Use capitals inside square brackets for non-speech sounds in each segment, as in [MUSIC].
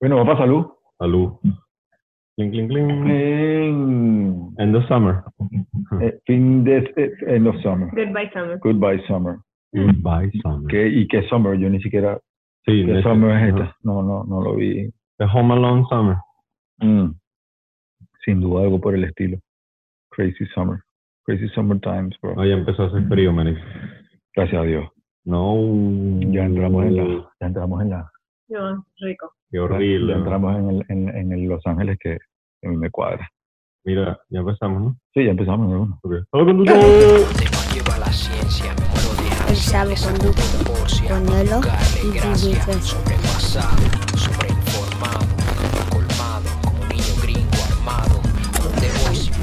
Bueno, va para salud. Salud. Cling, cling, cling. En, End of summer. eh, fin de eh, end of summer. Goodbye Summer. Goodbye summer. Goodbye summer. ¿Qué, ¿Y qué summer? Yo ni siquiera. Sí, ¿Qué summer es esta? No, no, no lo vi. The Home Alone Summer. Mm. Sin duda algo por el estilo. Crazy summer. Crazy summer times, bro. No, ya empezó a hacer frío, marico. Gracias a Dios. No. Ya entramos en la. Ya entramos en la. No, rico. Qué horrible. ya entramos en, el, en, en el Los Ángeles que a mí me cuadra. Mira, ya empezamos, ¿no? Sí, ya empezamos. ¿no? Ok. Hola, conductor. lleva la ciencia, El por si ponelo y gracia, vive. sobrepasado, sobreinformado, colmado, como niño gringo armado,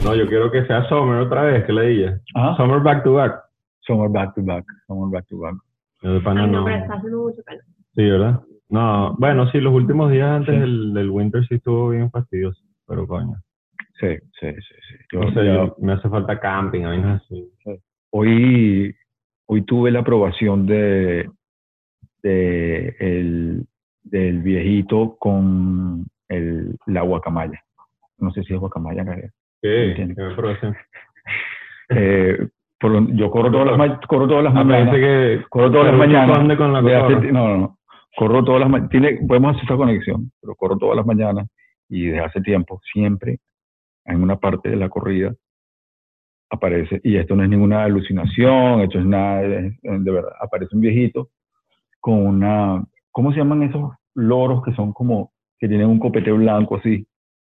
No, yo quiero que sea Summer otra vez, que le dije. Ajá. Summer back to back. Summer back to back. Summer back to back. Yo de pana Ay, no, no. pero está haciendo mucho calor. Sí, ¿verdad? No, bueno, sí, los últimos días antes del, del winter sí estuvo bien fastidioso. Pero coño. Sí, sí, sí. sí. Yo- No sé, ya- yo- me hace falta camping, vainas así. hoy, hoy tuve la aprobación de, de el, del viejito con el, la guacamaya. No sé si es guacamaya. ¿Qué me produce? [LAUGHS] Eh, por yo corro todas las, corro todas las mañanas. parece que Corro todas las mañanas. ¿dónde con la hace- no, no, no. Corro todas las mañanas. Podemos hacer esta conexión, pero corro todas las mañanas y desde hace tiempo, siempre en una parte de la corrida aparece, y esto no es ninguna alucinación, esto es nada, de, de verdad, aparece un viejito con una, ¿cómo se llaman esos loros que son como, que tienen un copete blanco así?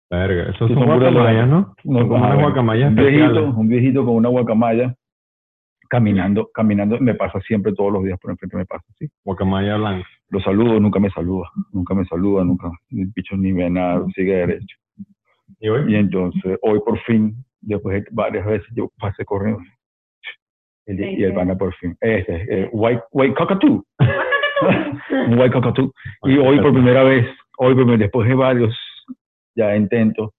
Verga, esos son guacamayas, ¿no? No, como bueno, guacamayas un viejito, un viejito con una guacamaya caminando, caminando, me pasa siempre todos los días por enfrente me pasa, ¿sí? Guacamaya blanca. Lo saludo, nunca me saluda, nunca me saluda, nunca, el bicho ni ve nada, sigue derecho. ¿Y hoy? Y entonces, hoy por fin, después de varias veces, yo pasé corriendo. El- y el pana por fin. Este, eh, white, white cockatoo. un [LAUGHS] white cockatoo. Y hoy por primera vez, hoy después de varios ya intentos,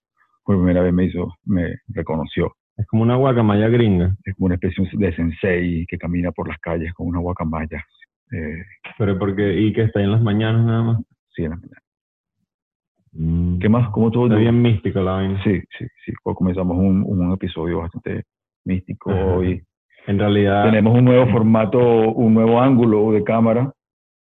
por primera vez me hizo, me reconoció. Es como una guacamaya gringa. Es como una especie de sensei que camina por las calles con una guacamaya. Eh, Pero porque, y que está ahí en las mañanas nada más. sí, en la mañana. Mm. ¿Qué más? ¿Cómo todo? Está bien mística la vaina. Sí, sí, sí. Hoy comenzamos un, un episodio bastante místico Ajá. hoy. En realidad, Tenemos un nuevo formato, un nuevo ángulo de cámara,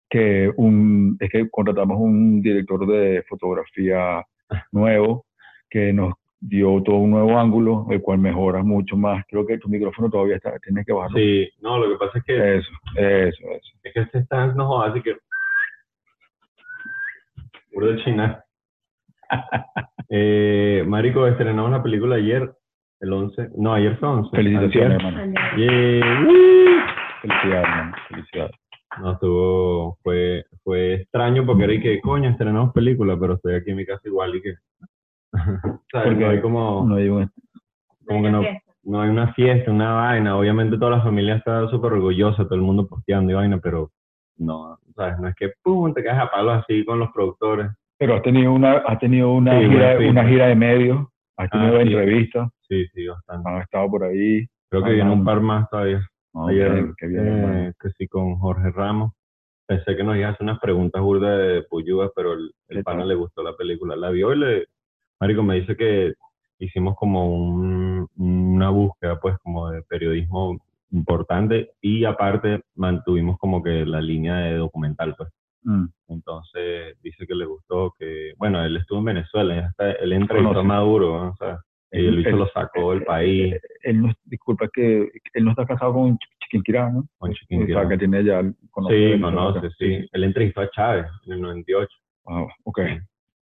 que un, es que contratamos un director de fotografía nuevo que nos dio todo un nuevo ángulo, el cual mejora mucho más. Creo que tu micrófono todavía está, tienes que bajarlo. sí, no, lo que pasa es que, Eso, eso, eso. es que este está, no jodas, así que... Puro de China. [LAUGHS] eh, Marico, estrenamos la película ayer, el 11, no, ayer fue 11. Felicitaciones, hermano. Yeah. Felicidades, hermano. Felicidades. No, estuvo, fue, fue extraño porque era y que, coño, estrenamos película, pero estoy aquí en mi casa igual y que... Porque No hay como, No hay un- como que no, no hay una fiesta, una vaina. Obviamente toda la familia está súper orgullosa, todo el mundo posteando y vaina, pero no, ¿sabes? No es que, pum, te caes a palos así con los productores. Pero has tenido una, has tenido una, Sí, gira, una una gira de medios, has tenido Ah, sí. entrevistas, Sí, sí, bastante. han estado por ahí. Creo que viene un par más todavía. No, Ayer, qué bien, eh, que sí, con Jorge Ramos. Pensé que nos iba a hacer unas preguntas burdas de Puyúa, pero el, el ¿Qué pana le gustó la película. La vio y le... Marico, me dice que hicimos como un- una búsqueda, pues, como de periodismo importante y aparte mantuvimos como que la línea de documental, pues. Mm. Entonces dice que le gustó que... Bueno, él estuvo en Venezuela, ya está, él entrevistó a. Maduro, ¿no? O sea, y el bicho Él- lo sacó del país Eh, Él no, disculpa, que él no está casado con Ch- Chiquinquirá, ¿no? con O Chiquinquirá. sea, que tiene ya... conoce Sí, conoce, sí. Él entrevistó a Chávez en el 98. Ah, ok.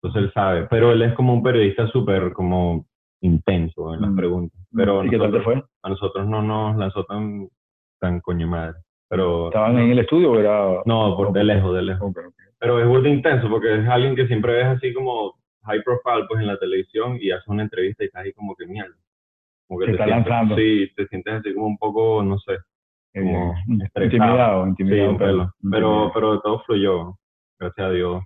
Entonces él sabe. Pero él es como un periodista súper como intenso en las Mm. preguntas. Pero ¿Y qué tal te nosotros- fue? a nosotros no nos lanzó tan, tan coño madre. Pero ¿Estaban en el estudio o era...? no, por de lejos, de lejos. Pero es muy intenso porque es alguien que siempre ves así como high profile pues en la televisión y hace una entrevista y estás ahí como que mierda. Como que Se te está sientes- lanzando. Sí, te sientes así como un poco, no sé, Como. Intimidado, sí, intimidado. un pelo. Pero, Intimidado. pero de todo fluyó. Gracias a Dios,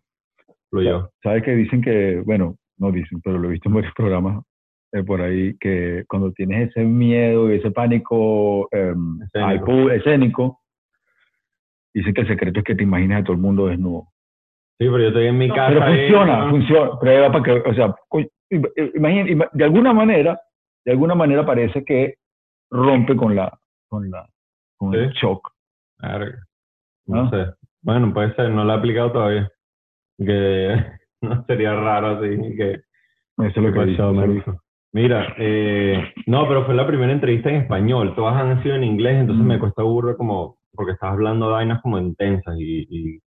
fluyó. ¿Sabes que dicen que, bueno, no dicen, pero lo he visto en varios [LAUGHS] programas eh, por ahí, que cuando tienes ese miedo y ese pánico em, Escénico. escénico, dicen que el secreto es que te imaginas a todo el mundo desnudo. Sí, pero yo estoy en mi casa. Pero funciona, ¿no? funciona. Prueba para que, o sea, im- imagina, ima- de alguna manera, de alguna manera parece que rompe con la, con la, con el shock. No ¿Ah? sé. Bueno, puede ser, no lo he aplicado todavía. Que [LAUGHS] no sería raro así que Eso es lo que ¿Qué dice. pasó, marico? Mira, eh, no, pero fue la primera entrevista en español. Todas han sido en inglés, entonces Mm. me cuesta burro como, porque estás hablando de vainas como intensas y, y,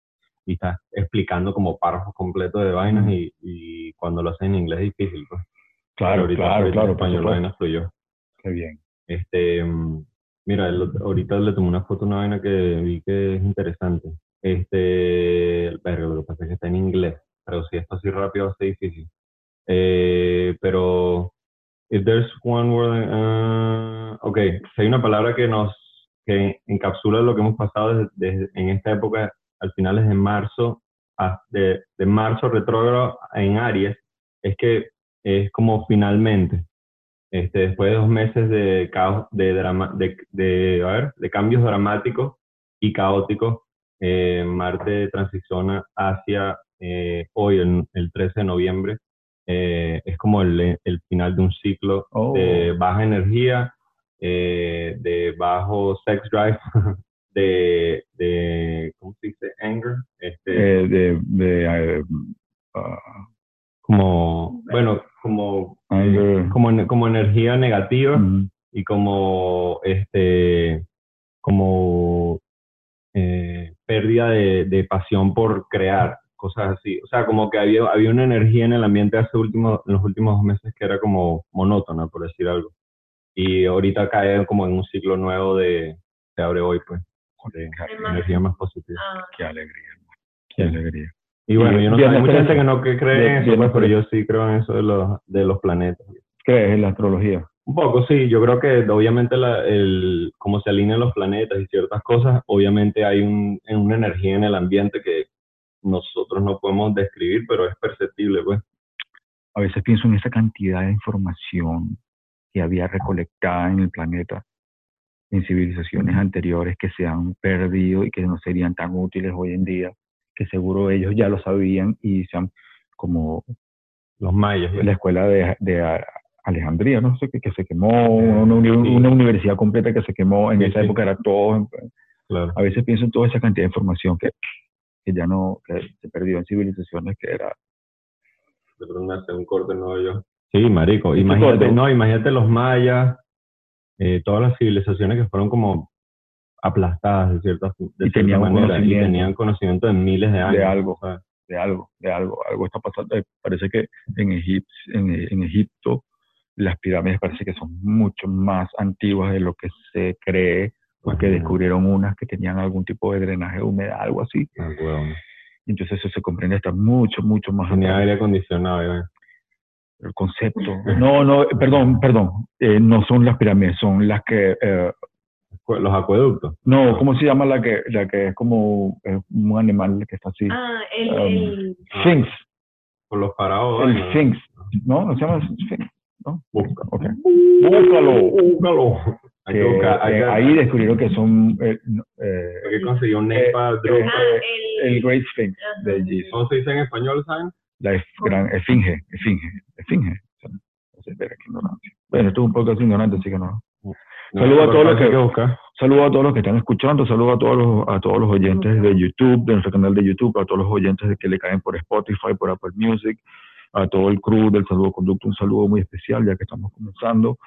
y estás explicando como párrafos completos de vainas Mm. y, y cuando lo haces en inglés es difícil, pues. Claro, ahorita, claro, ahorita claro. en español la vaina fluyó. Qué bien. Este, mm, mira, el- ahorita le tomé una foto a una vaina que vi que es interesante. Este, pero lo que pasa es que está en inglés, pero si esto así rápido va a ser difícil. Eh, pero, if there's one word, ah, ok, si hay una palabra que nos, que encapsula lo que hemos pasado desde, desde- en esta época, al finales de marzo, a- de, de marzo retrógrado en Aries, es que es como finalmente este, después de dos meses de caos, de, drama, de, de, a ver, de cambios dramáticos y caóticos, eh, Marte transiciona hacia eh, hoy, el, el 13 de noviembre. Eh, es como el, el final de un ciclo Oh. de baja energía, de bajo sex drive, [LAUGHS] de, de, ¿cómo se dice? Anger. Este, de, de, ah, como, bueno, como, como, como energía negativa y como este como eh, pérdida de, de pasión por crear cosas así o sea como que había había una energía en el ambiente hace último, en los últimos dos meses que era como monótona por decir algo y ahorita cae como en un ciclo nuevo de se abre hoy pues de energía más positiva Ah, qué alegría, hermano, qué alegría. y bueno yo no sé, hay mucha gente 13. que no que cree en eso pues, pero 13. yo sí creo en eso de los de los planetas ¿Crees en la astrología? Un poco, sí. Yo creo que obviamente la, el, como se alinean los planetas y ciertas cosas, obviamente hay un, una energía en el ambiente que nosotros no podemos describir, pero es perceptible, pues. A veces pienso en esa cantidad de información que había recolectada en el planeta en civilizaciones anteriores que se han perdido y que no serían tan útiles hoy en día, que seguro ellos ya lo sabían y se han, como Los mayas. pues. la escuela de, de Alejandría, no sé, que, que se quemó, una, uni- Sí. una universidad completa que se quemó, en Sí, esa sí. época era todo, Claro. a veces pienso en toda esa cantidad de información que, que ya no, que se perdió en civilizaciones que era De pronto hace un corte nuevo yo. Sí, marico. Este Imagínate, no, imagínate los mayas, eh, todas las civilizaciones que fueron como aplastadas de cierta, de Y cierta tenían un manera y conocimiento. tenían conocimiento de miles de años. algo. ¿sabes? de algo, de algo, algo está pasando. Eh, Parece que en, Egip- en, en Egipto las pirámides parece que son mucho más antiguas de lo que se cree, porque Ujú. descubrieron unas que tenían algún tipo de drenaje de humedad, algo así. Ah, entonces eso se comprende hasta mucho, mucho más Tenía aire acondicionado. ya. el concepto. [LAUGHS] No, no, perdón, perdón. eh, no son las pirámides, son las que, eh, Los acueductos. no, ¿cómo se llama la que, la que es como eh, un animal que está así? ah, el, Um, el, Sphinx, Por los parados. el ¿no? Sphinx, ¿no? ¿No se llama Sphinx? ¿No? Busca. Ok. Búscalo. Búscalo. Que. Hay eh, ahí descubrieron que son eh, eh, que conseguir un eh, nepa drupa. ah, el, el Great Sphinx de Ajá. Jesus, ¿Cómo se dice en español, saben? la es- gran esfinge, esfinge, esfinge. O sea, espera, qué ignorancia. Bueno, esto es un poco ignorante, así que no. No, Saludo a todos los que-. Saludos a todos los que están escuchando, saludos a todos los, a todos los oyentes de YouTube, de nuestro canal de YouTube, a todos los oyentes de que le caen por Spotify, por Apple Music, a todo el crew del Saludo Conducto, un saludo muy especial ya que estamos comenzando.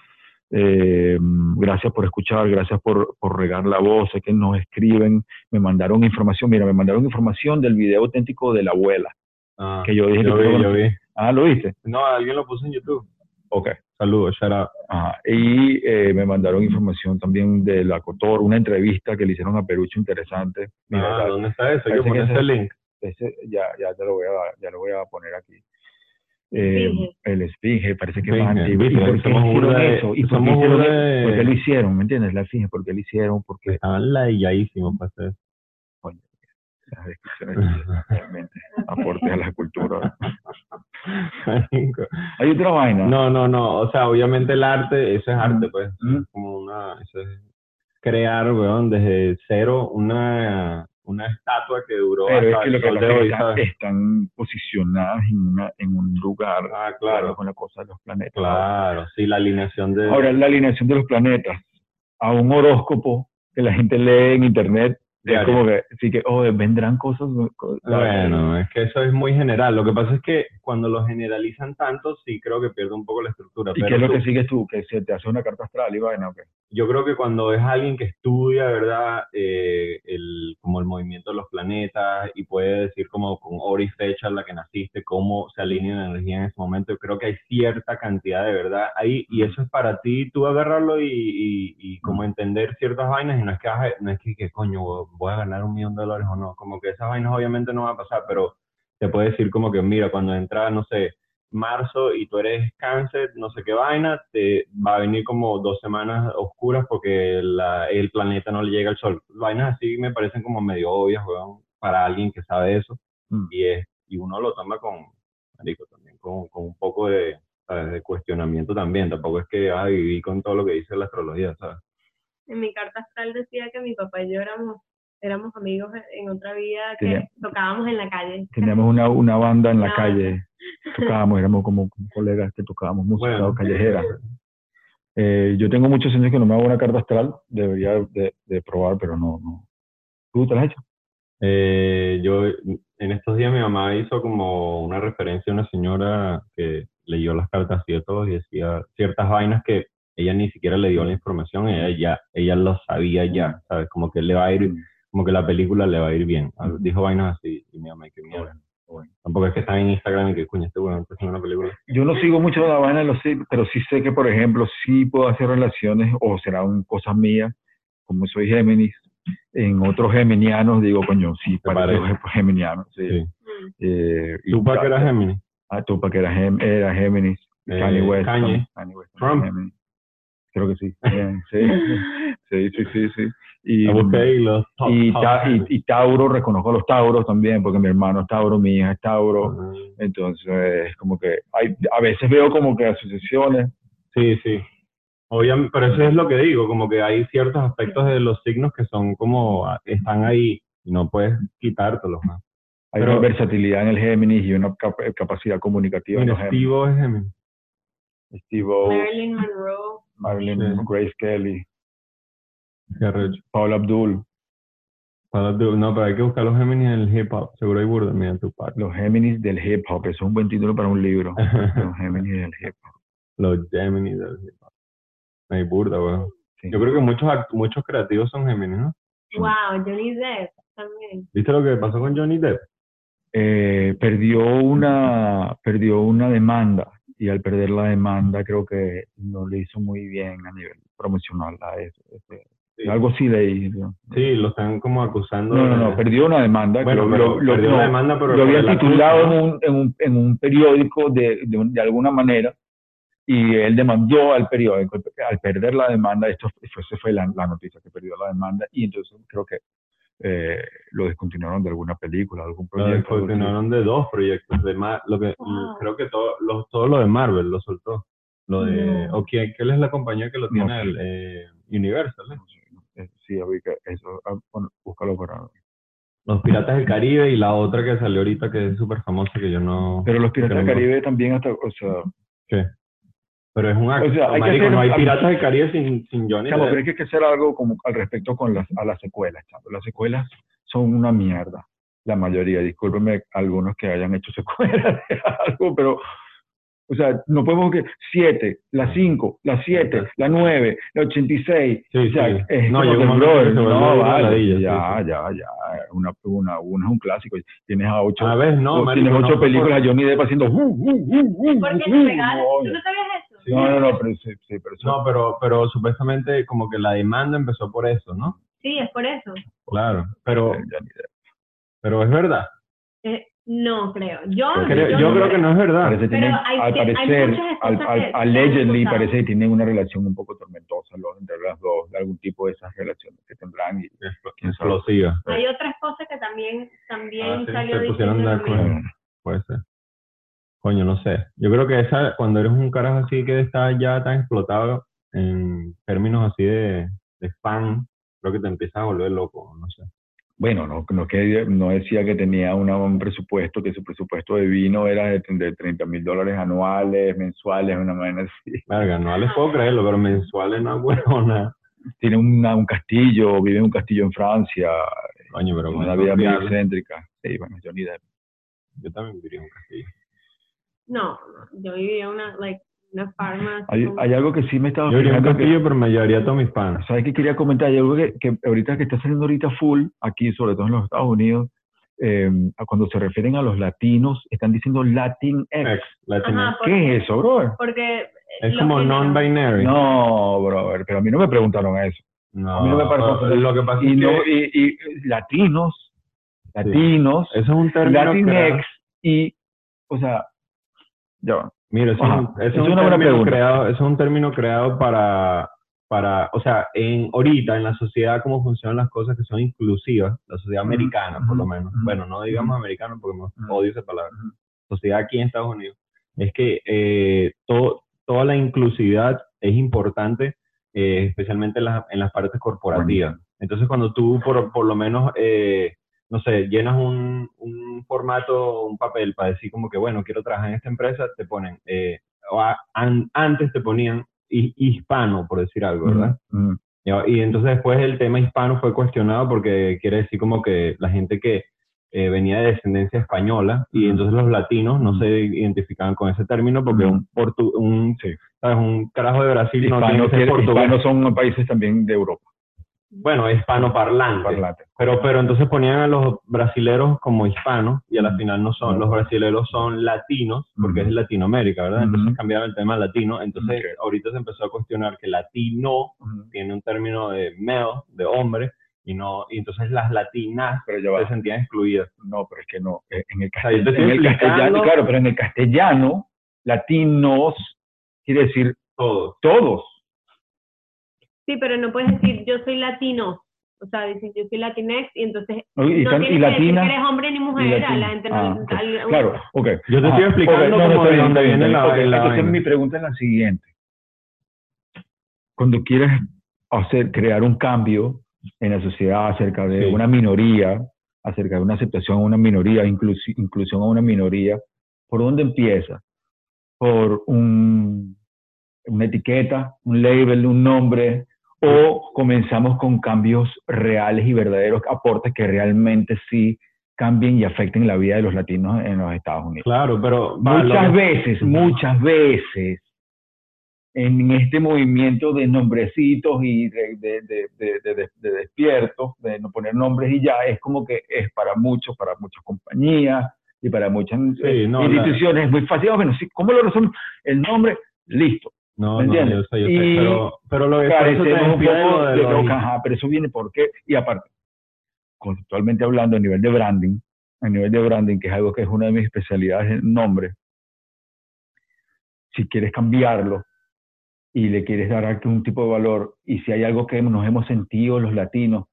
Eh, gracias por escuchar, gracias por, por regar la voz, sé que nos escriben, me mandaron información, mira, me mandaron información del video auténtico de la abuela, Ah, que yo dije yo vi, yo vi. Ah, ¿lo viste? No, alguien lo puso en YouTube. Ok. Saludos, shout out. Ajá. Y eh, me mandaron información también de la Cotor, una entrevista que le hicieron a Perucho interesante. Mira, Ah, ¿dónde está eso? Ese- ese link. ese ya, ya te lo voy a, ya lo voy a poner aquí. Eh, el esfinge, parece que es Esfinge, más antiguo. ¿Y viste, por qué somos hicieron burda de- eso? ¿Y por qué, somos hicieron burda eso? de- ¿Por qué lo hicieron? ¿Me entiendes? La esfinge, ¿por qué lo hicieron? Porque Estaban ladilladísimos para hacer. coño, las descripciones realmente aportes a la cultura. Hay otra vaina. No, no, no. O sea, obviamente el arte, eso es arte, pues. Mm. Es como una. Eso es crear, weón, desde cero una, una estatua que duró Pero es que lo el que de hoy, están posicionadas en, una, en un lugar Ah, claro, con la cosa de los planetas. claro, sí, la alineación de... Ahora, la alineación de los planetas a un horóscopo que la gente lee en internet, es como que, sí que, oh, vendrán cosas. co- Bueno, es que eso es muy general. Lo que pasa es que cuando lo generalizan tanto, sí creo que pierde un poco la estructura. ¿Y pero qué es lo tú- que sigues tú? Que se te hace una carta astral y vaina, ¿o qué? yo creo que cuando es alguien que estudia, ¿verdad? Eh, el, como el movimiento de los planetas y puede decir como con hora y fecha en la que naciste, cómo se alinea la energía en ese momento, yo creo que hay cierta cantidad de verdad ahí y eso es para ti, tú agarrarlo y, y, y como entender ciertas vainas y no es que, no es que, que, coño, voy a ganar un millón de dólares o no, como que esas vainas obviamente no van a pasar, pero te puede decir como que mira, cuando entra, no sé, marzo y tú eres cáncer, no sé qué vaina, te va a venir como dos semanas oscuras porque la- el planeta no le llega al sol. Vainas así me parecen como medio obvias, weón, para alguien que sabe eso. Mm. Y, es, y uno lo toma con, marico, también con, con un poco de, ¿sabes? de cuestionamiento también. Tampoco es que vas a vivir con todo lo que dice la astrología, ¿sabes? En mi carta astral decía que mi papá y yo éramos, éramos amigos en otra vida que Tenía- tocábamos en la calle. Teníamos una, una banda en la calle, tocábamos, éramos como, como colegas que tocábamos música Bueno. callejera. Eh, yo tengo muchos años que no me hago una carta astral, debería de, de probar, pero no, no. ¿Tú te la has hecho? Eh, yo, en estos días mi mamá hizo como una referencia a una señora que leyó las cartas así de todos y decía ciertas vainas que ella ni siquiera le dio la información, ella ya, ella lo sabía ya, ¿sabes? Como que le va a ir, como que la película le va a ir bien. Ujú. Dijo vainas así y mamá, que mierda. Bueno, bueno. Tampoco es que está en Instagram y que coño, este weón está haciendo una película. Yo no sigo mucho la vaina de los pero sí sé que, por ejemplo, sí puedo hacer relaciones, o serán cosas mías, como soy Géminis, en otros geminianos digo, coño, sí, parece. geminiano. Sí. Sí. Eh, ¿Tú para qué ta- eras Gemini? Ah, Tupac que era, Gem- era Géminis. Eh, Kanye West. Kanye. Kanye West Trump. Géminis. Creo que sí. Bien, sí. sí, sí, sí, sí. Y, ahí los top, y, top ta- y, Géminis. y Tauro, reconozco a los Tauros también, porque mi hermano es Tauro, mi hija es Tauro. Ah, Entonces, es como que hay, a veces veo como que asociaciones. Sí, sí. Obviamente, pero eso es lo que digo, como que hay ciertos aspectos de los signos que son como, ah, están ahí y no puedes quitártelos. ¿no? Hay Pero- una versatilidad en el Géminis y una cap- capacidad comunicativa en los Géminis. Steve es Gemini. Steve-O, Marilyn Monroe. Marilyn, Sí. Grace Kelly, Qué arrecho. Paula Abdul. Para tu- No, pero hay que buscar los Géminis en el hip hop. Seguro hay burda, mira tu parte. Los Géminis del hip hop. Eso es un buen título para un libro. [LAUGHS] Los Géminis del hip hop. Los Géminis del hip hop. Hay burda, weón. Sí. Yo creo que muchos, act- muchos creativos son Géminis, ¿no? Wow, Johnny Depp también. ¿Viste lo que pasó con Johnny Depp? Eh, perdió una perdió una demanda y al perder la demanda creo que no le hizo muy bien a nivel promocional a eso. Este, Sí. Algo así leí. ¿no? Sí, lo están como acusando. No, no, de- no, perdió una demanda. Bueno, lo, pero lo- lo- perdió demanda, pero lo había titulado en, un, en, un, en un periódico de, de, un- de alguna manera y él demandó al periódico. Al perder la demanda, esto fue, esa fue la, la noticia, que perdió la demanda y entonces creo que eh, lo descontinuaron de alguna película, algún Lo proyecto. así. descontinuaron de dos proyectos. De Mar- lo que, Wow. Creo que todo, lo, todo lo de Marvel lo soltó. Lo de, No. ¿O quién, qué es la compañía que lo No tiene? el, eh, Universal. ¿eh? Sí, que eso, ah, bueno, búscalo para Los Piratas del Caribe y la otra que salió ahorita que es súper famosa que yo no... Pero los Piratas del Caribe también hasta, o sea, ¿Qué? Pero es un acto. O sea, hay que marico, hacer- no hay Piratas del Caribe sin, sin Johnny Depp. pero que hay que hacer algo como al respecto con las, a las secuelas, chamo. Las secuelas son una mierda, la mayoría. Discúlpenme algunos que hayan hecho secuelas de [LAUGHS] algo, pero, o sea, no podemos que 7, la 5, la 7, la 9, la 86. Sí, o sea, sí. es No, vuelve no, una vale, ladilla, ya, sí, sí. ya, ya. Una, una, una es un clásico. Tienes a ocho, A ver, no, marico, tienes no, ocho no, películas no. a Johnny Depp haciendo. Uh, uh, uh, uh, ¿Por qué uh, te regalas? no, ¿Tú no sabías eso? Sí. no, no, no, pero sí, sí, pero No, pero, pero supuestamente como que la demanda empezó por eso, ¿no? Sí, es por eso. Claro, pero, eh, pero es verdad. Eh, no creo. Yo, Creo- yo, yo no creo que no es verdad. Parece tienen- hay- al parecer, al, cosas al- allegedly parece que tienen una relación un poco tormentosa los, entre las dos, de algún tipo de esas relaciones que tendrán. Y, quién sabe. Explosiva. Hay otra esposa que también, también Ah, sí, salió se pusieron diciendo de lo acuerdo. Puede ser. Coño, no sé. Yo creo que esa, cuando eres un carajo así que está ya tan explotado en términos así de, de fan, creo que te empiezas a volver loco, no sé. Bueno, no, no, que, no decía que tenía una- un presupuesto, que su presupuesto de vino era de, de 30 mil dólares anuales, mensuales, una manera así. Verga, no les puedo creerlo, pero mensuales no huevona. [LAUGHS] Tiene una- un castillo, vive en un castillo en Francia, Coño, pero con una vida muy excéntrica. Sí, bueno, Johnny Depp. Yo también viviría en un castillo. No, no, yo vivía una, like, una farma. Hay, como- hay algo que sí me estaba Yo un que- castillo, pero me llevaría a todos mis panas. ¿Sabes qué quería comentar? Hay algo que, que ahorita que está saliendo ahorita full, aquí, sobre todo en los Estados Unidos, eh, cuando se refieren a los latinos, están diciendo. Ajá, por- ¿Qué es eso, brother? porque Es como non-binary. No, brother, pero a mí no me preguntaron eso. No, A mí no me parece pero lo que pasa Y, es no, que y, y latinos, latinos, eso es un término Latinx, y, o sea, ya va. Mira, es un- es es un una buena término pregunta. creado, es un término creado para, para, o sea, en ahorita en la sociedad cómo funcionan las cosas que son inclusivas, la sociedad americana por lo menos, bueno, no digamos americano porque me odio esa palabra, sociedad aquí en Estados Unidos, es que eh, todo, toda la inclusividad es importante, eh, especialmente en, las- en las partes corporativas. Entonces, cuando tú por, por lo menos, eh, no sé, llenas un, un formato, un papel para decir como que, bueno, quiero trabajar en esta empresa, te ponen, eh, o a- an- antes te ponían hi- hispano, por decir algo, ¿verdad? Y entonces después el tema hispano fue cuestionado porque quiere decir como que la gente que eh, venía de descendencia española y entonces los latinos no se identificaban con ese término porque un, portu un, Sí. ¿sabes? un carajo de Brasil no tiene que ser portugués. son países también de Europa, Bueno, hispanoparlante. parlantes. Pero, pero entonces ponían a los brasileros como hispanos y a la final no son, los brasileros son latinos porque es Latinoamérica, ¿verdad? Entonces Ujú. cambiaron el tema latino. Entonces ahorita se empezó a cuestionar que latino tiene un término de male, de hombre, y no y entonces las latinas Pero ya va. se sentían excluidas. No, pero es que no. eh, En el, sea, yo te castel- estoy en el castellano, claro, pero en el castellano, latinos quiere decir Todos. todos. Sí, pero no puedes decir yo soy latino. O sea, decir yo soy latinex y entonces ¿no? Y, no tienes y que decir latina. que eres hombre ni mujer. a la gente no Ah, le- ok. al- Claro, ok. Yo te Ajá, estoy explicando ok, no, de dónde viene la, la Entonces vaina. mi pregunta es la siguiente. Cuando quieres hacer, crear un cambio en la sociedad acerca de Sí. una minoría, acerca de una aceptación a una minoría, inclusi- inclusión a una minoría, ¿por dónde empieza? ¿Por un, una etiqueta, un label, un nombre? ¿O comenzamos con cambios reales y verdaderos, aportes que realmente sí cambien y afecten la vida de los latinos en los Estados Unidos? Claro, pero muchas que- veces, muchas veces, en este movimiento de nombrecitos y de, de- de- de- de- de- de despiertos, de no poner nombres y ya, es como que es para muchos, para muchas compañías y para muchas no, instituciones, es muy fácil, Ah, bueno, ¿cómo lo resuelven? El nombre, listo. No, ¿Me no, entiendes? yo sé, yo sé, Y pero, pero lo que Carecemos un poco de de lo- ajá, pero eso viene porque, y aparte, conceptualmente hablando, a nivel de branding, a nivel de branding, que es algo que es una de mis especialidades en nombre, si quieres cambiarlo y le quieres dar algún tipo de valor, y si hay algo que nos hemos sentido los latinos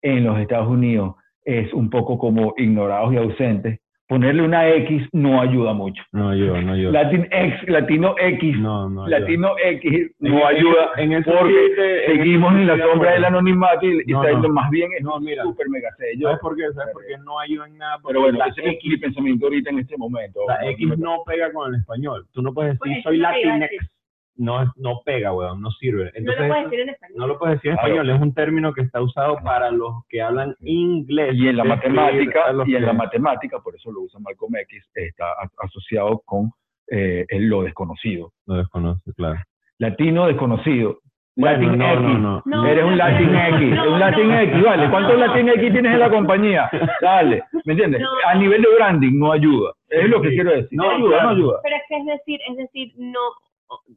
en los Estados Unidos, es un poco como ignorados y ausentes, ponerle una X no ayuda mucho. No, yo, no, yo. Latin X, Latino X, No, no, yo. Latino X no en- ayuda en porque seguimos en la sombra del anonimato y, y No, no. más bien es No, un mira. súper mega sello. ¿Sabes por qué? ¿Sabes por qué no ayuda en nada? Pero bueno, la ese es X, mi pensamiento ahorita en este momento. la X no pega con el español. Tú no puedes decir Pues, soy es Latinx. No, es- no pega, weón, no sirve. no Entonces, lo puedes decir en español. no lo puedes decir en Claro. español, es un término que está usado para los que hablan inglés. Y en la matemática, y en que- la matemática, por eso lo usa Malcolm X, está asociado con eh, el- lo desconocido. Lo desconoce, claro. Latino desconocido. Bueno, Latin no, X. no, no. No, Eres un no, Latin no, X, no, un Latin no. X, vale. ¿Cuántos No. Latin X tienes en la compañía? Dale, ¿me entiendes? No. A nivel de branding no ayuda. Es lo que Sí. quiero decir. No, No, ayuda, no ayuda. Pero es que es decir, es decir, no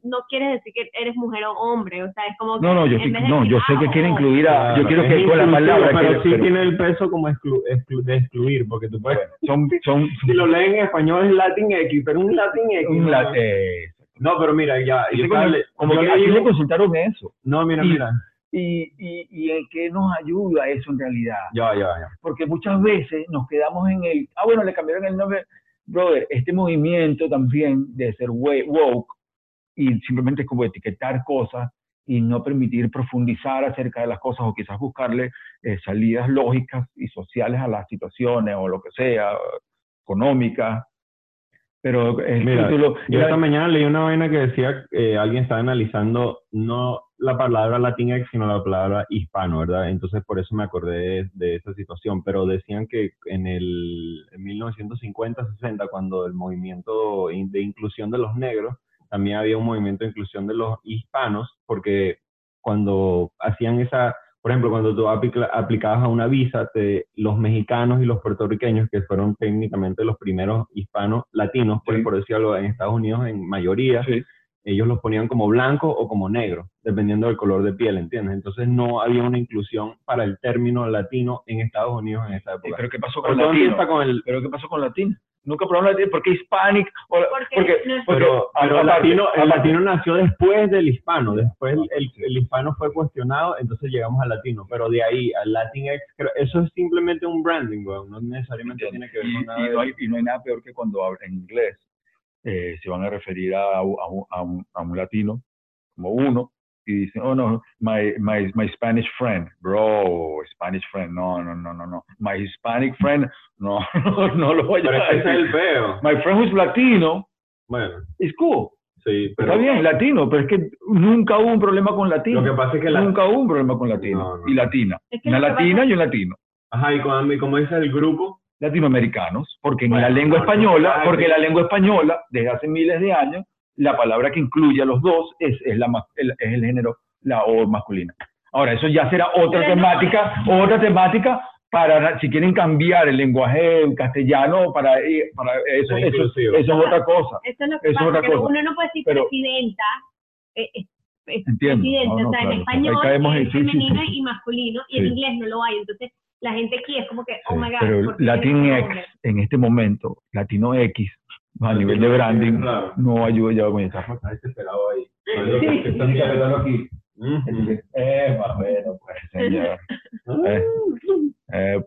no quieres decir que eres mujer o hombre, o sea, es como que No, no, yo sí, no, decir, yo sé ah, que quiere incluir a, Claro, yo quiero es que con la palabra pero sí pero- tiene el peso como exclu- exclu- de excluir, porque tú puedes, son, [LAUGHS] son, si lo leen en español es Latin X, pero un Latin X. un no, pero mira, ya, yo como, estaba le- como yo que le aquí digo- le consultaron eso. no, mira, y- mira, Y, y, y en qué nos ayuda eso en realidad. ya, ya, ya. Porque muchas veces nos quedamos en el, ah, bueno, le cambiaron el nombre. Brother, este movimiento también de ser woke y simplemente como etiquetar cosas y no permitir profundizar acerca de las cosas o quizás buscarle eh, salidas lógicas y sociales a las situaciones o lo que sea, económicas. Pero el Mira, título... Yo esta mañana leí una vaina que decía que alguien estaba analizando no la palabra Latinx, sino la palabra hispano, ¿verdad? Entonces por eso me acordé de, de esa situación. Pero decían que en el en 1950-60, cuando el movimiento de inclusión de los negros, también había un movimiento de inclusión de los hispanos, porque cuando hacían esa, por ejemplo, cuando tú aplicabas a una visa, te- los mexicanos y los puertorriqueños, que fueron técnicamente los primeros hispanos latinos, pues, Sí. por decirlo, en Estados Unidos en mayoría, Sí. ellos los ponían como blanco o como negro, dependiendo del color de piel, ¿entiendes? Entonces no había una inclusión para el término latino en Estados Unidos en esa Eh, época. ¿Pero qué pasó con todo latino? empieza con el... ¿Pero qué pasó con latino? Nunca probaron latino. ¿Por qué hispanic? O- Porque porque, no porque- Pero, pero el, latino, el latino nació después del hispano, después el, el- el hispano fue cuestionado, entonces llegamos al latino, pero de ahí al Latinx, creo- eso es simplemente un branding, no necesariamente tiene que ver y, con nada y no hay, y no hay nada peor que cuando en inglés eh, se van a referir a, a un, a un- a un latino como uno y dicen, oh no, my, my, my Spanish friend, bro, Spanish friend, no, no, no, no, no, my Hispanic friend, no, [LAUGHS] no, no lo voy Pero a que ese es el decir. feo. My friend who's Latino, Bueno, is cool, sí, pero está bien, latino, pero es que nunca hubo un problema con latino. lo que pasa es que la... Nunca hubo un problema con latino No, no. y latina. Es que Una latina pasa- y un latino. Ajá, y como, como dice el grupo, latinoamericanos, porque en Bueno, la lengua no, española, no, porque no. la lengua española, desde hace miles de años, la palabra que incluye a los dos es, es, la, ma- el, es el género, la O masculina. Ahora, eso ya será otra Pero no- temática, otra temática para, si quieren cambiar el lenguaje en castellano, para, eh, para eso, Es eso, eso es otra cosa. Eso es lo que Eso es pasa, otra cosa. uno no puede decir Pero- presidenta, eh, eh, Entiendo. presidenta, No, no, o sea, claro, en español es sí, sí, femenino sí. y masculino, y en Sí. inglés no lo hay, entonces la gente aquí es como que, oh Sí, my God, pero ¿por qué Latin X, en este momento, Latino X, a nivel de branding, claro. no ayuda ya con esa. está desesperado ahí. Sí. Están desesperando aquí. Eh, más bueno, pues, señor. Eh, eh,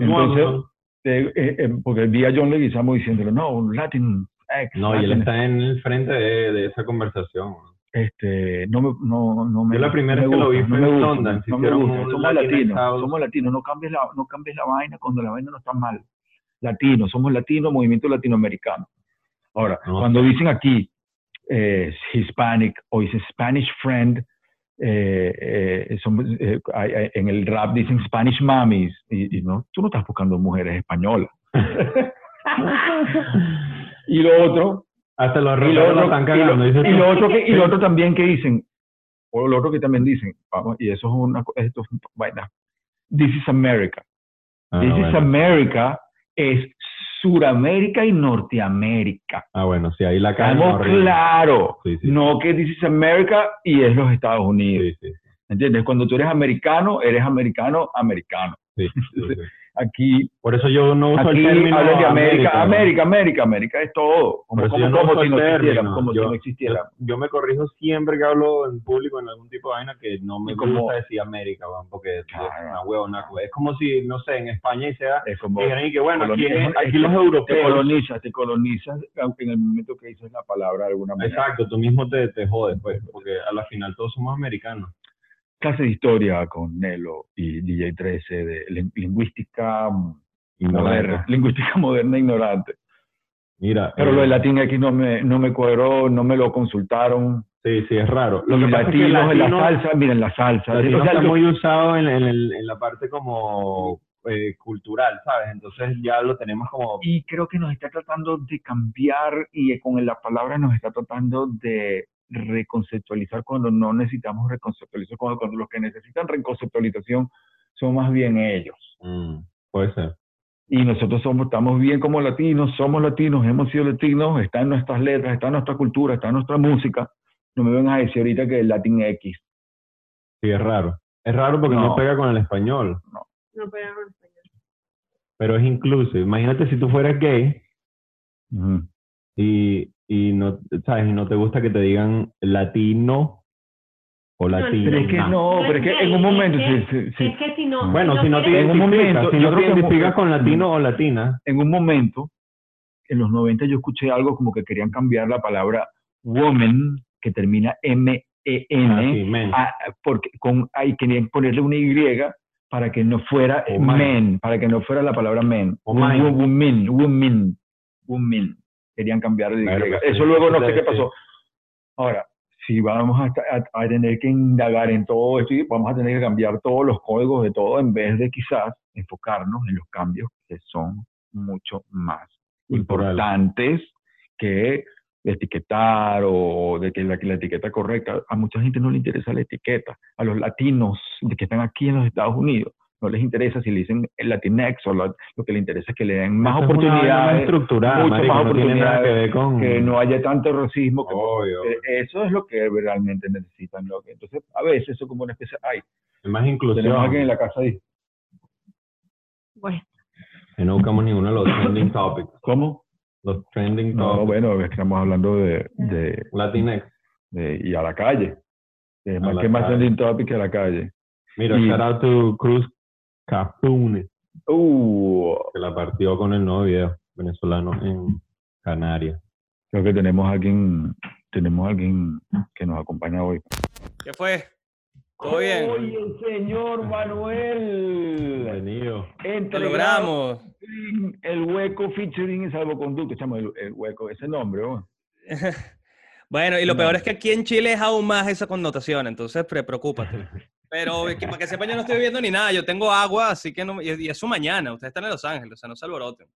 Entonces, eh, eh, eh, porque vi a John Leguizamo diciéndole, no, un Latin X. No, y él está en el frente de, de esa conversación. este, no me, no, no me Yo la primera no vez que lo vi fue no en Sundance, no me gusta. Somos latinos, somos latinos, no cambies, la, no cambies la vaina cuando la vaina no está mal. Latinos, somos latinos, movimiento latinoamericano. Ahora, No. cuando dicen aquí eh, Hispanic o dicen Spanish friend, eh, eh, son- eh, en el rap dicen Spanish mommies, y, y no, tú no estás buscando mujeres españolas. [LAUGHS] y lo otro, Hasta los y lo otro, están y cagando. lo- y lo otro que, y lo otro también que dicen, o lo otro que también dicen, vamos, y eso es una, esto es vaina. This is America. Ah, This is. America es Suramérica y Norteamérica. Ah, bueno, sí, ahí la horrible. claro. Sí, sí. No que This is America y es los Estados Unidos. Sí, ¿Entiendes? Cuando tú eres americano, eres americano, americano. sí. [LAUGHS] Aquí, Por eso yo no uso aquí el término América, ¿no? América, América, América es todo. Como, como, no como si no existiera, como yo, si no existiera. yo- yo me corrijo siempre que hablo en público en algún tipo de vaina que no me como- gusta decir América, porque es Claro. una huevona. Es como si, no sé, en España y sea, Es como dijeran que bueno, aquí, es- aquí es los que Te europeos. colonizas, te colonizas, aunque en el momento que dices la palabra de alguna manera. Exacto, tú mismo te, te jodes, pues, porque a la final todos somos americanos. Clase de historia con Nelo y DJ 13 de lin- lingüística moderna, lingüística moderna ignorante. Mira, Pero eh, lo de Latin X no me, no me cuadró, no me lo consultaron. sí, sí, es raro. Lo Lo que pasa es que latinos en la latino- salsa, miren la salsa. latino O sea, está muy usado en, en en la parte como eh, cultural, ¿sabes? Entonces ya lo tenemos como... y creo que nos está tratando de cambiar y con la palabra nos está tratando de reconceptualizar cuando no necesitamos reconceptualizar, cuando, cuando los que necesitan reconceptualización son más bien ellos. Mm, puede ser. Y nosotros somos, estamos bien como latinos, somos latinos, hemos sido latinos, está en nuestras letras, está en nuestra cultura, está en nuestra música. No me vengas a decir ahorita que el Latin X. Sí, es raro. Es raro porque no, No. pega con el español, No, pero no, español. pero es incluso. Imagínate si tú fueras gay y, y no, ¿sabes? Y no te gusta que te digan latino o No, latina. Pero es que no, pero es que en un momento, sí, sí, sí. Es que si no. Bueno, si no te quieres- En un momento, si yo no creo te identificas con latino o latina, en un momento, en los 90 yo escuché algo como que querían cambiar la palabra woman, que termina E, Ah, sí, porque con, ahí querían ponerle una Y para que no fuera man. men, para que no fuera la palabra men. O man. Woman, woman, woman. Querían cambiar el. Claro, Eso sí, luego no sé qué pasó. Ahora, si vamos a, a- a tener que indagar en todo esto, y vamos a tener que cambiar todos los códigos de todo en vez de quizás enfocarnos en los cambios que son mucho más Cultural. importantes que etiquetar o de que la, que la etiqueta correcta. A mucha gente no le interesa la etiqueta. A los latinos que están aquí en los Estados Unidos no les interesa si le dicen el Latinx o la- lo que les interesa es que le den más Esa es una oportunidades, mucho marico, más no tiene nada que oportunidades, ver con... que no haya tanto racismo. Que, Obvio, eh, eso es lo que realmente necesitan. Lo que, entonces, a veces eso es como una especie, ay, es más inclusión. tenemos a alguien en la casa ahí. Bueno, Que no buscamos ninguno de los trending topics. ¿Cómo? Los trending No, topics. bueno, es que estamos hablando de, de, Latinx. de- y a la calle. A más, la que más calle. trending topic que a la calle. Mira, Y- shout out to Cruz Cafune, Uh, que la partió con el nuevo video venezolano en Canarias. creo que tenemos a alguien, tenemos a alguien que nos acompaña hoy. ¿Qué fue? ¿Todo bien? Oye, señor Manuel. Bienvenido. Logramos. El hueco featuring en salvoconducto. Chamo, el, el hueco, ese nombre, ¿no? [LAUGHS] Bueno, y lo No. peor es que aquí en Chile es aún más esa connotación, entonces pre preocúpate. [LAUGHS] Pero que, para que sepan, yo no estoy viendo ni nada, yo tengo agua, así que no, y, y es su mañana, ustedes están en Los Ángeles, o sea, no se alboroten.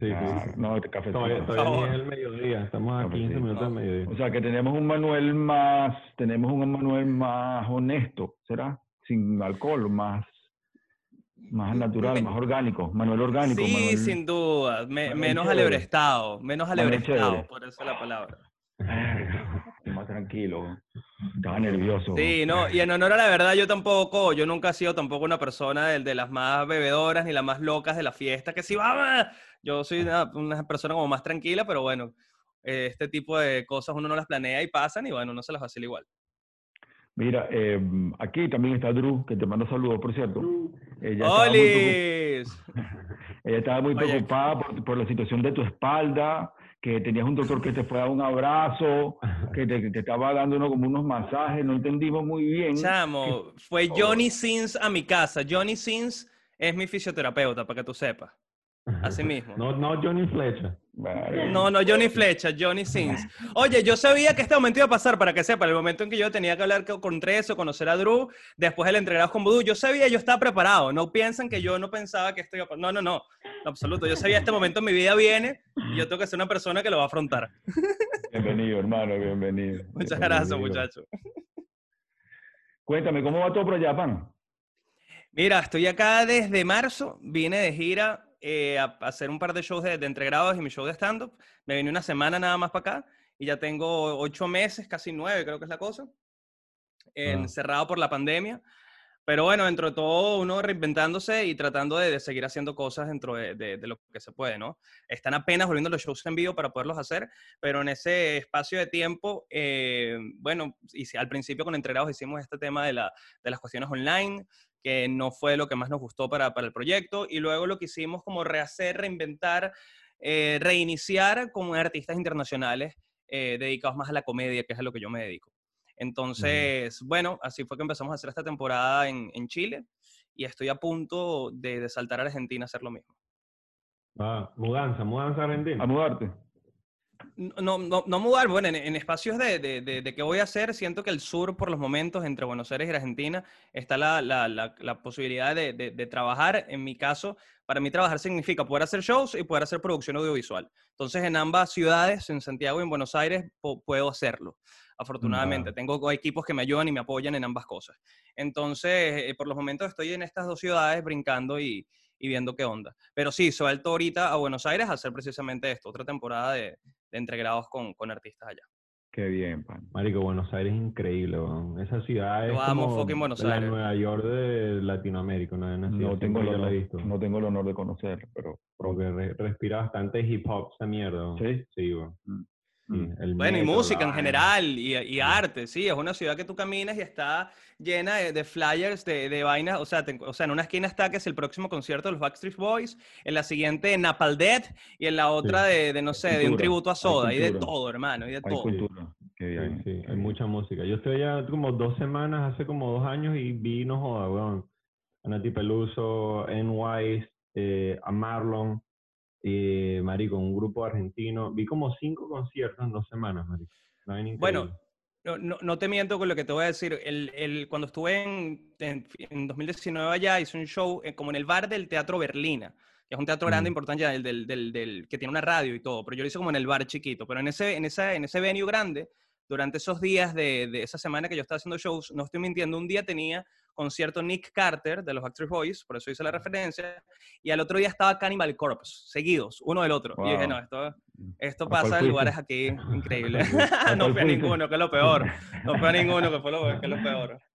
Sí, sí. Ah, no, este café. Todavía, todavía favor. ni es el mediodía, estamos a 15 Cafecito. minutos del O mediodía. sea, que tenemos un Manuel más, tenemos un Manuel más honesto, ¿será? Sin alcohol, más, más natural, Me- más orgánico. Manuel orgánico. Sí, Manuel- sin duda, me- menos chévere. alebrestado, menos alebrestado, por eso la palabra. [LAUGHS] Más tranquilo. Estaba nervioso. Sí, no, y en honor a la verdad, yo tampoco, yo nunca he sido tampoco una persona de, de las más bebedoras ni las más locas de la fiesta, que sí, vamos. Yo soy una, una persona como más tranquila, pero bueno, eh, este tipo de cosas uno no las planea y pasan y bueno, uno se las vacila igual. Mira, eh, aquí también está Drew, que te manda saludos, por cierto. Ella estaba muy, preocup- ¡Olis! [LAUGHS] ella estaba muy preocupada por, por la situación de tu espalda, que tenías un doctor que te fue a dar un abrazo, que te, estaba dando uno como unos masajes, no entendimos muy bien. Chamo, fue Johnny Sins a mi casa. Johnny Sins es mi fisioterapeuta, para que tú sepas. Así mismo. No, no Johnny Flecha. Vale. No, no, Johnny Flecha, Johnny Sins. Oye, yo sabía que este momento iba a pasar, para que sepa, el momento en que yo tenía que hablar co- con Treso, conocer a Drew, después el entregados con Voodoo, yo sabía, yo estaba preparado. No piensan que yo no pensaba que esto iba a pasar. No, no, no, en absoluto. Yo sabía, este momento en mi vida viene y yo tengo que ser una persona que lo va a afrontar. Bienvenido, hermano, bienvenido. [LAUGHS] Muchas gracias, muchachos. Cuéntame, ¿cómo va todo por allá, pan? Mira, estoy acá desde marzo, vine de gira eh, a, a hacer un par de shows de, de entregrados y mi show de stand-up. Me vine una semana nada más para acá y ya tengo ocho meses, casi nueve creo que es la cosa, encerrado por la pandemia. Pero bueno, dentro de todo, uno reinventándose y tratando de, de seguir haciendo cosas dentro de, de- de lo que se puede, ¿no? Están apenas volviendo los shows en vivo para poderlos hacer, pero en ese espacio de tiempo, eh, bueno, y si al principio con Entregrados hicimos este tema de, la, de las cuestiones online, que no fue lo que más nos gustó para, para el proyecto, y luego lo que hicimos como rehacer, reinventar, eh, reiniciar con artistas internacionales eh, dedicados más a la comedia, que es a lo que yo me dedico. Entonces, bueno, así fue que empezamos a hacer esta temporada en, en Chile y estoy a punto de, de saltar a Argentina a hacer lo mismo. Ah, mudanza, mudanza A argentina. mudarte. No, no, no mudar, bueno, en, en espacios de, de, de, de qué voy a hacer, siento que el sur, por los momentos, entre Buenos Aires y Argentina, está la, la, la, la posibilidad de, trabajar. En mi caso, para mí trabajar significa poder hacer shows y poder hacer producción audiovisual. Entonces, en ambas ciudades, en Santiago y en Buenos Aires, puedo hacerlo. Afortunadamente, tengo equipos que me ayudan y me apoyan en ambas cosas. Entonces, eh, por los momentos estoy en estas dos ciudades brincando y, y viendo qué onda. Pero sí, suelto ahorita a Buenos Aires a hacer precisamente esto, otra temporada de, de entregrados con, con artistas allá. Qué bien, pan. Marico, Buenos Aires es increíble, weón. Esa ciudad es como Buenos la Aires. Nueva York de Latinoamérica, una No tengo, el honor, he visto. no tengo el honor de conocer, pero Porque re- respira bastante hip hop esa mierda. ¿Sí? Sí. Mm. Mm. el Bueno, y música en general, y, y arte, sí, es una ciudad que tú caminas y está llena de, de flyers, de, de vainas, o sea, te- o sea, en una esquina está que es el próximo concierto de los Backstreet Boys, en la siguiente Napalm Death, y en la otra de, de, no sé, de un tributo a Soda, y de todo, hermano, y de hay todo. cultura. Qué Sí, bien. sí, hay mucha música. Yo estoy allá como dos semanas, hace como dos años, y vi, no joda, weón, a Nati Peluso, N-Wise, eh, a Marlon, eh, marico, un grupo argentino. Vi como cinco conciertos en dos semanas, marico. Vaina Bueno. No, no, no te miento con lo que te voy a decir. El, el- cuando estuve en, en, en 2019 allá, hice un show eh, como en el bar del Teatro Berlina, que es un teatro grande, Mm. importante, ya, del, del, del, del- que tiene una radio y todo, pero yo lo hice como en el bar chiquito. Pero en ese, en esa, en ese venue grande, durante esos días de, de esa semana que yo estaba haciendo shows, no estoy mintiendo, un día tenía concierto Nick Carter de los Backstreet Boys, por eso hice la referencia, y al otro día estaba Cannibal Corpse, seguidos, uno del otro. Y dije, no, esto, esto ¿A cuál pasa en lugares aquí increíbles. [LAUGHS] ¿A no a fuiste? ninguno, que es lo peor. No fue a ninguno, que fue lo, que es lo peor. [LAUGHS]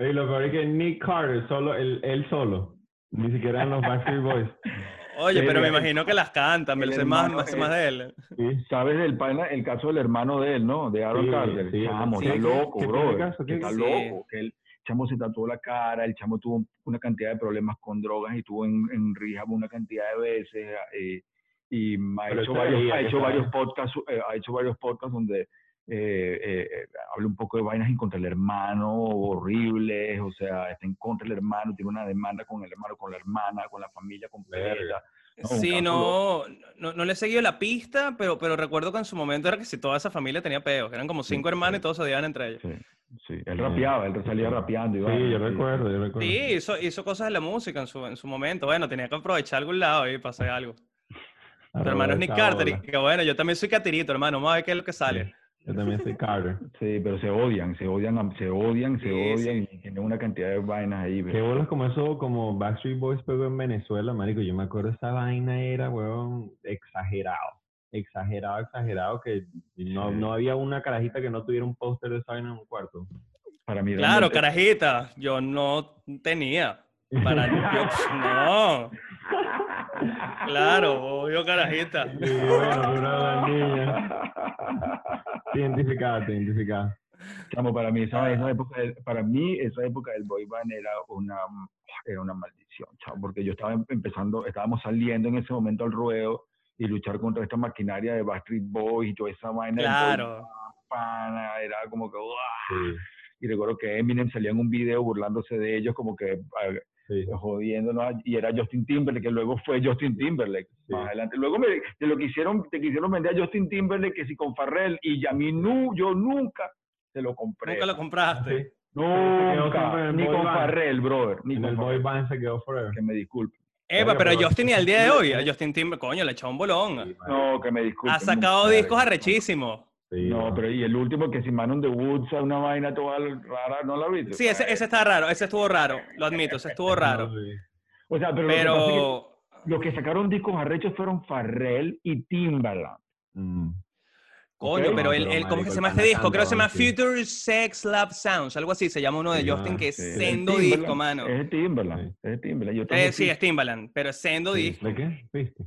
Y lo peor es que Nick Carter, solo, él, él solo, ni siquiera en los Backstreet Boys. [LAUGHS] Oye, Sí, pero me el- imagino que las cantan, me el lo sé más, hermano, más, más de él. Sí. ¿Sabes del pana, el caso del hermano de él, no? De Aaron Sí, Carter. sí, chamo, sí, está ¿qué- loco, bro. Está loco. Que el chamo se tatuó la cara, el chamo tuvo una cantidad de problemas con drogas y tuvo en, en rehab una cantidad de veces. eh, y ha hecho, varios, ha hecho varios podcasts, eh, ha hecho varios podcasts donde eh, eh, habla un poco de vainas en contra del hermano, horribles, o sea, está en contra del hermano, tiene una demanda con el hermano, con la hermana, con la familia completa. No, Sí, no, no, no le he seguido la pista, pero, pero recuerdo que en su momento era que si toda esa familia tenía peos, eran como Sí, cinco hermanos sí. y todos se odiaban entre ellos. Sí, sí. Él rapeaba, él salía rapeando. y Sí, yo sí. recuerdo, yo recuerdo. Sí, hizo, hizo cosas de la música en su, en su momento. Bueno, tenía que aprovechar algún lado y pasar algo. [LAUGHS] Tu hermano es Nick Carter, y que bueno, yo también soy catirito, hermano. Vamos a ver qué es lo que sale. Yo también soy Carter. [LAUGHS] Sí, pero se odian, se odian, se odian, se Sí, odian y tienen una cantidad de vainas ahí. Qué pero- bolas como eso, como Backstreet Boys pegó en Venezuela, marico. Yo me acuerdo esa vaina era, weón, exagerado. Exagerado, exagerado, que no, no había una carajita que no tuviera un póster de esa vaina en un cuarto. Para mí, Claro, carajita, yo no tenía. Para [LAUGHS] yo, no. Claro, obvio, carajita. Sí, bueno, pero la niña. Identificada, identificada. Chamo, para mí esa, esa época, del- para mí esa época del boy band era una, era una maldición, chamo, porque yo estaba em- empezando, estábamos saliendo en ese momento al ruedo y luchar contra esta maquinaria de Backstreet Boys y toda esa vaina. Claro. pana, era como que. Sí, y recuerdo que Eminem salía en un video burlándose de ellos, como que sí. jodiéndonos, y era Justin Timberlake, que luego fue Justin Timberlake Sí. más adelante. Luego me, de lo que hicieron, te quisieron vender a Justin Timberlake, que si con Farrell, y a mí nu, yo nunca se lo compré. Nunca lo compraste. Nunca, ni con. Farrell, brother, ni En con el boy band se quedó forever. que me disculpe. Eva, pero Justin y al día de hoy, a Justin Timber, coño, le echó un bolón. No, que me disculpe. Ha sacado discos arrechísimos. Sí, No, pero y el último que si Man on the Woods, una vaina toda rara, ¿no la viste? Sí, ese, ese está raro, ese estuvo raro, lo admito, ese estuvo [LAUGHS] raro. No, sí. O sea, pero, lo que pasa es que Pero, los que sacaron discos arrechos fueron Farrell y Timbaland. Mm. Coño, Ok. pero No, el, pero, el- ¿cómo que se llama este disco? Creo que se llama sí. Future Sex Love Sounds, algo así, se llama uno de Sí, Justin, ah, que es sí. Es sendo disco, mano. Es de Timbaland, es de Timbaland. Yo Eh, sí, es Timbaland, pero es sendo Sí. disco. ¿De qué? ¿Viste?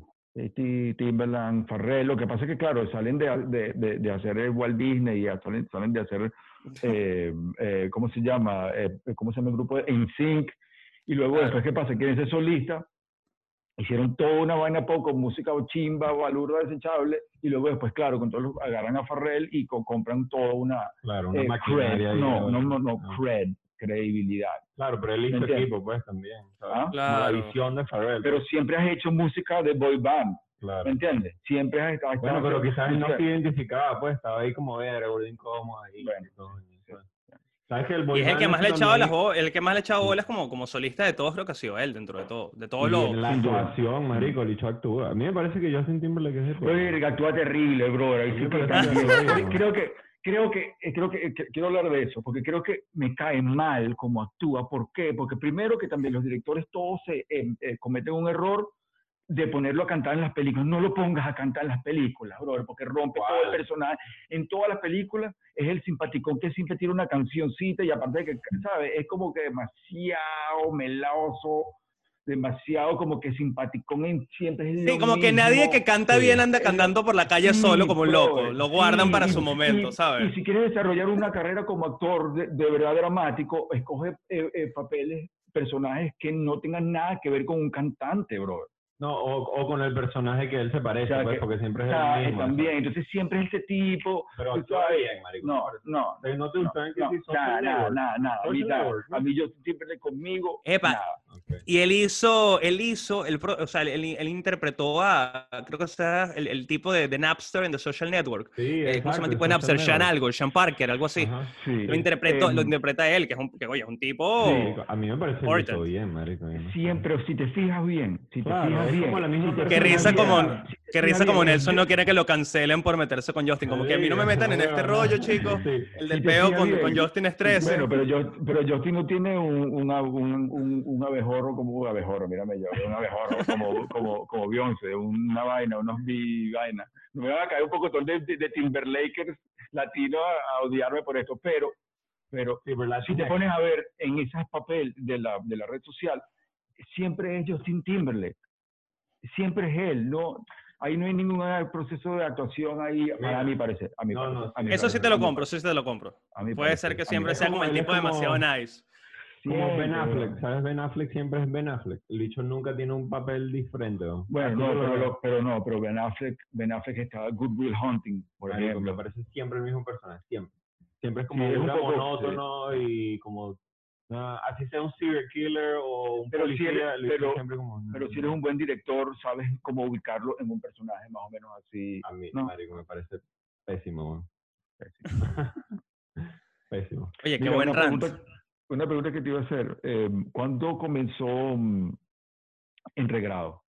Ti- Timbaland, Farrell. Lo que pasa es que, claro, salen de, de, de, de hacer el Walt Disney y salen, salen de hacer, [LAUGHS] eh, eh, ¿cómo se llama? Eh, ¿Cómo se llama el grupo? NSYNC. Y luego, Claro. después, ¿qué pasa? Quieren ser solistas. Hicieron toda una vaina pop con música chimba, balurda, desechable. Y luego, después, claro, con todos los, agarran a Farrell y co- compran toda una Claro, una eh, maquinaria. cred. ahí No, no, no, no, Ah. cred, credibilidad. Claro, pero él hizo equipo, pues, también. ¿sabes? ¿Ah? Claro. La visión de Pharrell. Pero siempre has hecho música de boy band, claro. ¿me entiendes? Siempre has estado... Bueno, pero quizás no se identificaba, pues, estaba ahí como ver, gordo incómodo ahí. Bueno, coño, ¿sabes? ¿Sabes que el boy Y es el que más le ha echado las el que más le ha echado bolas como, como solista de todos, creo que ha sido él, dentro de todo. De los. en la actuación, marico, el bicho actúa. A mí me parece que Justin Timberlake es el Oye, actúa terrible, también. creo que creo que eh, creo que eh, que- quiero hablar de eso porque creo que me cae mal cómo actúa. ¿Por qué? Porque primero que también los directores todos se, eh, eh, cometen un error de ponerlo a cantar en las películas. No lo pongas a cantar en las películas, brother, porque rompe todo el personaje. En todas las películas es el simpaticón que siempre tiene una cancioncita y aparte de que, ¿sabes? Es como que demasiado meloso, demasiado como que simpaticón en siempre es Sí, como que nadie que canta bien anda cantando por la calle Sí, solo como un loco. Lo guardan sí, para su momento, y- ¿sabes? Y si quieres desarrollar una carrera como actor de, de verdad dramático, escoge eh, eh, papeles, personajes que no tengan nada que ver con un cantante, brother. No, o, o con el personaje que él se parece, O sea, pues, que- porque siempre O es sea, el mismo. también, entonces siempre es este tipo. Pero tú actúa bien, marico. No, no. Eh, ¿No te No, gustan que no, sí nada, Social nada, Network? nada, nada. A mí. Network, yo siempre conmigo. Epa. nada. Ok. Y él hizo, él hizo, el pro- o sea, él, él interpretó a, creo que sea el, el tipo de, de Napster en The Social Network. Sí, Eh, ¿Cómo se llama el tipo de Napster? Social Sean Network. algo, Sean Parker, algo así. Ajá. Sí. Lo, interpretó, lo Em, interpreta él, que es un, que, oye, es un tipo... Sí. A mí me parece que bien, marico. Siempre, si te fijas bien, si te Claro, fijas bien. fijas risa como, fijas risa como Nelson no quiere que lo cancelen por meterse con Justin. Como que a mí no me metan en este rollo, chicos. El del peo con, con Justin Estrés. Bueno, pero yo, pero Justin no tiene un, una- un, un, un abejorro como un abejorro, mírame yo, un abejorro como, como, como Beyoncé, una vaina, unos bi vaina. Me va a caer un poco de, de, de Timberlakers latino a, a odiarme por esto, pero, pero si te pones a ver en ese papel de la, de la red social, siempre es Justin Timberlake. Siempre es él, no, ahí no hay ningún proceso de actuación ahí, Mira, a mi parecer. A mi no, parecer, no, a mi Eso sí te lo compro, sí te lo compro. Puede parecer, ser que siempre sea como el tipo como- demasiado nice. Como Ben Siempre, Affleck. ¿sabes? Ben Affleck siempre es Ben Affleck. El bicho nunca tiene un papel diferente. ¿no? Bueno, no, pero, lo- pero no, pero Ben Affleck, Ben Affleck está Good Will Hunting, por ejemplo. me parece siempre el mismo personaje, siempre. Siempre es como Sí, un poco- monótono y como, ah, así sea un serial killer o un Pero si eres- pero- siempre como... Pero si eres un buen director, sabes cómo ubicarlo en un personaje más o menos así. A mí, No. marico, me parece pésimo, weón. Pésimo. [LAUGHS] Oye, qué Mira, buen una rant. pregunta, una pregunta que te iba a hacer. eh, ¿Cuándo comenzó en regrado?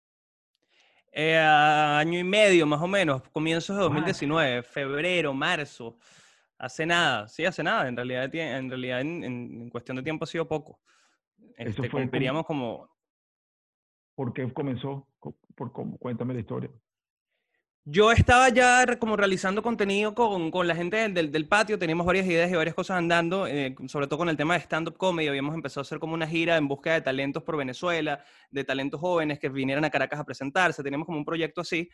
Eh, año y medio más o menos, comienzos de What? 2019, febrero, marzo. Hace nada, sí, hace nada. En realidad, en, realidad en, en- cuestión de tiempo ha sido poco. Eso Este, fue como- cumpliríamos como... ¿Por qué comenzó? Co- Por, cómo- cuéntame la historia. Yo estaba ya como realizando contenido con, con la gente del- del, del patio, teníamos varias ideas y varias cosas andando, eh, sobre todo con el tema de stand-up comedy. Habíamos empezado a hacer como una gira en búsqueda de talentos por Venezuela, de talentos jóvenes que vinieran a Caracas a presentarse. Teníamos como un proyecto así.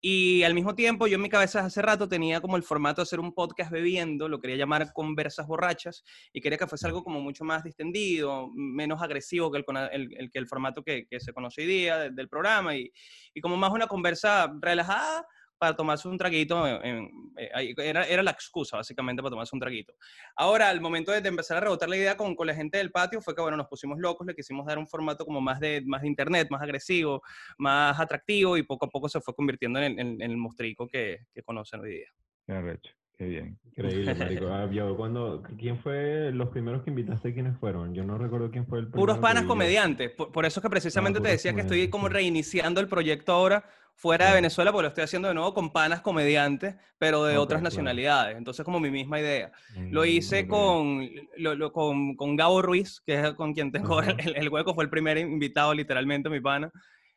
Y al mismo tiempo, yo en mi cabeza hace rato tenía como el formato de hacer un podcast bebiendo, lo quería llamar Conversas Borrachas, y quería que fuese algo como mucho más distendido, menos agresivo que el, cona- el- el- que el formato que, que se conoce hoy día de- del programa, y, y como más una conversa relajada para tomarse un traguito. en- en- eh, era, era la excusa, básicamente, para tomarse un traguito. Ahora, al momento de, de empezar a rebotar la idea con, con la gente del patio, fue que, bueno, nos pusimos locos, le quisimos dar un formato como más de, más de internet, más agresivo, más atractivo, y poco a poco se fue convirtiendo en el, en- el mostrico que, que conocen hoy día. Qué qué bien. Increíble, marico. Ah, yo cuando, ¿Quién fue los primeros que invitaste? ¿Quiénes fueron? Yo no recuerdo quién fue el primero. Puros panas comediantes. Por, por eso es que precisamente te puros decía que estoy como reiniciando el proyecto ahora fuera de Claro. Venezuela, porque lo estoy haciendo de nuevo con panas comediantes, pero de Ok, otras claro. nacionalidades. Entonces, como mi misma idea. Lo Mm, hice con, lo- lo- con, con Gabo Ruiz, que es con quien tengo Ajá. el, el hueco, fue el primer invitado, literalmente, mi pana.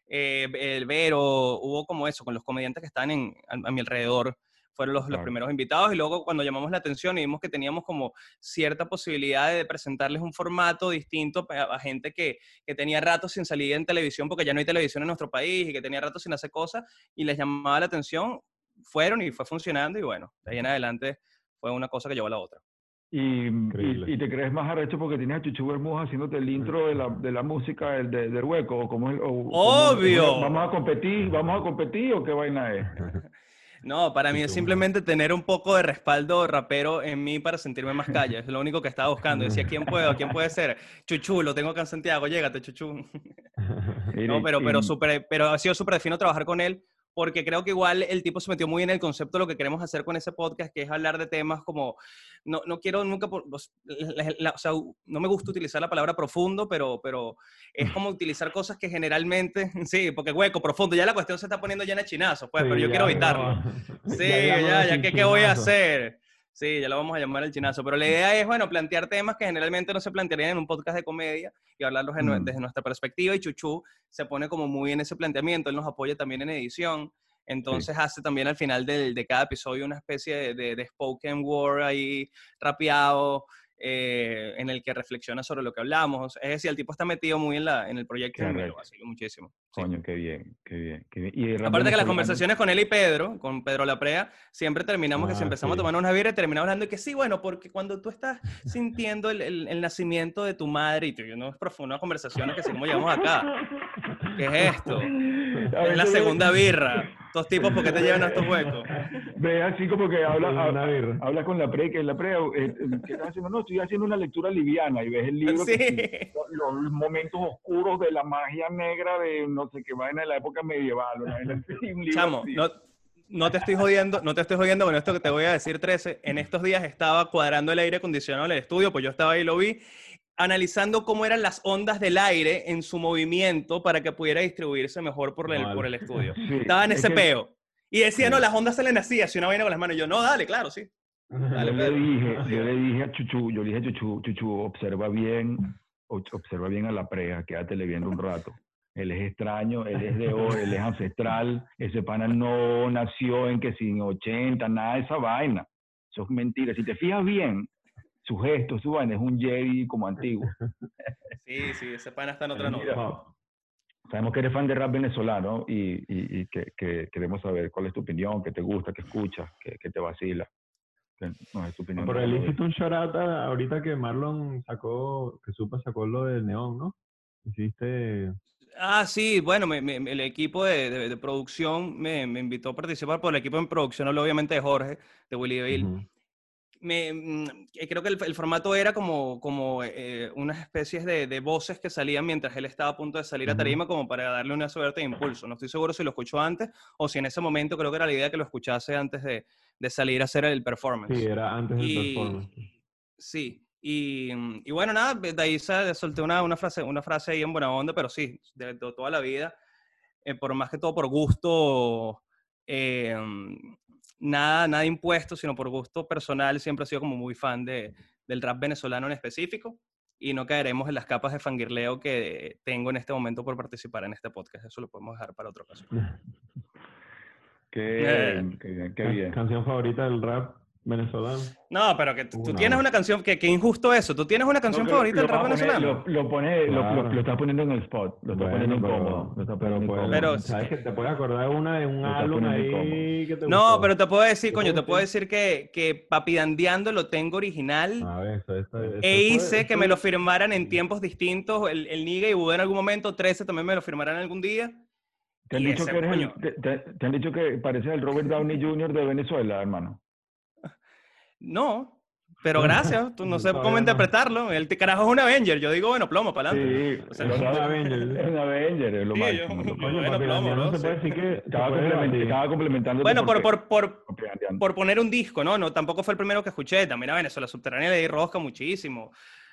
Eh, el Vero, hubo como eso, con los comediantes que están en, a, a mi alrededor, fueron los, los primeros invitados. Y luego, cuando llamamos la atención y vimos que teníamos como cierta posibilidad de presentarles un formato distinto a, a gente que, que tenía rato sin salir en televisión, porque ya no hay televisión en nuestro país y que tenía rato sin hacer cosas, y les llamaba la atención, fueron y fue funcionando. Y bueno, de ahí en adelante fue una cosa que llevó a la otra. Y, y, te crees más arrecho porque tienes a Chuchu Bermúdez haciéndote el intro de la, de la música el de- del hueco. ¿o cómo es- o- cómo- ¡Obvio! ¿Vamos a competir? ¿Vamos a competir o qué vaina es? [LAUGHS] No, para mí es simplemente tener un poco de respaldo rapero en mí para sentirme más calle. Es lo único que estaba buscando. Decía, ¿quién puedo? ¿Quién puede ser? Chuchu, lo tengo acá en Santiago, llégate, Chuchu. [LAUGHS] No, pero, pero, súper- pero ha sido súper fino trabajar con él porque creo que igual el tipo se metió muy en el concepto de lo que queremos hacer con ese podcast, que es hablar de temas como, no, no quiero nunca, la- la- o sea, no me gusta utilizar la palabra profundo, pero, pero es como utilizar cosas que generalmente, [LAUGHS] sí, porque hueco, profundo, ya la cuestión se está poniendo llena de chinazos, pues, Sí, pero yo ya quiero no. evitarlo. [LAUGHS] Sí, llamo ya, así ya, ¿qué, qué voy a chinazo. hacer? Sí, ya lo vamos a llamar el chinazo. Pero la idea es, bueno, plantear temas que generalmente no se plantearían en un podcast de comedia y hablarlos en Mm. desde nuestra perspectiva. Y Chuchu se pone como muy en ese planteamiento. Él nos apoya también en edición. Entonces hace también al final del- de, cada episodio una especie de, de- de spoken word ahí rapeado eh, en el que reflexiona sobre lo que hablamos. Es decir, el tipo está metido muy en, la, en el proyecto y me lo muchísimo. Sí. Coño, qué bien, qué bien. Qué bien. Y Aparte que las conversaciones con él y Pedro, con Pedro Laprea, siempre terminamos que si Ah, empezamos sí. a tomar una birra, terminamos hablando de que sí, bueno, porque cuando tú estás sintiendo el, el- el nacimiento de tu madre y tú y uno es profundo, unas conversaciones que así como llegamos acá. ¿Qué es esto? Es la segunda birra. Estos tipos, ¿por qué te llevan a estos huecos? Ve así como que habla, habla con la pre, que la pre, eh, eh, ¿qué estás haciendo? No, estoy haciendo una lectura liviana y ves el libro, que Sí. sí, los, los momentos oscuros de la magia negra de no sé qué vaina de la época medieval. una Chamo, así. no, no te estoy jodiendo, no te estoy jodiendo con esto que te voy a decir, 13. En estos días estaba cuadrando el aire acondicionado en el estudio, pues yo estaba ahí y lo vi, analizando cómo eran las ondas del aire en su movimiento para que pudiera distribuirse mejor por el, Vale. por el estudio. Sí, Estaba en es ese que peo. Y decía, Sí. no, las ondas salen así, así una vaina con las manos. Y yo, no, dale, claro, sí. Dale, Yo le dije, [LAUGHS] yo le dije a Chuchu, yo le dije a Chuchu, Chuchu, observa bien, observa bien a la prea, quédatele viendo un rato. Él es extraño, él es de [LAUGHS] hoy, él es ancestral, ese pana no nació en que sin 80, nada de esa vaina. Eso es mentira. Si te fijas bien, su gesto, su vaina es un Jedi como antiguo. [LAUGHS] Sí, sí, ese pana está en otra nota. Sabemos que eres fan de rap venezolano y, y- y que, que queremos saber cuál es tu opinión, qué te gusta, qué escuchas, qué, qué te vacila. Nos des tu opinión. Le todo hiciste un shorata ahorita que Marlon sacó, que supo sacó lo del neón, ¿no? Hiciste... Ah, sí, bueno, me- me- el equipo de, de- de producción me, me invitó a participar, por el equipo de producción obviamente de Jorge, de Willy. Ujú. me, mm, eh, creo que el, el formato era como, como eh, unas especies de, de voces que salían mientras él estaba a punto de salir a tarima como para darle una suerte de impulso. No estoy seguro si lo escuchó antes o si en ese momento creo que era la idea que lo escuchase antes de, de salir a hacer el performance. Sí, era antes del Y- performance. Sí, y, mm, y bueno, nada, de ahí sa- solté una, una, frase, una frase ahí en buena onda, pero sí, de, de toda la vida, eh, por más que todo por gusto, eh, mm, nada, nada impuesto, sino por gusto personal, siempre he sido como muy fan de, del rap venezolano en específico, y no caeremos en las capas de fangirleo que tengo en este momento por participar en este podcast, eso lo podemos dejar para otra ocasión. [LAUGHS] Qué, Eh. qué bien, qué Can- bien. Canción favorita del rap venezolano. No, pero que tú tienes una canción, que, que injusto eso, tú tienes una canción favorita del rap venezolano. Lo, lo pone, lo- lo, Claro. lo estás poniendo en el spot, lo estás Bueno, poniendo pero- incómodo. Lo pero, poniendo incómodo. Pero- ¿sabes que te puedes acordar de una de un álbum ahí incómodo. que te No, gustó? pero te puedo decir, ¿Te coño, te puedo decir que, que Papidandeando lo tengo original. A ver, eso, eso- eso e hice que eso- me lo firmaran en tiempos distintos. El, el Niga y Buda en algún momento, 13 también me lo firmarán algún día. ¿Te han, dicho ese que eres el- coño. te, te- te han dicho que pareces el Robert Downey Jr. de Venezuela, hermano. No, pero gracias. Tú no sé cómo no. interpretarlo. El carajo es un Avenger. Yo digo, bueno, plomo, para adelante. Sí, O sea, es es un [LAUGHS] Avenger. Es un Avenger, es lo Sí, máximo. yo-. Coño, bueno, plomo, no ¿no? se puede Sí. decir que... se Estaba, complementando. Bueno, por, por, por, por poner un disco, ¿no? no Tampoco fue el primero que escuché. También a Venezuela Subterránea le di rosca muchísimo.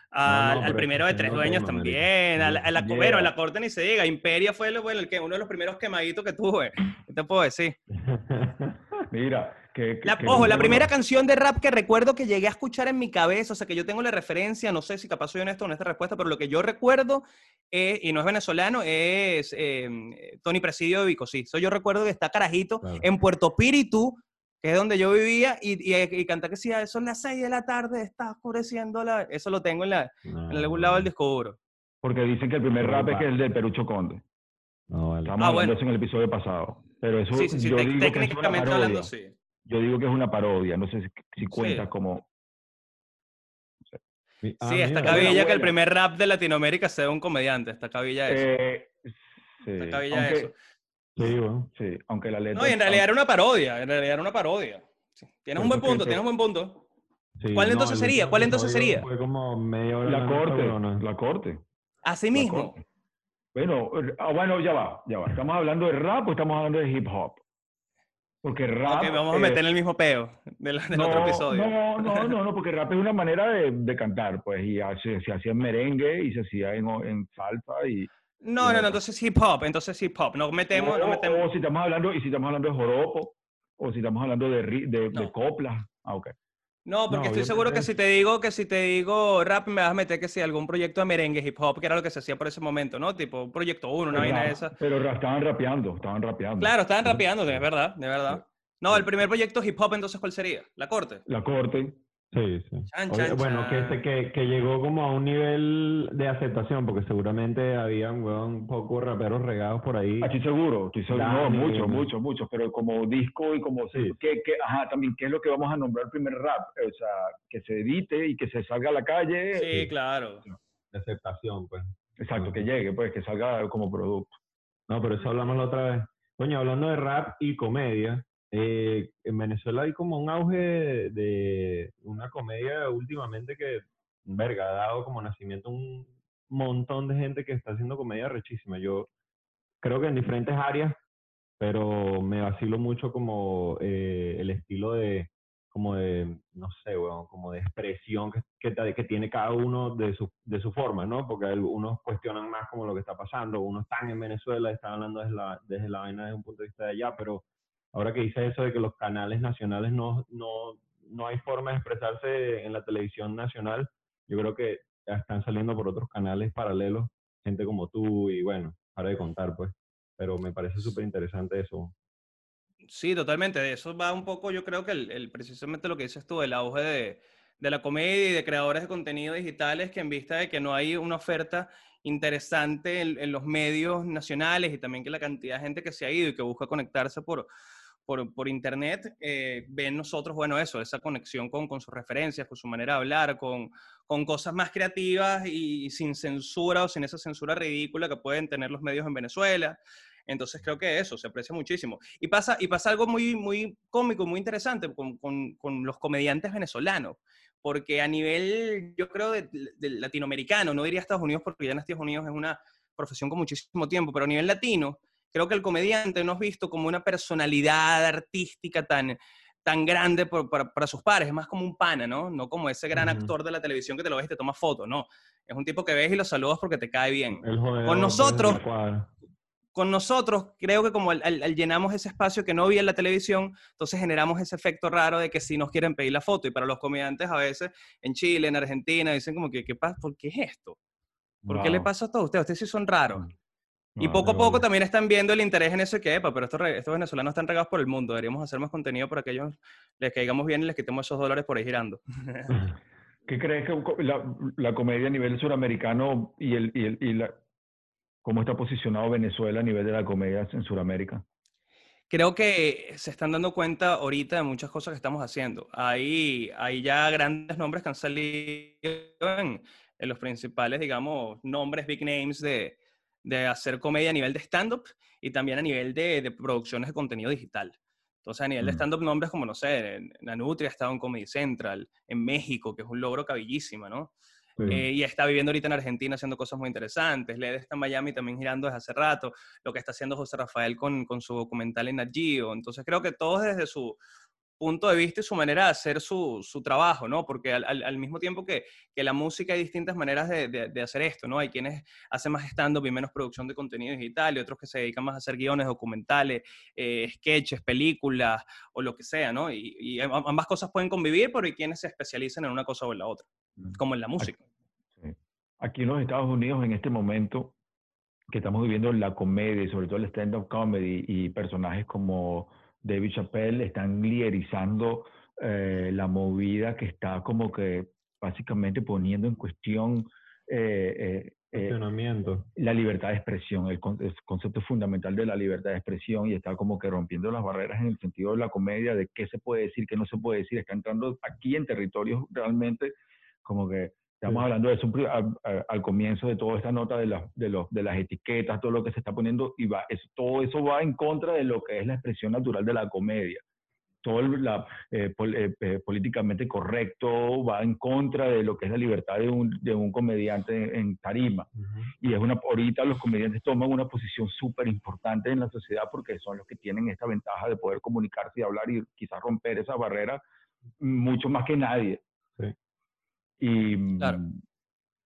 Al, no, al primero de Tres no Dueños también. A la, a la, Yeah. a la corte ni se diga. Imperia fue el, bueno, el que, uno de los primeros quemaditos que tuve. ¿Qué te puedo decir? [LAUGHS] Mira, que, que- La- que ojo, no- la primera canción de rap que recuerdo que llegué a escuchar en mi cabeza, o sea, que yo tengo la referencia, no sé si capaz soy honesto en esta respuesta, pero lo que yo recuerdo, es, y no es venezolano, es eh, Tony Presidio de Vicosí. Eso yo recuerdo que está carajito Claro. en Puerto Píritu, que es donde yo vivía, y, y, y canta que sí, son las 6 de la tarde, está oscureciendo la... Eso lo tengo en, la, No, en algún lado del disco duro. Porque dicen que el primer No, rap es que es el de Perucho Conde. No, vale. Estábamos Ah, hablando bueno. de eso en el episodio pasado. Pero eso Sí, sí, sí, yo digo que es una técnicamente hablando, sí. Yo digo que es una parodia. No sé si, si cuenta Sí. como... Mi- ah, Sí, está cabilla que el primer rap de Latinoamérica sea un comediante, está cabilla eso. Eh, sí, está cabilla aunque, eso. Sí, bueno. sí, aunque la letra... No, y en realidad era una parodia, en realidad era una parodia. Sí. Tienes un buen punto, tienes un buen punto. Sí, ¿Cuál no, entonces sería? ¿Cuál entonces sería? Fue como media hora La corte, la corte. Así mismo. corte. Bueno, ah, bueno, ya va, ya va. ¿Estamos hablando de rap o estamos hablando de hip hop? Porque rap... Ok, vamos a meter en el mismo peo del, del otro episodio. No, no, [LAUGHS] no, no, porque rap es una manera de, de cantar, pues, y hace- se hacía en merengue y se hacía en, en salsa y... No, no, no, entonces hip hop, entonces hip hop. Nos metemos, o, nos o metemos. si estamos hablando, y si estamos hablando de joropo, o si estamos hablando de, de, de No. coplas. Ah, ok. No, porque No, estoy seguro que si te digo que si te digo rap me vas a meter que si algún proyecto de merengue, hip hop, que era lo que se hacía por ese momento, ¿no? Tipo un proyecto uno, una vaina de ra- esa. Pero estaban rapeando, estaban rapeando. Claro, estaban rapeando, de verdad, de verdad. No, el primer proyecto hip hop entonces ¿cuál sería? La corte. La corte, Sí, sí. Chan, Oye, chan, bueno, que, se- que, que llegó como a un nivel de aceptación, porque seguramente habían un poco raperos regados por ahí. Ah, Estoy seguro, estoy seguro. No, Dani, mucho, bueno. mucho, mucho. Pero como disco y como. Sí. ¿qué, qué- ajá, también, ¿qué es lo que vamos a nombrar primer rap? O sea, que se edite y que se salga a la calle. Sí, claro. De aceptación, pues. Exacto, que llegue, pues, que salga como producto. No, pero eso hablamos la otra vez. Coño, hablando de rap y comedia, eh, en Venezuela hay como un auge de, una comedia últimamente que, verga, ha dado como nacimiento un montón de gente que está haciendo comedia rechísima. Yo creo que en diferentes áreas, pero me vacilo mucho como eh, el estilo de, como de, no sé, weón, como de expresión que, tiene cada uno de su, de su forma, ¿no? Porque algunos cuestionan más como lo que está pasando, unos están en Venezuela, están hablando desde la, desde la vaina desde un punto de vista de allá, pero ahora que dice eso de que los canales nacionales no, no, no hay forma de expresarse en la televisión nacional, yo creo que ya están saliendo por otros canales paralelos, gente como tú y bueno, para de contar pues, pero me parece súper interesante eso. Sí, totalmente. De eso va un poco, yo creo que el, el- precisamente lo que dices tú, el auge de, de la comedia y de creadores de contenido digitales que en vista de que no hay una oferta interesante en, en los medios nacionales y también que la cantidad de gente que se ha ido y que busca conectarse por, por, por internet, eh, ven nosotros, bueno, eso, esa conexión con, con sus referencias, con su manera de hablar, con, con cosas más creativas y, sin censura o sin esa censura ridícula que pueden tener los medios en Venezuela. Entonces creo que eso se aprecia muchísimo. Y pasa, y pasa algo muy, muy cómico, muy interesante con, con, con los comediantes venezolanos, porque a nivel, yo creo, de, de latinoamericano, no diría Estados Unidos porque ya en Estados Unidos es una profesión con muchísimo tiempo, pero a nivel latino, creo que el comediante no es visto como una personalidad artística tan, tan grande por, para, para, sus pares, es más como un pana, ¿no? No como ese gran uh -huh. actor de la televisión que te lo ves y te toma fotos, no. Es un tipo que ves y lo saludas porque te cae bien. Con nosotros, con nosotros, creo que como al, al, al, llenamos ese espacio que no había en la televisión, entonces generamos ese efecto raro de que sí nos quieren pedir la foto. Y para los comediantes a veces en Chile, en Argentina, dicen como que, ¿qué pasa? ¿por qué es esto? ¿Por wow. qué le pasa a todos ustedes? Ustedes sí son raros. Y poco a poco también están viendo el interés en eso que, epa, pero estos, estos venezolanos están regados por el mundo. Deberíamos hacer más contenido para que ellos les caigamos bien y les quitemos esos dólares por ahí girando. [LAUGHS] ¿Qué crees que la, la comedia a nivel suramericano y, el, y, el, y la, cómo está posicionado Venezuela a nivel de la comedia en Sudamérica? Creo que se están dando cuenta ahorita de muchas cosas que estamos haciendo. Hay, hay ya grandes nombres que han salido en, en los principales, digamos, nombres, big names de, de hacer comedia a nivel de stand-up y también a nivel de, de, producciones de contenido digital. Entonces, a nivel mm. de stand-up, nombres como, no sé, la Nutria ha estado en Comedy Central, en México, que es un logro cabillísima, ¿no? Sí. Eh, y está viviendo ahorita en Argentina haciendo cosas muy interesantes. Led está en Miami también girando desde hace rato. Lo que está haciendo José Rafael con, con su documental en Nat Geo. Entonces creo que todos desde su punto de vista y su manera de hacer su, su trabajo, ¿no? Porque al, al, al, mismo tiempo que, que la música hay distintas maneras de, de, de hacer esto, ¿no? Hay quienes hacen más stand-up y menos producción de contenido digital y otros que se dedican más a hacer guiones, documentales, eh, sketches, películas o lo que sea, ¿no? Y, y, ambas cosas pueden convivir, pero hay quienes se especializan en una cosa o en la otra, como en la música. Aquí en los Estados Unidos, en este momento que estamos viviendo la comedia sobre todo el stand-up comedy y personajes como David Chappelle están liderizando eh, la movida que está como que básicamente poniendo en cuestión eh, eh, la libertad de expresión, el, con, el, concepto fundamental de la libertad de expresión y está como que rompiendo las barreras en el sentido de la comedia, de qué se puede decir, qué no se puede decir, está entrando aquí en territorios realmente como que Estamos sí. hablando de eso al, al, comienzo de toda esta nota de, la, de, los, de las etiquetas, todo lo que se está poniendo, y va, eso, todo eso va en contra de lo que es la expresión natural de la comedia. Todo el, la, eh, pol, eh, políticamente correcto va en contra de lo que es la libertad de un, de un comediante en, en tarima. Uh -huh. Y es una, ahorita los comediantes toman una posición súper importante en la sociedad porque son los que tienen esta ventaja de poder comunicarse y hablar y quizás romper esa barrera mucho más que nadie. Y claro.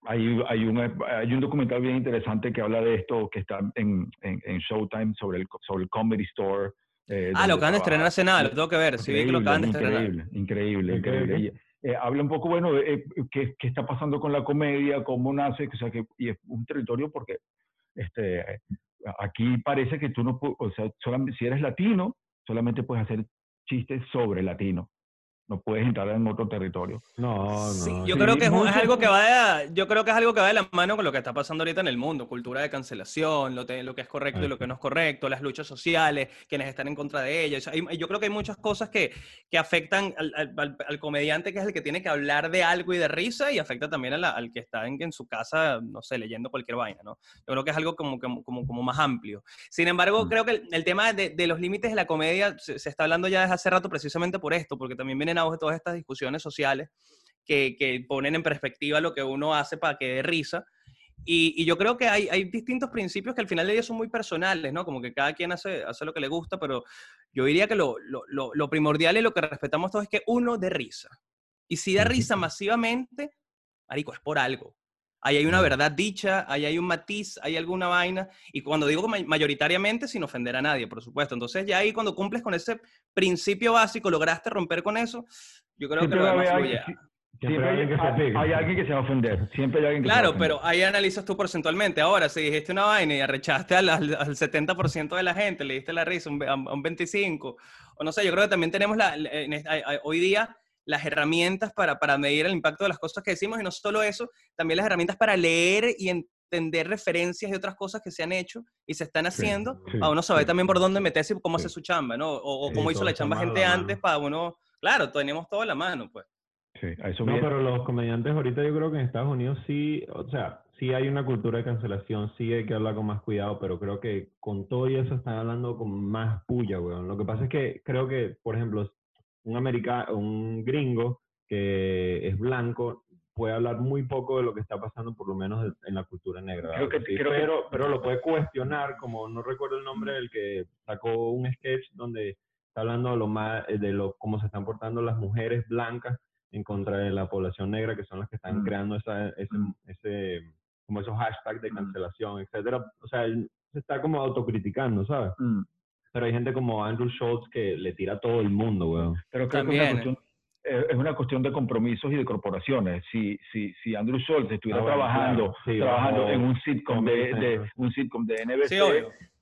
hay, hay, un, hay un documental bien interesante que habla de esto, que está en, en, en Showtime sobre el, sobre el Comedy Store. Eh, ah, lo acaban de estrenar hace nada, lo tengo que ver. Sí, vi que lo acaban de estrenar. Increíble, increíble, increíble. Eh, habla un poco, bueno, eh, qué, qué está pasando con la comedia, cómo nace, o sea, que, y es un territorio porque este, aquí parece que tú no, o sea, solamente, si eres latino, solamente puedes hacer chistes sobre latino no puedes entrar en otro territorio. No, no. Sí, yo sí, creo que es, es algo que va de, yo creo que es algo que va de la mano con lo que está pasando ahorita en el mundo, cultura de cancelación, lo, te- lo que es correcto y lo que no es correcto, las luchas sociales, quienes están en contra de ellas. Hay- yo creo que hay muchas cosas que, que afectan al, al- al- comediante que es el que tiene que hablar de algo y de risa y afecta también a la- al que está en, en su casa, no sé, leyendo cualquier vaina, ¿no? Yo creo que es algo como, como, como, como más amplio. Sin embargo, Mm. creo que el, el tema de, de los límites de la comedia se, se está hablando ya desde hace rato precisamente por esto, porque también vienen a auge todas estas discusiones sociales que, que ponen en perspectiva lo que uno hace para que dé risa. Y, y yo creo que hay, hay distintos principios que al final de día son muy personales, ¿no? Como que cada quien hace, hace lo que le gusta, pero yo diría que lo, lo, lo, lo primordial y lo que respetamos todos es que uno dé risa. Y si da risa masivamente, marico, es por algo. Ahí hay una Claro. verdad dicha, ahí hay un matiz, hay alguna vaina. Y cuando digo ma- mayoritariamente, sin ofender a nadie, por supuesto. Entonces ya ahí cuando cumples con ese principio básico, lograste romper con eso, yo creo Siempre que lo va a demás haber fluye. alguien- Siempre siempre hay alguien que se hay, pegue. hay alguien que se va a ofender. Siempre hay alguien que se va a Claro, ofender. pero ahí analizas tú porcentualmente. Ahora, si dijiste una vaina y arrechaste al, al, al 70% de la gente, le diste la risa un a un 25%, o no sé, yo creo que también tenemos la, en hoy día las herramientas para, para medir el impacto de las cosas que decimos y no solo eso, también las herramientas para leer y entender referencias de otras cosas que se han hecho y se están haciendo, sí, a uno saber sí, también por sí, dónde meterse y cómo sí. hace su chamba, ¿no? O, o Sí, cómo hizo la chamba gente la antes para uno... Claro, tenemos todo la mano, pues. Sí, a eso No, pero los comediantes ahorita yo creo que en Estados Unidos sí, o sea, sí hay una cultura de cancelación, sí hay que hablar con más cuidado, pero creo que con todo y eso están hablando con más puya, weón. Lo que pasa es que creo que, por ejemplo, un americano, un gringo que es blanco puede hablar muy poco de lo que está pasando, por lo menos en la cultura negra. Que- creo que- pero, pero lo puede cuestionar, como no recuerdo el nombre del que sacó un sketch donde está hablando de lo más, eh, de lo cómo se están portando las mujeres blancas en contra de la población negra, que son las que están Mm. creando esa, ese, Mm. ese, como esos hashtags de Mm. cancelación, etcétera. O sea, él se está como autocriticando, ¿sabes? Mm. Pero hay gente como Andrew Schultz que le tira a todo el mundo, weón. Pero creo que También, es una, cuestión, eh, es una cuestión de compromisos y de corporaciones. Si, si, si Andrew Schultz estuviera Ah, bueno, trabajando, claro. Sí, trabajando en un sitcom de, de- un sitcom de NBC, Sí,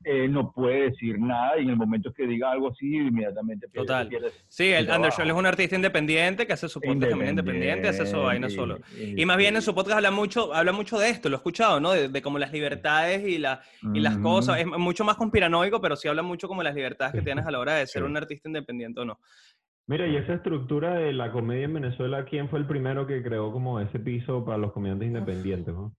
eh, no puede decir nada y en el momento que diga algo así, inmediatamente pierde, Total. pierde Sí, el Anderson trabajo. es un artista independiente que hace su podcast también independiente, hace su vaina solo. Y más bien en su podcast habla mucho, habla mucho de esto, lo he escuchado, ¿no? De, de como las libertades y, la, y las cosas. Es mucho más conspiranoico, pero sí habla mucho como las libertades que tienes a la hora de ser sí. un artista independiente o no. Mira, y esa estructura de la comedia en Venezuela, ¿quién fue el primero que creó como ese piso para los comediantes independientes? ¿no?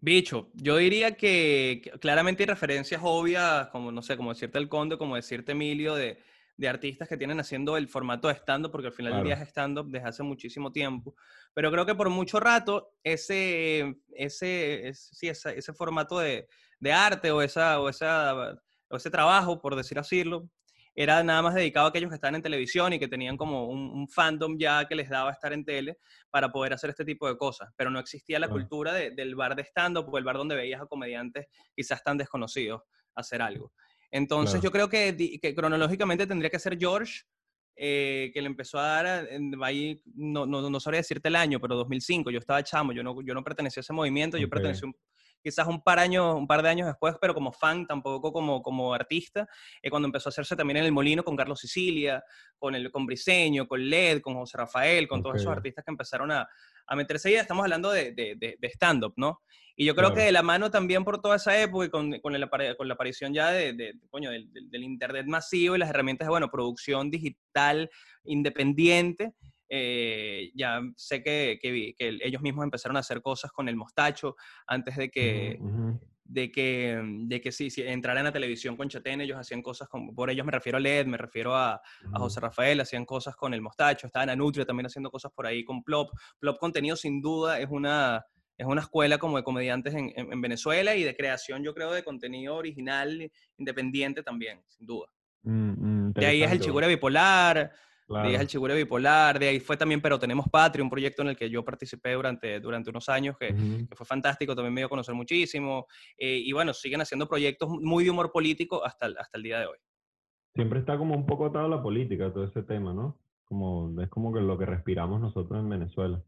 Bicho, yo diría que claramente hay referencias obvias, como no sé, como decirte El Conde, como decirte Emilio, de, de artistas que tienen haciendo el formato de stand-up, porque al final del día Claro. es stand-up desde hace muchísimo tiempo. Pero creo que por mucho rato ese, ese, es- sí, esa- ese formato de, de arte o, esa, o, esa, o ese trabajo, por decir así, era nada más dedicado a aquellos que estaban en televisión y que tenían como un, un fandom ya que les daba estar en tele para poder hacer este tipo de cosas. Pero no existía la Claro. cultura de- del bar de stand-up o el bar donde veías a comediantes quizás tan desconocidos hacer algo. Entonces Claro. yo creo que, que cronológicamente tendría que ser George, eh, que le empezó a dar, a- en- ahí, no, no, no sabría decirte el año, pero 2005, yo estaba chamo, yo no, yo no pertenecía a ese movimiento, yo pertenecía un- quizás un par, años, un par de años después, pero como fan, tampoco como, como artista, eh, cuando empezó a hacerse también en El Molino con Carlos Sicilia, con, el, con Briseño, con LED, con José Rafael, con todos esos artistas que empezaron a, a meterse ahí, estamos hablando de, de, de- de stand-up, ¿no? Y yo creo Claro. que de la mano también por toda esa época y con, con, el con la aparición ya de, de- coño, del, del- del internet masivo y las herramientas de, bueno, producción digital independiente, eh, ya sé que, que que ellos mismos empezaron a hacer cosas con el mostacho antes de que, Ujú, ujú. de que, de que sí, sí, entraran a televisión con Chatén, ellos hacían cosas con, por ellos me refiero a LED, me refiero a, a Ujú. José Rafael, hacían cosas con el Mostacho, estaban a Nutria también haciendo cosas por ahí con Plop. Plop Contenido sin duda es una, es una escuela como de comediantes en, en- en Venezuela y de creación, yo creo, de contenido original, independiente también, sin duda. Mm, mm, De ahí es el Chigure Bipolar, de ahí es claro. el Chigure Bipolar, de ahí fue también Pero Tenemos Patria, un proyecto en el que yo participé durante, durante unos años que fue fantástico, también me dio a conocer muchísimo. eh, y bueno, siguen haciendo proyectos muy de humor político hasta, el- hasta el día de hoy. Siempre está como un poco atado a la política, todo ese tema, ¿no? Como, es como que lo que respiramos nosotros en Venezuela.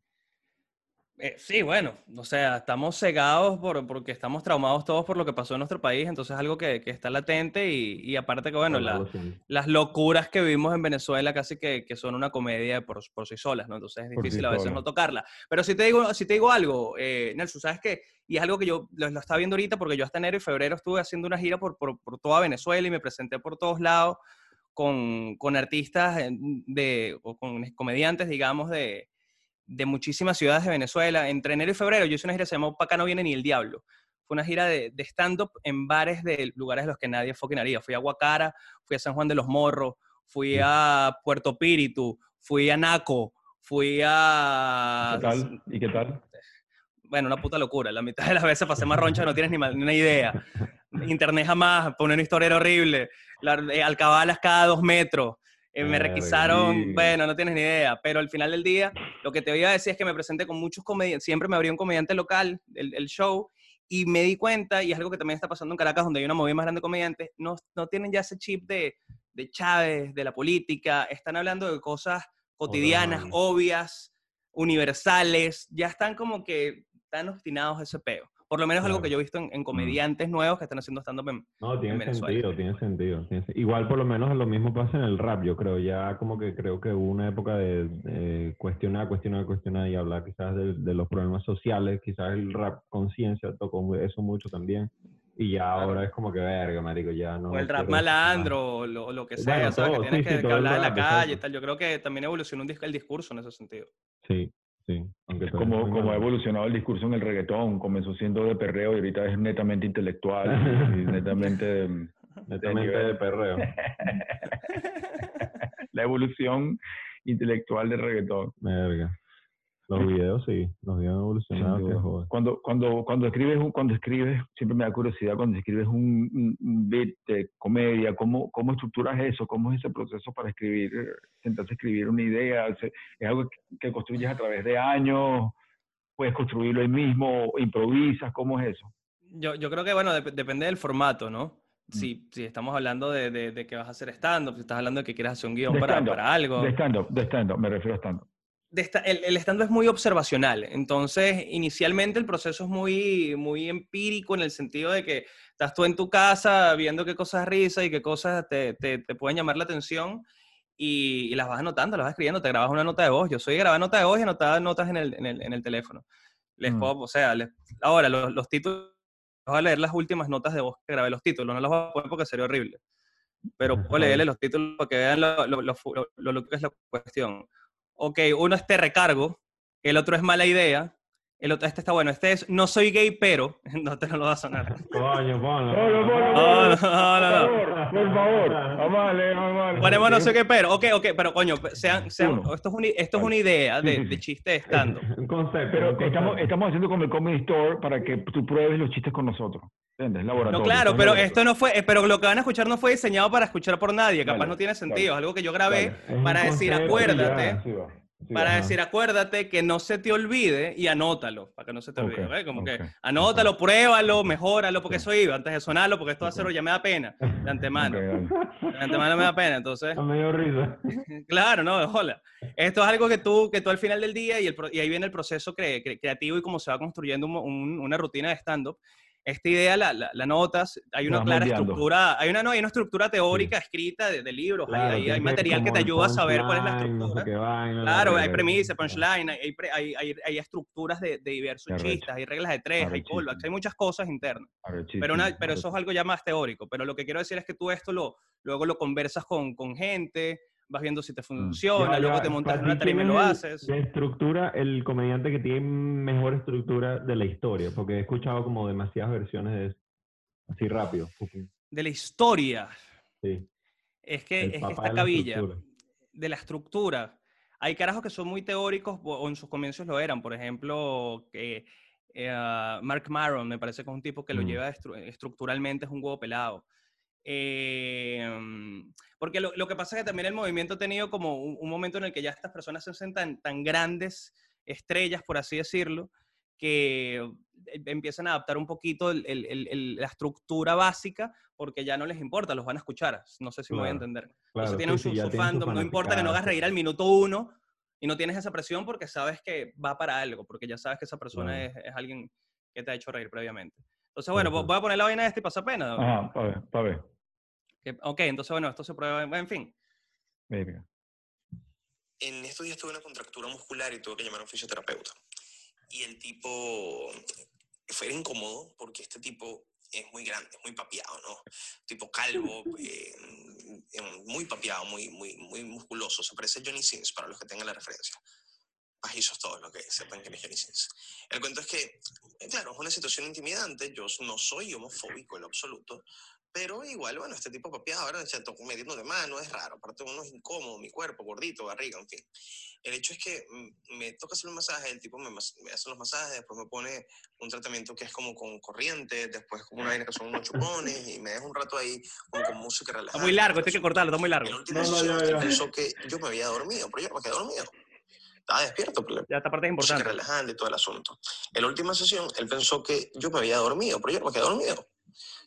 Eh, sí, bueno, o sea, estamos cegados por, porque estamos traumados todos por lo que pasó en nuestro país, entonces es algo que, que está latente y, y aparte que, bueno, la- las locuras que vivimos en Venezuela casi que, que son una comedia por, por sí solas, ¿no? Entonces es Por sí difícil a veces no tocarla. Pero si te digo, si te digo algo, eh, Nelson, ¿sabes qué? Y es algo que yo lo, lo estaba viendo ahorita porque yo hasta enero y febrero estuve haciendo una gira por, por, por toda Venezuela y me presenté por todos lados con, con artistas de, o con comediantes, digamos, de, de muchísimas ciudades de Venezuela. Entre enero y febrero yo hice una gira que se llamó Pa' acá no viene ni el diablo. Fue una gira de, de stand-up en bares de lugares de los que nadie fucking haría. Fui a Guacara, fui a San Juan de los Morros, fui a Puerto Píritu, fui a Naco, fui a... ¿Qué tal? ¿Y qué tal? Bueno, una puta locura. La mitad de las veces pasé más roncha, no tienes ni, ma- ni una idea. Internet jamás, poner una historia horrible. La, eh, alcabalas cada dos metros. Eh, me requisaron, bueno, no tienes ni idea. Pero al final del día, lo que te iba a decir es que me presenté con muchos comediantes. Siempre me abrió un comediante local, el, el show, y me di cuenta, y es algo que también está pasando en Caracas, donde hay una movida más grande de comediantes, no, no tienen ya ese chip de, de Chávez, de la política. Están hablando de cosas cotidianas, obvias, universales. Ya están como que están obstinados a ese peo. Por lo menos algo Claro. que yo he visto en, en comediantes nuevos que están haciendo stand-up en, No, tiene Venezuela. sentido, tiene sentido, tiene sen- Igual por lo menos lo mismo pasa en el rap, yo creo. Ya como que creo que hubo una época de, de cuestionar, cuestionar, cuestionar y hablar quizás de, de los problemas sociales. Quizás el rap conciencia tocó eso mucho también. Y ya ahora es como que verga, marico, ya no. o el rap malandro, o lo, que sea, Bueno, ¿sabes? todo, que tienes sí, que, sí, hablar en la calle y tal. Yo creo que también evolucionó el discurso en ese sentido. Sí, sí. Aunque Como, como ha evolucionado el discurso en el reggaetón, comenzó siendo de perreo y ahorita es netamente intelectual y [LAUGHS] netamente de- Netamente de perreo. [LAUGHS] la evolución intelectual del reggaetón. Verga. Los [LAUGHS] videos sí, los videos han evolucionado. Que. Cuando, cuando, cuando escribes, un- cuando escribes, siempre me da curiosidad cuando escribes un, un, un beat de comedia, ¿cómo, ¿cómo estructuras eso? ¿Cómo es ese proceso para escribir, eh, sentarse a escribir una idea? ¿Se- ¿Es algo que, construyes a través de años? ¿Puedes construirlo ahí mismo? ¿Improvisas? ¿Cómo es eso? Yo, yo creo que, bueno, dep- depende del formato, ¿no? Mm. Si, si estamos hablando de, de, de que vas a hacer stand-up, si estás hablando de que quieres hacer un guion De para, para algo. De stand-up, de stand-up, me refiero a stand-up. De esta- el, el stand-up es muy observacional. Entonces, inicialmente el proceso es muy, muy empírico en el sentido de que estás tú en tu casa viendo qué cosas risa y qué cosas te, te, te pueden llamar la atención y, y las vas anotando, las vas escribiendo, te grabas una nota de voz. Yo soy grabar nota de voz y anotar notas en el, en el, en el teléfono. Les Mm. puedo, o sea, les- ahora los, los títulos, voy a leer las últimas notas de voz que grabé, los títulos, no las voy a poner porque sería horrible. Pero puedo leerles los títulos para que vean lo, lo- lo- lo que es la cuestión ok, uno es te recargo, el otro es mala idea, el otro, este está bueno, este es no soy gay, pero, [LAUGHS] no te no lo va a sonar. Coño, ponlo. Ponlo, ponlo, No. Por favor, por favor. [LAUGHS] Vamos a leer, vamos a leer. Ponemos no sé qué, pero, ok, ok, pero coño, sean, sean- Uno. esto, es una, esto es una idea de, de chiste de stand [LAUGHS] Un concepto. Pero un concepto. estamos, estamos haciendo como el Comedy Store para que tú pruebes los chistes con nosotros. ¿Entiendes? Laboratorio. No, claro, pero esto no fue, eh, pero lo que van a escuchar no fue diseñado para escuchar por nadie, capaz Vale, no tiene sentido, es algo que yo grabé Vale. Un para decir, acuérdate, ya. Sí, para ajá. decir, acuérdate que no se te olvide y anótalo, para que no se te olvide, ¿ves? Como ok, que anótalo, pruébalo, mejóralo, porque eso iba, antes de sonarlo, porque esto a Ok. ya me da pena, de antemano, de antemano me da pena, entonces, [LAUGHS] Me dio risa. [LAUGHS] claro, no, hola. Esto es algo que tú, que tú al final del día, y, el, y ahí viene el proceso cre- cre- creativo y cómo se va construyendo un un- una rutina de stand-up. Esta idea la, la, la notas, hay una vas clara moldeando. estructura, hay una, no, hay una estructura teórica escrita de, de libros, hay- Claro, hay, hay material que te ayuda a saber cuál es la punchline, no sé estructura. vaina, Claro, hay premisas, punchline, hay, hay, hay, estructuras de, de diversos chistes, hay reglas de tres, hay callbacks, hay muchas cosas internas. Arrechísimo, Pero, una, pero eso es algo ya más teórico. Pero lo que quiero decir es que tú esto lo, luego lo conversas con, con gente, vas viendo si te funciona, Mm. Ya, luego ya, te montas en una tarima y ¿quién lo haces. De estructura, el comediante que tiene mejor estructura de la historia, porque he escuchado como demasiadas versiones de eso. Así rápido. De la historia, Sí. es que, es que esta cabilla estructura. de la estructura. Hay carajos que son muy teóricos, o en sus comienzos lo eran. Por ejemplo, que, eh, Mark Maron, me parece que es un tipo que lo Mm. lleva estru- estructuralmente, es un huevo pelado. Eh, porque lo, lo que pasa es que también el movimiento ha tenido como un, un momento en el que ya estas personas se hacen tan, tan grandes estrellas, por así decirlo, que eh, empiezan a adaptar un poquito el- el- el- la estructura básica porque ya no les importa, los van a escuchar. No sé si me voy a Claro, entender. Claro, Entonces tienen sí, su, fandom, no importa que no hagas reír al minuto uno, y no tienes esa presión porque sabes que va para algo, porque ya sabes que esa persona Claro. es, es alguien que te ha hecho reír previamente. Entonces, bueno, voy a poner la vaina de este y pasa pena. Ajá, para ver, para ver. Que- ok, entonces, bueno, esto se prueba, en fin. Verga. En estos días tuve una contractura muscular y tuve que llamar a un fisioterapeuta. Y el tipo fue incómodo porque este tipo es muy grande, es muy papiado, ¿no? Tipo calvo, [LAUGHS] eh, eh, muy papiado, muy, muy, muy musculoso. Se parece a Johnny Sins, para los que tengan la referencia. Pajizos todos los que sepan quién es Johnny Sins. El cuento es que, claro, es una situación intimidante. Yo no soy homofóbico en lo absoluto. Pero igual, bueno, este tipo papiado, ahora se tocó metiendo de mano, es raro. Aparte, uno es incómodo, mi cuerpo, gordito, barriga, en fin. El hecho es que mm, me toca hacer un masaje, el tipo me, mas- me hace los masajes, después me pone un tratamiento que es como con corriente, después como una vaina que son unos chupones, y me deja un rato ahí como con música relajante. Está muy largo, hay que cortarlo, está muy En largo. la última No, no, ya. pensó que yo me había dormido, pero yo no me quedé dormido. Estaba despierto, pero Ya esta parte es importante. relajante y todo el asunto. En la última sesión, él pensó que yo me había dormido, pero yo no me quedé dormido.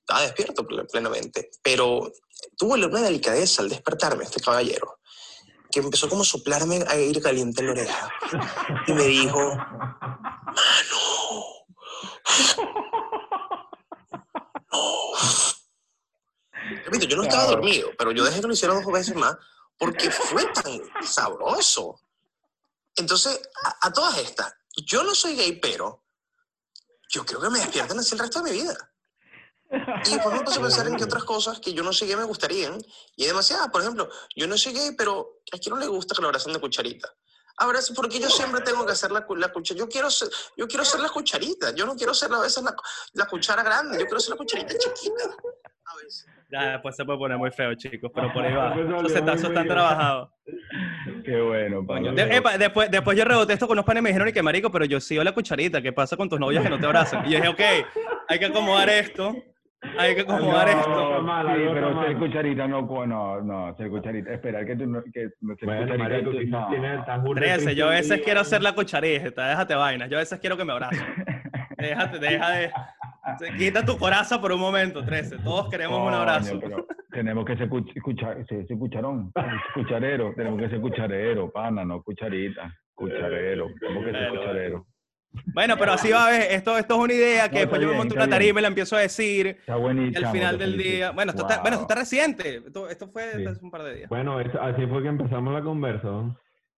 Estaba despierto ple- plenamente. Pero tuvo una delicadeza al despertarme, este caballero, que empezó como a soplarme aire caliente en la oreja. Y me dijo, mano, no. Repito, yo no estaba dormido, pero yo dejé que lo hiciera dos veces más porque fue tan sabroso. Entonces, a, a todas estas, yo no soy gay, pero yo creo que me despiertan así el resto de mi vida. Y después me puse a pensar en que otras cosas que yo no soy gay me gustarían. Y hay demasiadas. Por ejemplo, yo no soy gay, pero a quién no le gusta que lo abrazan de cucharita. Ahora, porque yo siempre tengo que hacer la, la cucharita. Yo quiero ser, yo quiero ser la cucharita. Yo no quiero ser a veces la, la cuchara grande. Yo quiero ser la cucharita chiquita. A veces. Ya después se puede poner muy feo, chicos, pero por ahí va. Volvió setazos están trabajados. Qué bueno, Pablo. de- epa, después, después yo reboté esto con unos panes y me dijeron, y que marico, pero yo sigo la cucharita, ¿qué pasa con tus novias que no te abrazan? Y yo dije, ok, hay que acomodar esto, hay que acomodar No, esto. sí, pero ser cucharita no, no, no, ser cucharita. Espera, que tú no, que no ser Bueno, cucharita. marico, tú- no. tiene- estás burda de 13, yo a veces quiero ser la cucharita, déjate vainas, yo a veces quiero que me abracen. [LAUGHS] Déjate, deja de... se- Quita tu coraza por un momento, 13, todos queremos un abrazo. pero tenemos que ser, cuch- cucha- ser- ser cucharón, cucharero. Tenemos que ser cucharero, pana, no cucharita. Cucharero. Tenemos que ser cucharero. Bueno, pero así va a ver, esto, esto es una idea que No, después yo me bien, monto una bien. tarima y la empiezo a decir, Está buenísimo. al final del día... Bueno, esto, está, bueno, esto está reciente, esto, esto fue Sí. hace un par de días. Bueno, así fue que empezamos la conversa.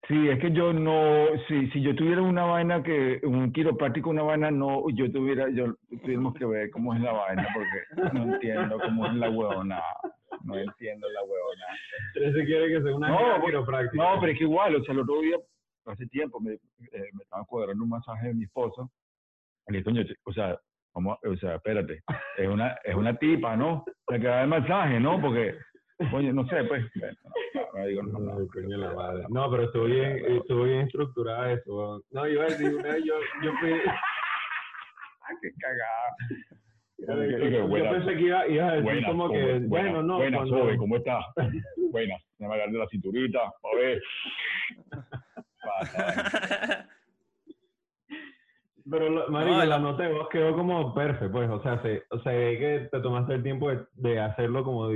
Sí, es que yo no, si, si yo tuviera una vaina que, un quiropráctico, una vaina, no, yo tuviera, yo tuviéramos que ver cómo es la vaina, porque no entiendo cómo es la huevona, no entiendo la huevona. 13 quiere que sea una No, quiropráctica. No, pero es que igual, o sea, el otro día, hace tiempo, me, eh, me estaban cuadrando un masaje de mi esposo, y le coño, o sea, vamos, o sea, espérate, es una, es una tipa, ¿no? La que da el masaje, ¿no? Porque, coño, no sé, pues, no, pero estuvo bien, estuvo bien estructurada eso. No, iba a decir, una vez yo, yo fui, [LAUGHS] qué cagada. yo, buena- pensé que iba, iba a decir Buenas, como que, Sobe, bueno, buenas, no, Buenas, cuando- ¿cómo estás? Buenas, me agarré la cinturita, a ver. Pasa, [LAUGHS] Pero, lo- marico, No, la nota de voz quedó como perfecto, pues, o sea, se, o sea, ve que te tomaste el tiempo de, de hacerlo como,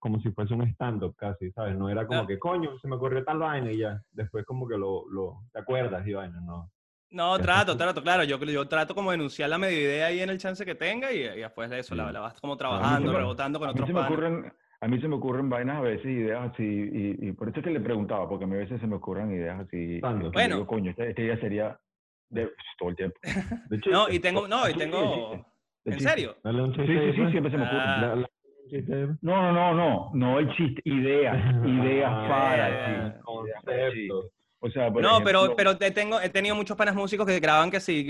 como si fuese un stand-up casi, ¿sabes? No era como que, coño, se me ocurrió tal vaina y ya, después como que lo, lo te acuerdas y vaina, ¿no? No, Ya trato, trato, claro. Yo, yo trato como de enunciar la media idea ahí en el chance que tenga y, y después de eso la, Sí. la vas como trabajando, rebotando con otros ocurren, a mí se me ocurren vainas a veces, ideas así, y, y por eso es que le preguntaba, porque a mí a veces se me ocurren ideas así. ¿Cuándo? que digo, Bueno. coño, esta, esta idea sería de todo el tiempo. [LAUGHS] De No, y tengo, no, y tengo... ¿En chiste. serio? Dale un Sí, chiste. sí, sí, pues. siempre se me ocurre. Ah. La- la-. No, no, no, no, no el chiste, ideas, [LAUGHS] ideas Ah, ideas para conceptos. Chiste. O sea, por No, pero, ejemplo, pero te tengo, he tenido muchos panas músicos que graban que sí,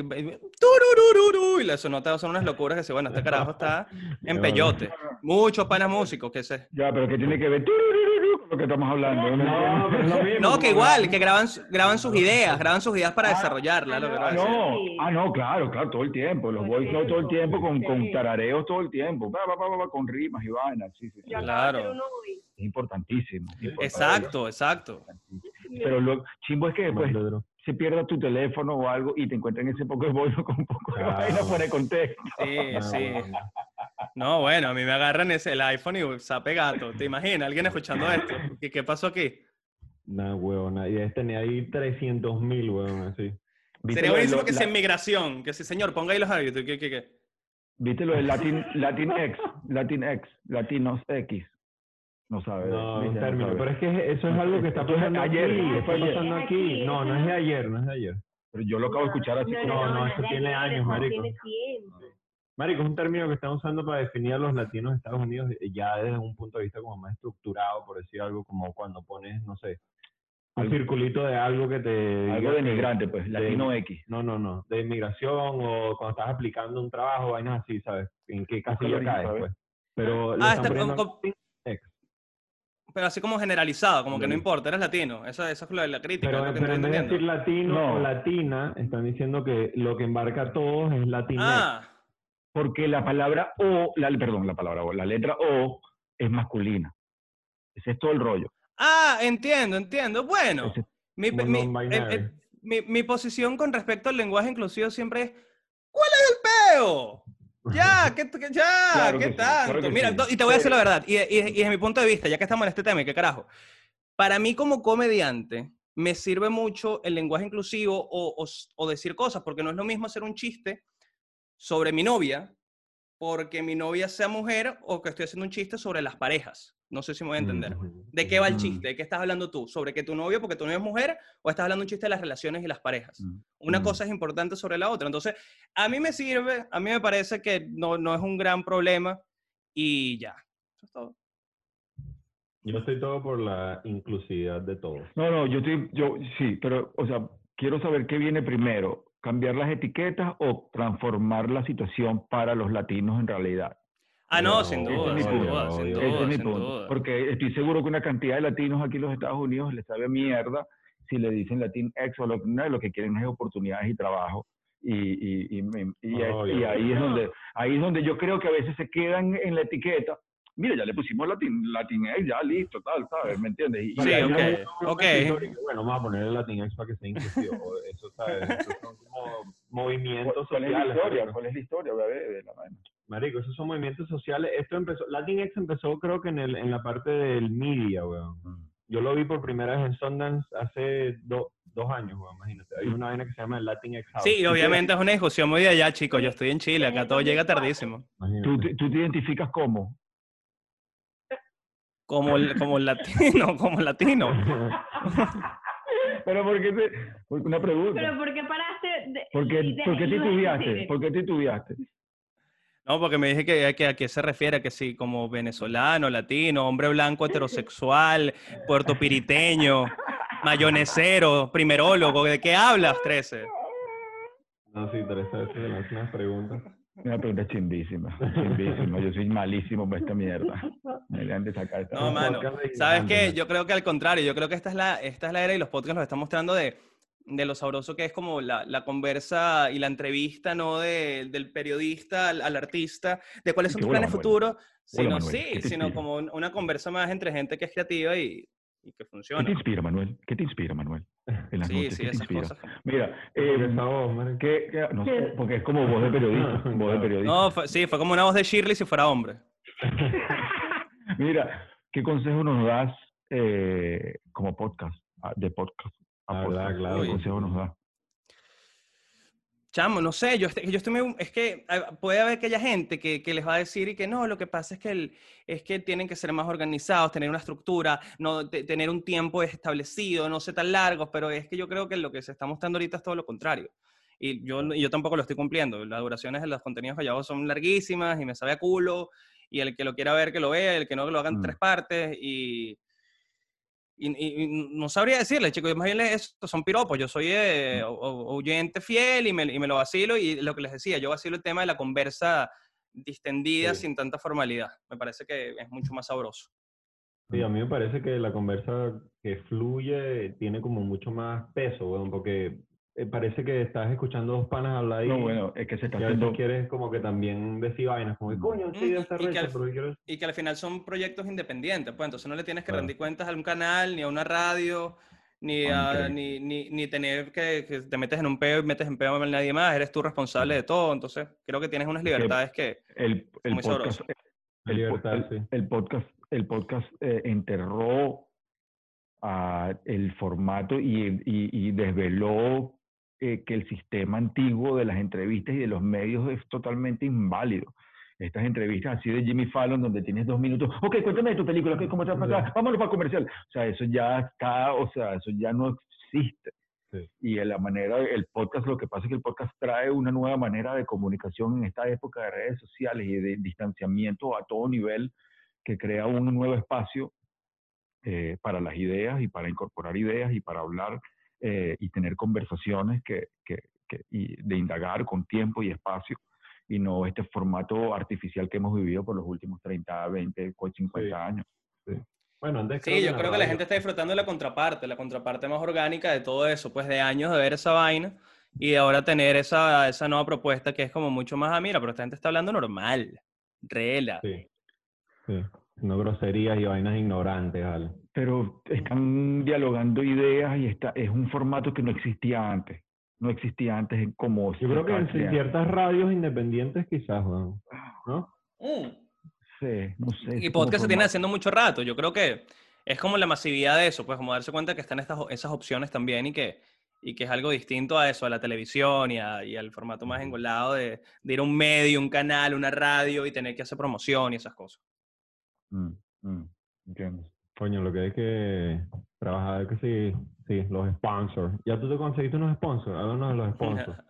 y las sonotas son unas locuras que sí, bueno, este carajo está [LAUGHS] en peyote. Muchos panas músicos que se... Ya, pero que tiene que ver con lo que estamos hablando. No, pero es lo [LAUGHS] mismo. No, que igual, que graban, graban sus ideas, graban sus ideas para Ah, desarrollarlas, lo que Ah, decir. no, ah, no, claro, claro, todo el tiempo. Los notes todo el tiempo con, con tarareos todo el tiempo. Va, va, va, va, va, con rimas y vainas. Sí, sí, Claro. Es importantísimo. importantísimo. Exacto, exacto. Pero lo chimbo es que después Pedro. se pierda tu teléfono o algo y te encuentran ese poco de bollo con un poco de Claro. vaina fuera de contexto. Sí, Ah, sí. bueno. No, bueno, a mí me agarran ese, el iPhone y sape gato. ¿Te imaginas? Alguien escuchando esto. ¿Qué, qué pasó aquí? Nah, weón. Y es tenía ahí 300 mil, weón, así. ¿Viste Sería lo de buenísimo que la- sea en migración, que sí, señor, ponga ahí los hábitos. ¿qué, qué, qué? ¿Viste lo de Latin, Latinx? Latinx, Latinos X. No sabes. No, un término. Pero es que eso es algo que está pasando ayer, aquí. fue pasando aquí. aquí, No, no es de ayer, no es de ayer. Pero yo lo acabo de escuchar así. como- no, no, eso de tiene años, eso marico. Tiene tiempo. Marico, es un término que están usando para definir a los latinos de Estados Unidos eh, ya desde un punto de vista como más estructurado, por decir algo, como cuando pones, no sé, un Algo- circulito de algo que te... Algo diga que- denigrante, pues, Latino de- X. No, no, no, de inmigración o cuando estás aplicando un trabajo, vainas así, ¿sabes? En qué casilla caes, pues. Pero Ah, están está poniendo con- con- ex. Pero así como generalizado, como que no importa, eres latino. Esa, esa es la, la crítica. Pero, es lo que pero en vez de decir latino No. o latina, están diciendo que lo que embarca a todos es latinx. Ah, Porque la palabra O, la, perdón, la palabra O, la letra O es masculina. Ese es todo el rollo. ah, entiendo, entiendo. Bueno, mi, mi- non-binary. el- el- mi- mi posición con respecto al lenguaje inclusivo siempre es, ¿cuál es el peo? Ya, [LAUGHS] ¿qué, qué- ya, Claro ¿qué sí, tanto? claro Mira, sí. y te voy a decir la verdad, y, y- y desde mi punto de vista, ya que estamos en este tema, qué carajo, para mí como comediante me sirve mucho el lenguaje inclusivo o, o o decir cosas, porque no es lo mismo hacer un chiste sobre mi novia, porque mi novia sea mujer, o que estoy haciendo un chiste sobre las parejas. No sé si me voy a entender. ¿De qué va el chiste? ¿De qué estás hablando tú? ¿Sobre que tu novio, porque tu novio es mujer, o estás hablando un chiste de las relaciones y las parejas? Mm. Una Mm. cosa es importante sobre la otra. Entonces, a mí me sirve, a mí me parece que no, no es un gran problema y ya. Eso es todo. Yo estoy todo por la inclusividad de todos. No, no, yo estoy, yo sí, pero, o sea, quiero saber qué viene primero, cambiar las etiquetas o transformar la situación para los latinos en realidad. Ah, no, No, sin duda, es mi sin punto, duda, sin duda, es mi sin punto. duda. Porque estoy seguro que una cantidad de latinos aquí en los Estados Unidos les sabe mierda si le dicen Latinx o lo, no, lo que quieren es oportunidades y trabajo. Y, y, y, y- ahí, es donde, ahí es donde yo creo que a veces se quedan en la etiqueta. Mira, ya le pusimos Latin, Latinx, ya listo, tal, ¿sabes? ¿Me entiendes? Y- Sí, ok, no- ok. Bueno, vamos a poner el latinx para que sea inclusivo. o Eso, ¿sabes? Son como movimientos ¿Cuál es la historia? ¿Cuál es la historia? de la vaina? Marico, esos son movimientos sociales. Esto empezó, Latinx empezó creo que en, el, en la parte del media, weón. Yo lo vi por primera vez en Sundance hace do- dos años, weón, imagínate. Hay una vaina que se llama el Latinx House. Sí, y obviamente es una discusión muy de allá, chicos. Yo estoy en Chile, acá todo llega tardísimo. ¿Tú, te- ¿Tú te identificas como? Como, el- como el latino, [LAUGHS] como el latino. [LAUGHS] Pero ¿por qué te, una pregunta. Pero ¿por qué paraste? De, ¿Por qué, de- por qué titubeaste? ¿Por qué titubeaste? No, porque me dije que, que a qué se refiere, que sí, como venezolano, latino, hombre blanco heterosexual, puertopiriteño, mayonesero, primerólogo. ¿De qué hablas, 13? No, sí, Teresa, eso me unas preguntas. Una pregunta chimbísima, chimbísima. Yo soy malísimo para esta mierda. Me dejan de sacar esta No, mano. ¿Sabes qué? Yo creo que al contrario, yo creo que esta es la, esta es la era y los podcasts los están mostrando de, de lo sabroso que es como la, la conversa y la entrevista, ¿no? De- del periodista al, al artista, de cuáles son Qué tus planes futuros, sino Manuel. ¿Qué sí, sino como un- una conversa más entre gente que es creativa y, y que ¿Qué funciona. te inspira, Manuel? ¿Qué te inspira, Manuel? En las Sí, noches, sí, ¿qué te esas inspira? cosas. Mira, eh, voz. ¿qué- qué- no sé, porque es como voz de [LAUGHS] periodista, voz de periodista. No, fue- sí, fue como una voz de Shirley si fuera hombre. [LAUGHS] Mira, ¿qué consejo nos das eh, como podcast, ah, de podcast a Ah, verdad, claro. ¿Qué consejo nos das? Chamo, no sé, yo, estoy- yo estoy muy, es que puede haber aquella gente que, que les va a decir y que no, lo que pasa es que, el- es que tienen que ser más organizados, tener una estructura, no te- tener un tiempo establecido, no sé tan largos, pero es que yo creo que lo que se está mostrando ahorita es todo lo contrario. Y yo, yo tampoco lo estoy cumpliendo. Las duraciones de los contenidos hago son larguísimas y me sabe a culo. Y el que lo quiera ver, que lo vea, el que no, que lo haga en Mm. tres partes. Y, y, y- no sabría decirle, chicos, más bien es- son piropos. Yo soy eh, oyente fiel y me, y me lo vacilo. Y lo que les decía, yo vacilo el tema de la conversa distendida Sí. sin tanta formalidad. Me parece que es mucho más sabroso. Sí, a mí me parece que la conversa que fluye tiene como mucho más peso, weón, porque eh, parece que estás escuchando dos panas hablar ahí. No, bueno, es que se está y a veces haciendo... quieres como que también decir vainas, como que Mm. coño, sí, Mm, y que al- pero yo quiero... Y que al final son proyectos independientes, pues entonces no le tienes que Claro. rendir cuentas a un canal, ni a una radio, ni, Ah, a- ni, ni, ni tener que, que te metes en un peo y metes en peo a nadie más, eres tú responsable de todo, entonces creo que tienes unas libertades que... el, el muy podcast, Libertad, sí. el podcast, el podcast eh, enterró a el formato y, y- y desveló eh, que el sistema antiguo de las entrevistas y de los medios es totalmente inválido. Estas entrevistas así de Jimmy Fallon, donde tienes dos minutos, ok, cuéntame de tu película, ¿cómo te va a pasar? Vámonos para comercial. O sea, eso ya está, o sea, eso ya no existe. Sí. Y en la manera, el podcast, lo que pasa es que el podcast trae una nueva manera de comunicación en esta época de redes sociales y de distanciamiento a todo nivel que crea un nuevo espacio eh, para las ideas y para incorporar ideas y para hablar eh, y tener conversaciones que, que, que- y de indagar con tiempo y espacio y no este formato artificial que hemos vivido por los últimos 30, 20, 50 Sí. años. Bueno, antes Sí, yo la creo que la gente está disfrutando de la contraparte, la contraparte más orgánica de todo eso, pues de años de ver esa vaina y de ahora tener esa, esa nueva propuesta que es como mucho más, ah, mira, pero esta gente está hablando normal, rela. Sí, sí. No groserías y vainas ignorantes, ¿vale? Pero están dialogando ideas y está, es un formato que no existía antes. No existía antes se Yo creo que en ciertas radios independientes quizás, weón, ¿no? Mm. Sí, no sé. Y como podcast se tiene haciendo mucho rato. Yo creo que es como la masividad de eso, pues como darse cuenta que están estas, esas opciones también y que, y que es algo distinto a eso, a la televisión y, a- y al formato más engolado de, de ir a un medio, un canal, una radio y tener que hacer promoción y esas cosas. Mm, mm, entiendo. Coño, lo que es que trabajar, que sí, sí, los sponsors. ¿Ya tú te conseguiste unos sponsors? Háblanos de los sponsors. [LAUGHS]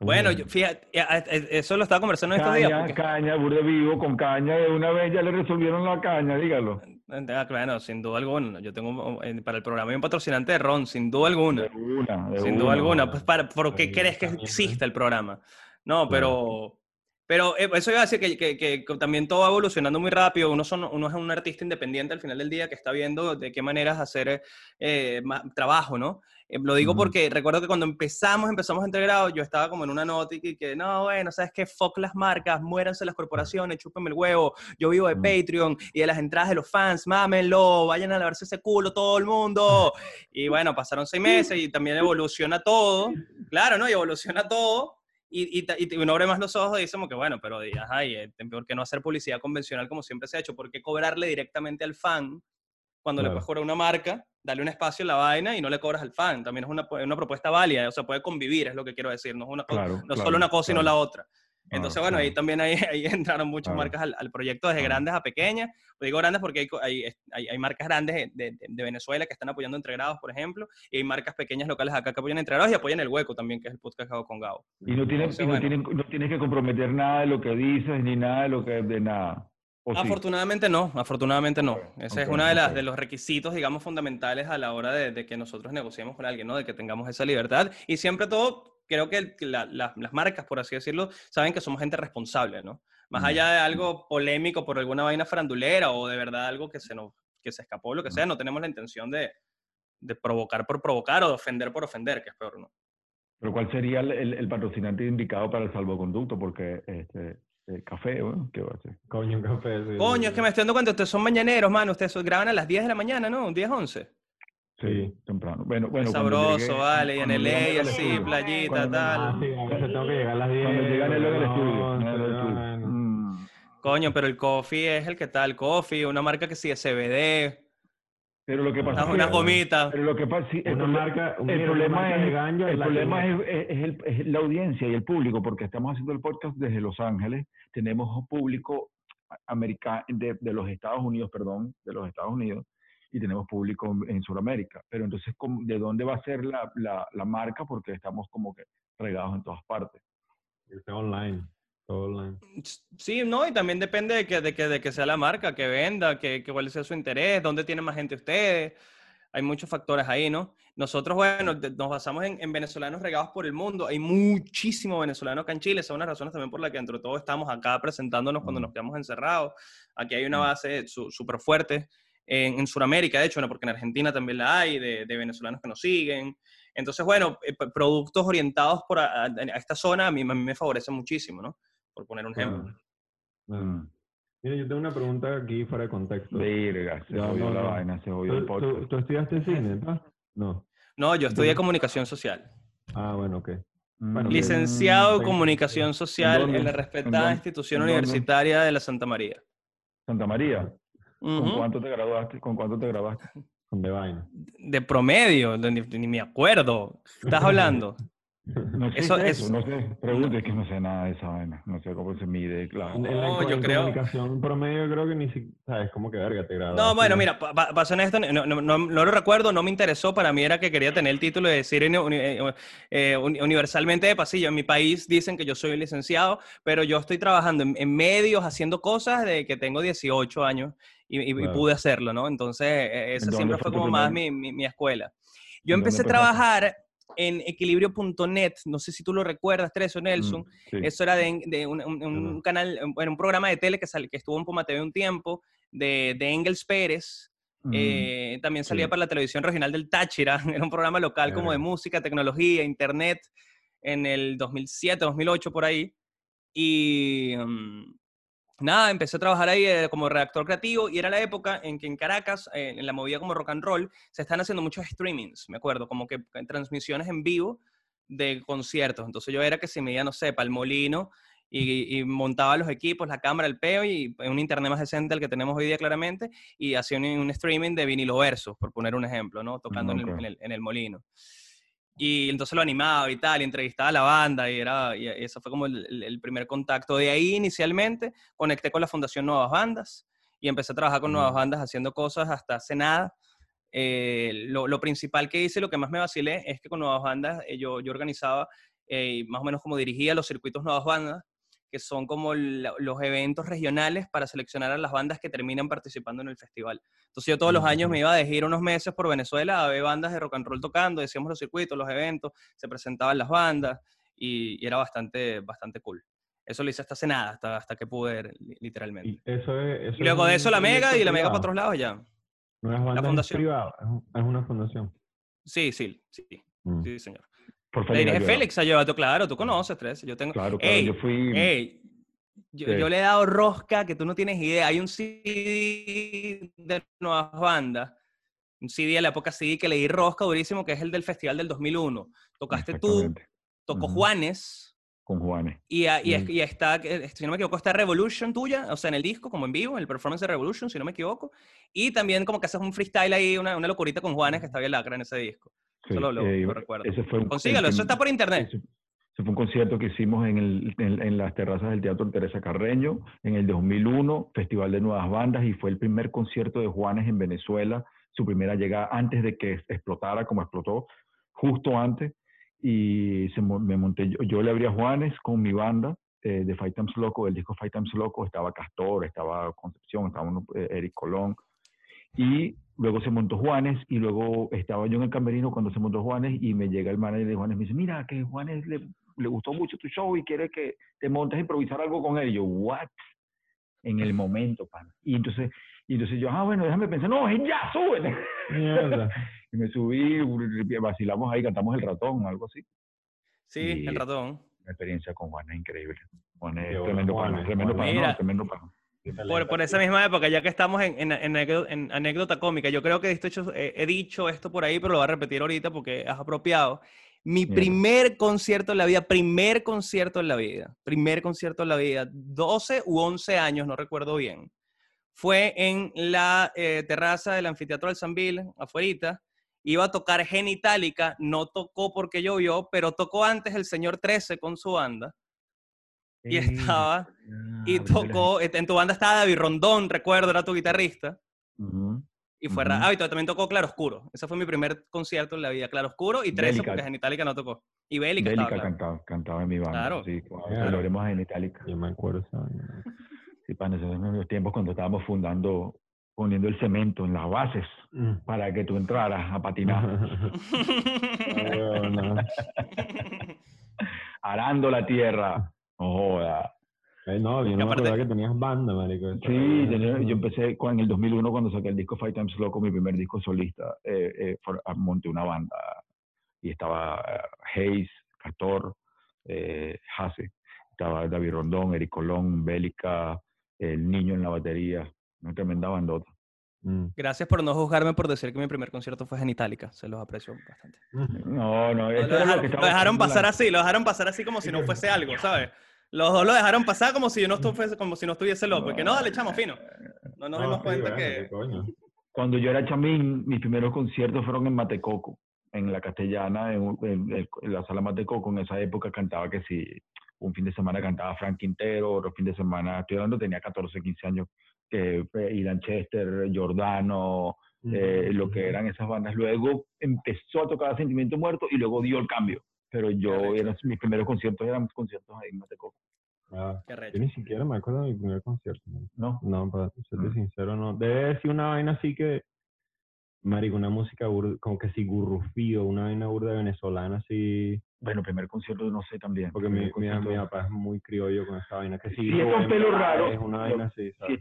Bueno, yo, fíjate, eh, eh, eso lo estaba conversando en estos días. Caña, porque- caña, burde vivo, con caña, de una vez ya le resolvieron la caña, dígalo. Ah, claro, sin duda alguna. Yo tengo eh, para el programa hay un patrocinante de Ron, sin duda alguna. De una, de Sin duda una. alguna. Pues para, ¿Por qué crees que existe el programa? No, pero, pero eh, eso iba a decir que, que- que también todo va evolucionando muy rápido. Uno, son, uno es un artista independiente al final del día que está viendo de qué maneras hacer eh, ma- trabajo, ¿no? Eh, lo digo Ujú. porque recuerdo que cuando empezamos, empezamos a integrado, yo estaba como en una nota y que, no, bueno, ¿sabes qué? Fuck las marcas, muéranse las corporaciones, chúpenme el huevo. Yo vivo de Mm. Patreon y de las entradas de los fans, mámenlo, vayan a lavarse ese culo todo el mundo. Y bueno, pasaron seis meses y también evoluciona todo. Claro, ¿no? Y evoluciona todo. Y, y, y uno abre más los ojos y dice como que, bueno, pero ajá, y, eh, ¿por qué no hacer publicidad convencional como siempre se ha hecho? ¿Por qué cobrarle directamente al fan cuando le Claro. puedes cobrar a una marca, darle un espacio en la vaina y no le cobras al fan? También es una, una propuesta válida, o sea, puede convivir, es lo que quiero decir, no es una Claro, no claro, solo una cosa y no claro. la otra. Entonces, Claro, bueno, ahí también ahí, [LAUGHS] ahí entraron muchas Claro. marcas al, al proyecto, desde Claro. grandes a pequeñas. Digo grandes porque hay, hay, hay, marcas grandes de, de- de Venezuela que están apoyando Entre Grados, por ejemplo, y hay marcas pequeñas locales acá que apoyan Entre Grados y apoyan El Hueco también, que es el podcast que hago con Gabo. Y no tienes, Entonces, y no, bueno. tienen- no tienes que comprometer nada de lo que dices, ni nada de lo que de nada. ¿O sí? Afortunadamente no, afortunadamente no. Ese es ok, uno de, las, ok. de los requisitos, digamos, fundamentales a la hora de, de que nosotros negociemos con alguien, ¿no? De que tengamos esa libertad. Y siempre todo, creo que que la- la- las marcas, por así decirlo, saben que somos gente responsable, ¿no? Más Mm. allá de algo polémico por alguna vaina farandulera o de verdad algo que se nos que se escapó, lo que Mm. sea, no tenemos la intención de, de provocar por provocar o de ofender por ofender, que es peor, ¿no? Pero ¿cuál sería el, el- el patrocinante indicado para el salvoconducto? Porque este, eh, café, bueno, ¿qué va a hacer? Coño, un café. sí, Coño, sí, es que sí. me estoy dando cuenta, ustedes son mañaneros, mano, ustedes graban a las 10 de la mañana, ¿no? 10, 11. Sí, temprano. Bueno, bueno, sabroso, vale, y en el al así, playita, Cuando- tal. Ah, sí, a veces tengo que llegar a las 10. Cuando llegan el estudio. no, no. Mm. Coño, pero el coffee es el que tal, coffee, una marca que sí es CBD, Pero lo que pasa es unas que- gomitas. Pero lo que pasa, sí, el, Una marca, un- el una problema marca de es, el problema es- es el- es la audiencia y el público, porque estamos haciendo el podcast desde Los Ángeles, tenemos un público americano de, de los Estados Unidos, perdón, de los Estados Unidos, y tenemos público en, en Sudamérica. Pero entonces, ¿cómo- ¿de dónde va a ser la, la, la marca? Porque estamos como que regados en todas partes. Está online. Todo online. Sí, no, y también depende de que, de que, de que sea la marca, que venda, que, que cuál sea su interés, dónde tienen más gente ustedes. Hay muchos factores ahí, ¿no? Nosotros, bueno, de- nos basamos en, en venezolanos regados por el mundo. Hay muchísimo venezolano acá en Chile. Esa es una de las razones también por la que entre todos estamos acá presentándonos cuando Mm. nos quedamos encerrados. Aquí hay una base su- súper fuerte. En, en Sudamérica, de hecho, ¿no? porque en Argentina también la hay, de, de venezolanos que nos siguen. Entonces, bueno, eh, productos orientados por a, a- a esta zona a mí, a mí me favorecen muchísimo, ¿no? Por poner un ejemplo. Ah. Mm. Mira, yo tengo una pregunta aquí fuera de contexto. Verga, se No, jodió no, la no. vaina, se jodió el ¿Tú, podcast. tú, tú estudiaste [LAUGHS] cine, ¿no? No. No, yo estudié comunicación social. Ah, bueno, ok. Mm, Bueno, Licenciado en Mm, comunicación social en la ¿En respetada institución universitaria de la Santa María. Santa María, ¿con cuánto te graduaste? ¿Con cuánto te graduaste? De vaina. De promedio, ni, ni me acuerdo. ¿Estás [LAUGHS] hablando? No sé Eso- eso, eso- no sé. Pregunte, es que no sé nada de esa vaina. No sé cómo se mide, claro. En la No, en yo creo- comunicación promedio creo que ni siquiera, ¿sabes? Como que verga, te graduaste. No, bueno, mira, pa- pa- para ser honesto, no, no- no- no lo recuerdo, no me interesó. Para mí era que quería tener el título de decir eh, eh, uni- universalmente de pasillo. En mi país dicen que yo soy licenciado, pero yo estoy trabajando en, en medios, haciendo cosas de que tengo 18 años y, y- y pude hacerlo, ¿no? Entonces, eh, esa siempre fue como más mi, mi- mi escuela. Yo ¿En dónde empecé a trabajar en equilibrio.net, no sé si tú lo recuerdas, Treso Nelson. Mm, sí. Eso era de, de un, un- un canal, bueno, un programa de tele que, sal- que estuvo en Puma TV un tiempo, de, de Engels Pérez. Mm, Eh, también salía sí. para la televisión regional del Táchira. [LAUGHS] Era un programa local como de música, tecnología, internet, en el 2007, 2008, por ahí. Y mm, nada, empecé a trabajar ahí eh, como redactor creativo y era la época en que en Caracas, eh, en la movida como rock and roll, se están haciendo muchos streamings, me acuerdo, como que eh, transmisiones en vivo de conciertos. Entonces yo era que se me iba, no sé, para el molino y, y montaba los equipos, la cámara, el peo y un internet más decente al que tenemos hoy día claramente y hacía un, un streaming de vinilo versos, por poner un ejemplo, ¿no? Tocando en, el, ok. en el- en el molino. Y entonces lo animaba y tal, y entrevistaba a la banda, y, era, y eso fue como el, el- primer contacto. De ahí inicialmente conecté con la Fundación Nuevas Bandas y empecé a trabajar con nuevas Mm. bandas haciendo cosas hasta hace nada. Eh, lo, lo principal que hice, lo que más me vacilé, es que con nuevas bandas eh, yo, yo organizaba eh, más o menos como dirigía los circuitos nuevas bandas, que son como la- los eventos regionales para seleccionar a las bandas que terminan participando en el festival. Entonces yo todos los años me iba de gira unos meses por Venezuela a ver bandas de rock and roll tocando, decíamos los circuitos, los eventos, se presentaban las bandas y, y era bastante, bastante cool. Eso lo hice hasta hace nada, hasta, hasta que pude, li- literalmente. Y eso es, eso Y luego de eso la mega y la mega para otros lados ya. No es banda, es fundación. privado, es, un- es una fundación. Sí, sí, sí, Mm. sí, señor. Por dirige ayuda. Félix llevado, claro, tú conoces, Tres. Yo tengo. Claro, claro, Ey, yo fui... ey, yo, le he dado rosca que tú no tienes idea. Hay un CD de nuevas bandas, un CD de la época CD que le di rosca durísimo, que es el del festival del 2001. Tocaste tú, tocó. Juanes. Con Juanes. Y, a- y, y está, si no me equivoco, está Revolution tuya, o sea, en el disco, como en vivo, en el performance de Revolution, si no me equivoco. Y también como que haces un freestyle ahí, una, una locurita con Juanes, que está bien lacra en ese disco. Sí, Solo lo- eh, lo recuerdo. Ese fue un, Consígalo, el eso está por internet. Ese, ese fue un concierto que hicimos en, el, en, en las terrazas del Teatro Teresa Carreño en el 2001, Festival de Nuevas Bandas, y fue el primer concierto de Juanes en Venezuela, su primera llegada antes de que explotara como explotó, justo antes, y se, me monté, yo, yo le abrí a Juanes con mi banda eh, de Fight Times Loco, el disco Fight Times Loco, estaba Castor, estaba Concepción, estaba eh, Eric Colón, y luego se montó Juanes y luego estaba yo en el camerino cuando se montó Juanes y me llega el manager de Juanes y me dice, mira, que Juanes le, le gustó mucho tu show y quiere que te montes a improvisar algo con él. Y yo, what? En el momento, pan. Y entonces, y entonces yo, ah, bueno, déjame pensar, no, es ya, súbete. [LAUGHS] Y me subí, vacilamos ahí, cantamos el ratón o algo así. Sí, Y- el ratón. Una experiencia con Juanes increíble. Juanes es bueno, tremendo pana, tremendo pana, tremendo pana. Por, por esa misma época, ya que estamos en, en- en anécdota, en anécdota cómica, yo creo que esto hecho- eh, he dicho esto por ahí, pero lo voy a repetir ahorita porque es apropiado. Mi Mierda. primer concierto en la vida, primer concierto en la vida, primer concierto en la vida, 12 u 11 años, no recuerdo bien, fue en la eh, terraza del anfiteatro del Sanville, afuerita. Iba a tocar Genitalica, no tocó porque llovió, pero tocó antes el señor 13 con su banda. Y estaba, y tocó, este, en tu banda estaba David Rondón, recuerdo, era tu guitarrista. Y fue Ujú. ah, y también tocó Claro Oscuro. Ese fue mi primer concierto en la vida. Claro Oscuro y 13 Bélica. porque Genitalica no tocó. Y Bélica, Bélica estaba, claro. cantaba, cantaba en mi banda. Claro. Sí, cuando Claro. celebremos en Itálica. Yo me acuerdo vaina. Sí, pana, esos eran los tiempos cuando estábamos fundando, poniendo el cemento en las bases Mm. para que tú entraras a patinar, [LAUGHS] Ah, [LAUGHS] arando la tierra. [LAUGHS] No joda. Eh, no, yo no me aparte- acordaba que tenías banda, marico. Sí, tenía- yo empecé con, en el 2001 cuando saqué el disco Five Times Loco, mi primer disco solista, eh, eh, ah, monté una banda y estaba eh, Hayes, Castor, eh, Hase, estaba David Rondón, Eric Colón, Bélica, El Niño en la batería, una tremenda bandota. Mm. Gracias por no juzgarme por decir que mi primer concierto fue Genitalica. Se los aprecio bastante. No, no, Lo, eso era lo dejaron, lo dejaron pasar así, lo dejaron pasar así como si no fuese algo, ¿sabes? Los dos lo dejaron pasar como si yo no estuviese, como si no estuviese loco. Y que no, dale, chamo, fino. No nos No, dimos cuenta bueno, que... coño. Cuando yo era chamín, mis primeros conciertos fueron en Matecoco, en la castellana, en, en en la sala Matecoco. En esa época cantaba que si un fin de semana cantaba Frank Quintero, otro fin de semana, estoy hablando, tenía 14, 15 años, que fue Ilan Chester, Giordano, eh, lo que eran esas bandas. Luego empezó a tocar Sentimiento Muerto y luego dio el cambio. Pero yo, eran, mis primeros conciertos eran conciertos ahí en Matecoco, Ah, yo ni siquiera me acuerdo de mi primer concierto. ¿no? No, para serte Mm. sincero, no. Debe decir una vaina así que, marico, una música burda- como que si gurrufío, una vaina burda venezolana así, Bueno, primer concierto no sé también. porque mi, papá es muy criollo con esa vaina. Que si Sí, está un pelo raro, una lo- vaina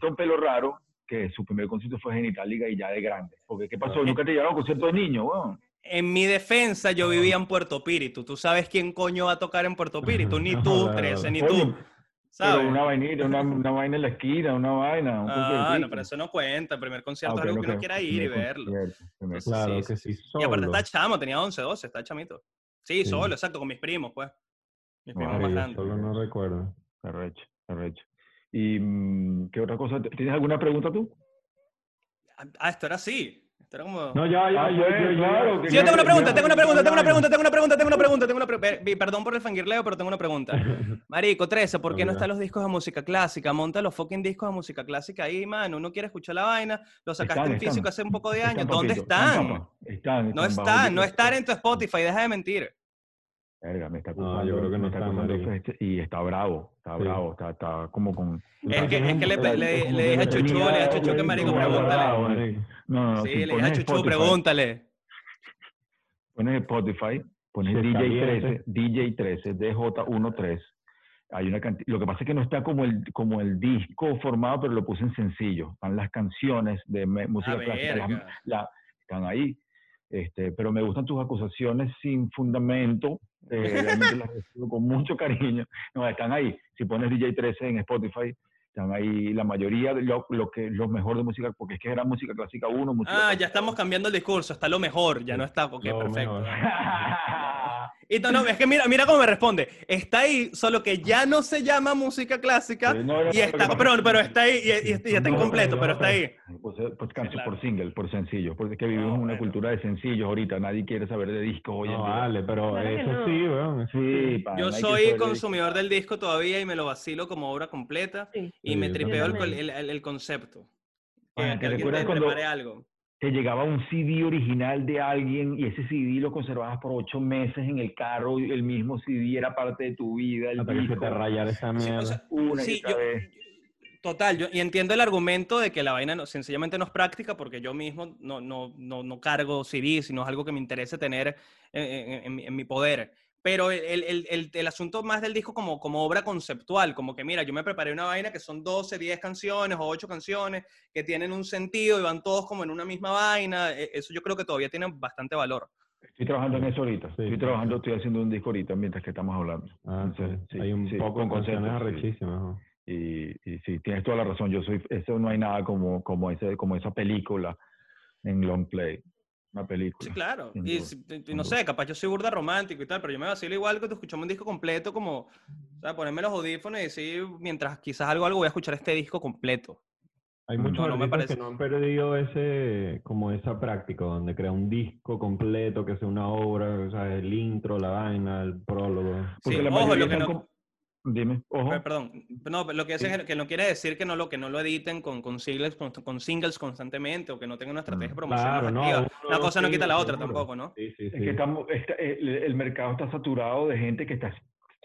un pelo raro que su primer concierto fue Genitalica y ya de grande. Porque, ¿qué pasó? Nunca te llevaron a concierto de niño, weón. En mi defensa, yo vivía en Puerto Píritu. ¿Tú sabes quién coño va a tocar en Puerto Píritu? [LAUGHS] Ni tú, la 13, ni tú. Pero una vainita, una, una vaina en la esquina, una vaina. Un Ah, no, pero eso no cuenta. El primer concierto Ah, es algo que uno quiera ir y verlo. Claro sí, que sí, sí, Y aparte está chamo, tenía 11, 12, está chamito. Sí, Sí. solo, exacto, con mis primos, pues. Mis primos Ah, más grandes. solo no recuerdo. Arrecho, arrecho. ¿Y mm, qué otra cosa? ¿Tienes alguna pregunta tú? Ah, esto era así. Esto era como... No, ya, ya, Ah, yo, yo, claro, que Sí, yo tengo una pregunta, tengo una pregunta, tengo una pregunta, tengo una pregunta, tengo una pregunta, tengo una pregunta. Perdón por el fangirleo, pero tengo una pregunta. [LAUGHS] Marico, 13, ¿por qué no están los discos de música clásica? Monta los fucking discos de música clásica ahí, mano. Uno quiere escuchar la vaina, lo sacaste Están, en físico están. hace un poco de años. Están, ¿Dónde papito, están? Están, No están no están en tu Spotify, deja de mentir. Verga, me está No, acusando, yo creo que no está este- y está bravo, está Sí. bravo, está, está como con... Es que, es que le, le, le dije a Chuchu, le dije a Chuchu que marico, pregúntale. No, no, no, Sí, si le dije a Chuchu, Spotify- pregúntale. Pones Spotify, pones Sí, está DJ13, bien, DJ13, DJ13. Hay una Lo que pasa es que no está como el, como el disco formado, pero lo puse en sencillo. Están las canciones de me- música Ah, clásica, la- están ahí. Este, pero me gustan tus acusaciones sin fundamento. Eh, realmente recibo con mucho cariño. No, están ahí. Si pones DJ13 en Spotify, están ahí la mayoría de lo, lo que lo mejor de música, porque es que era música clásica 1, música Ah, ya estamos cambiando el discurso, está lo mejor, ya no está, ok, Lo perfecto. [LAUGHS] Y no, no, es que mira, mira cómo me responde. Está ahí, solo que ya no se llama música clásica Sí, no, y está, que pero, pero está ahí y, y- y está No, incompleto, pero- pero está ahí. Pues, pues canso claro. por single, por sencillo, porque es que vivimos en una bueno. cultura de sencillos ahorita, nadie quiere saber de discos hoy en No, día. vale, pero Claro que eso no. sí, weón. eso Sí, pana, Yo que soy de consumidor del disco todavía y me lo vacilo como obra completa Sí. y Sí, me tripeo el, el- el- el concepto. Que, Ah, que ¿te alguien te recuerdas cuando- algo. Te llegaba un CD original de alguien y ese CD lo conservabas por ocho meses en el carro y el mismo CD era parte de tu vida, el Hasta que se disco, te rayara esa Sí, mierda. o sea, una y sí, otra yo- vez. Total, yo, y entiendo el argumento de que la vaina no, sencillamente no es práctica porque yo mismo no, no, no, no cargo CD, sino es algo que me interesa tener en, en- en mi- en mi poder. Pero el, el- el- el- asunto más del disco como, como obra conceptual, como que mira, yo me preparé una vaina que son 12, 10 canciones o 8 canciones que tienen un sentido y van todos como en una misma vaina, e- eso yo creo que todavía tiene bastante valor. Estoy trabajando en eso ahorita, Sí. estoy trabajando, estoy haciendo un disco ahorita mientras que estamos hablando. Ah, sí. Entonces, sí, Hay un sí, poco con de canciones. Y, y sí, tienes toda la razón. Yo soy, eso no hay nada como, como, ese, como esa película en long play. Una película. Sí, claro. Y, duda, no sé, capaz yo soy burda romántico y tal, pero yo me vacilo igual que tú escuchamos un disco completo, como, o sea, ponerme los audífonos y decir, mientras quizás algo, algo voy a escuchar este disco completo. Hay muchos no me artistas parece. que no han perdido ese, como esa práctica, donde crea un disco completo, que sea una obra, o sea, el intro, la vaina, el prólogo. Porque Sí, la ojo, lo que no- Dime, ojo. Per- Perdón, no, lo que, hace es que no quiere decir que no lo, que no lo editen con, con, singles, con, con singles constantemente o que no tengan una estrategia de promoción Claro, no, activa. Una cosa no sí, quita la otra seguro. tampoco, ¿no? Sí, sí, Es sí. que estamos, está- el, el mercado está saturado de gente que está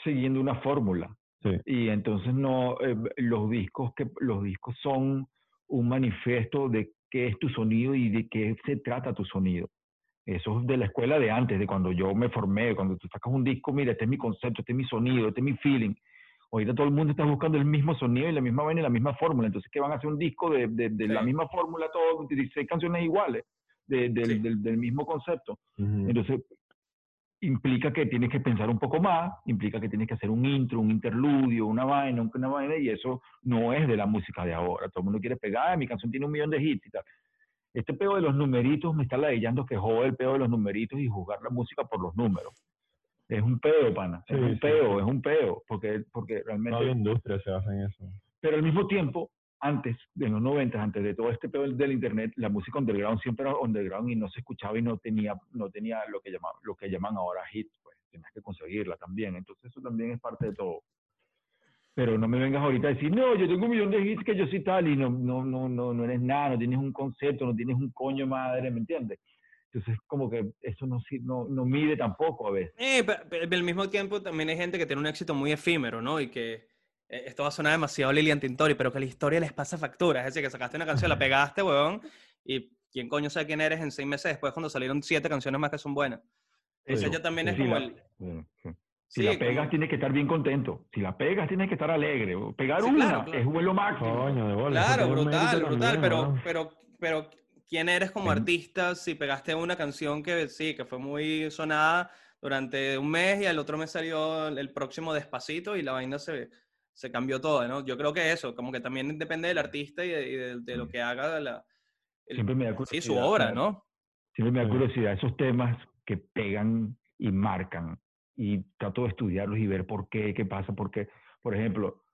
siguiendo una fórmula. Sí. Y entonces no, eh, los discos que los discos son un manifiesto de qué es tu sonido y de qué se trata tu sonido. Eso es de la escuela de antes, de cuando yo me formé, cuando tú sacas un disco, mira, este es mi concepto, este es mi sonido, este es mi feeling. Ahorita todo el mundo está buscando el mismo sonido y la misma vaina y la misma fórmula. Entonces, ¿qué van a hacer un disco de, de, de la misma fórmula, todo, 16 canciones iguales, de- del- Sí. del, del mismo concepto? Entonces, implica que tienes que pensar un poco más, implica que tienes que hacer un intro, un interludio, una vaina, un- una vaina, y eso no es de la música de ahora. Todo el mundo quiere pegar, "Ah, mi canción tiene un millón de hits y tal. Este peo de los numeritos me está ladillando que jode el peo de los numeritos y juzgar la música por los números. Es un peo, pana. Es un sí, peo, sí. es un peo. Porque, porque realmente Toda la industria se basa en eso. pero al mismo tiempo antes, de los 90, antes de todo este pedo del, del internet, la música underground siempre era underground y no se escuchaba y no tenía, no tenía lo que llaman, lo que llaman ahora hits, pues tenías que conseguirla también. Entonces eso también es parte de todo. Pero no me vengas ahorita a decir, no, yo tengo un millón de hits que yo soy tal y no, no, no, no, no eres nada, no tienes un concepto, no tienes un coño madre, ¿me entiendes? Entonces, como que eso no, no, no mide tampoco a veces. Eh, pe- pe- al mismo tiempo también hay gente que tiene un éxito muy efímero, ¿no? Y que eh, esto va a sonar demasiado Lilian Tintori, pero que la historia les pasa factura. Es decir, que sacaste una canción, la pegaste, weón, y quién coño sabe quién eres en seis meses después cuando salieron siete canciones más que son buenas. Eso, ya también es sí, como el... sí, sí. Si Sí, la pegas, como- tienes que estar bien contento. Si la pegas, tienes que estar alegre. Pegar Sí, una claro, claro. es lo máximo. Coño, de bola. Claro, brutal, brutal, también, pero, ¿no? pero, pero, ¿quién eres como Em- artista si pegaste una canción que sí, que fue muy sonada durante un mes y al otro mes salió el próximo Despacito y la vaina se, se cambió toda, ¿no? Yo creo que eso, como que también depende del artista y de, y de- de lo que haga la, el- Siempre me da sí, su curiosidad, obra. ¿no? Siempre me da Sí. curiosidad esos temas que pegan y marcan. Y trato de estudiarlos y ver por qué, qué pasa. Porque, por ejemplo,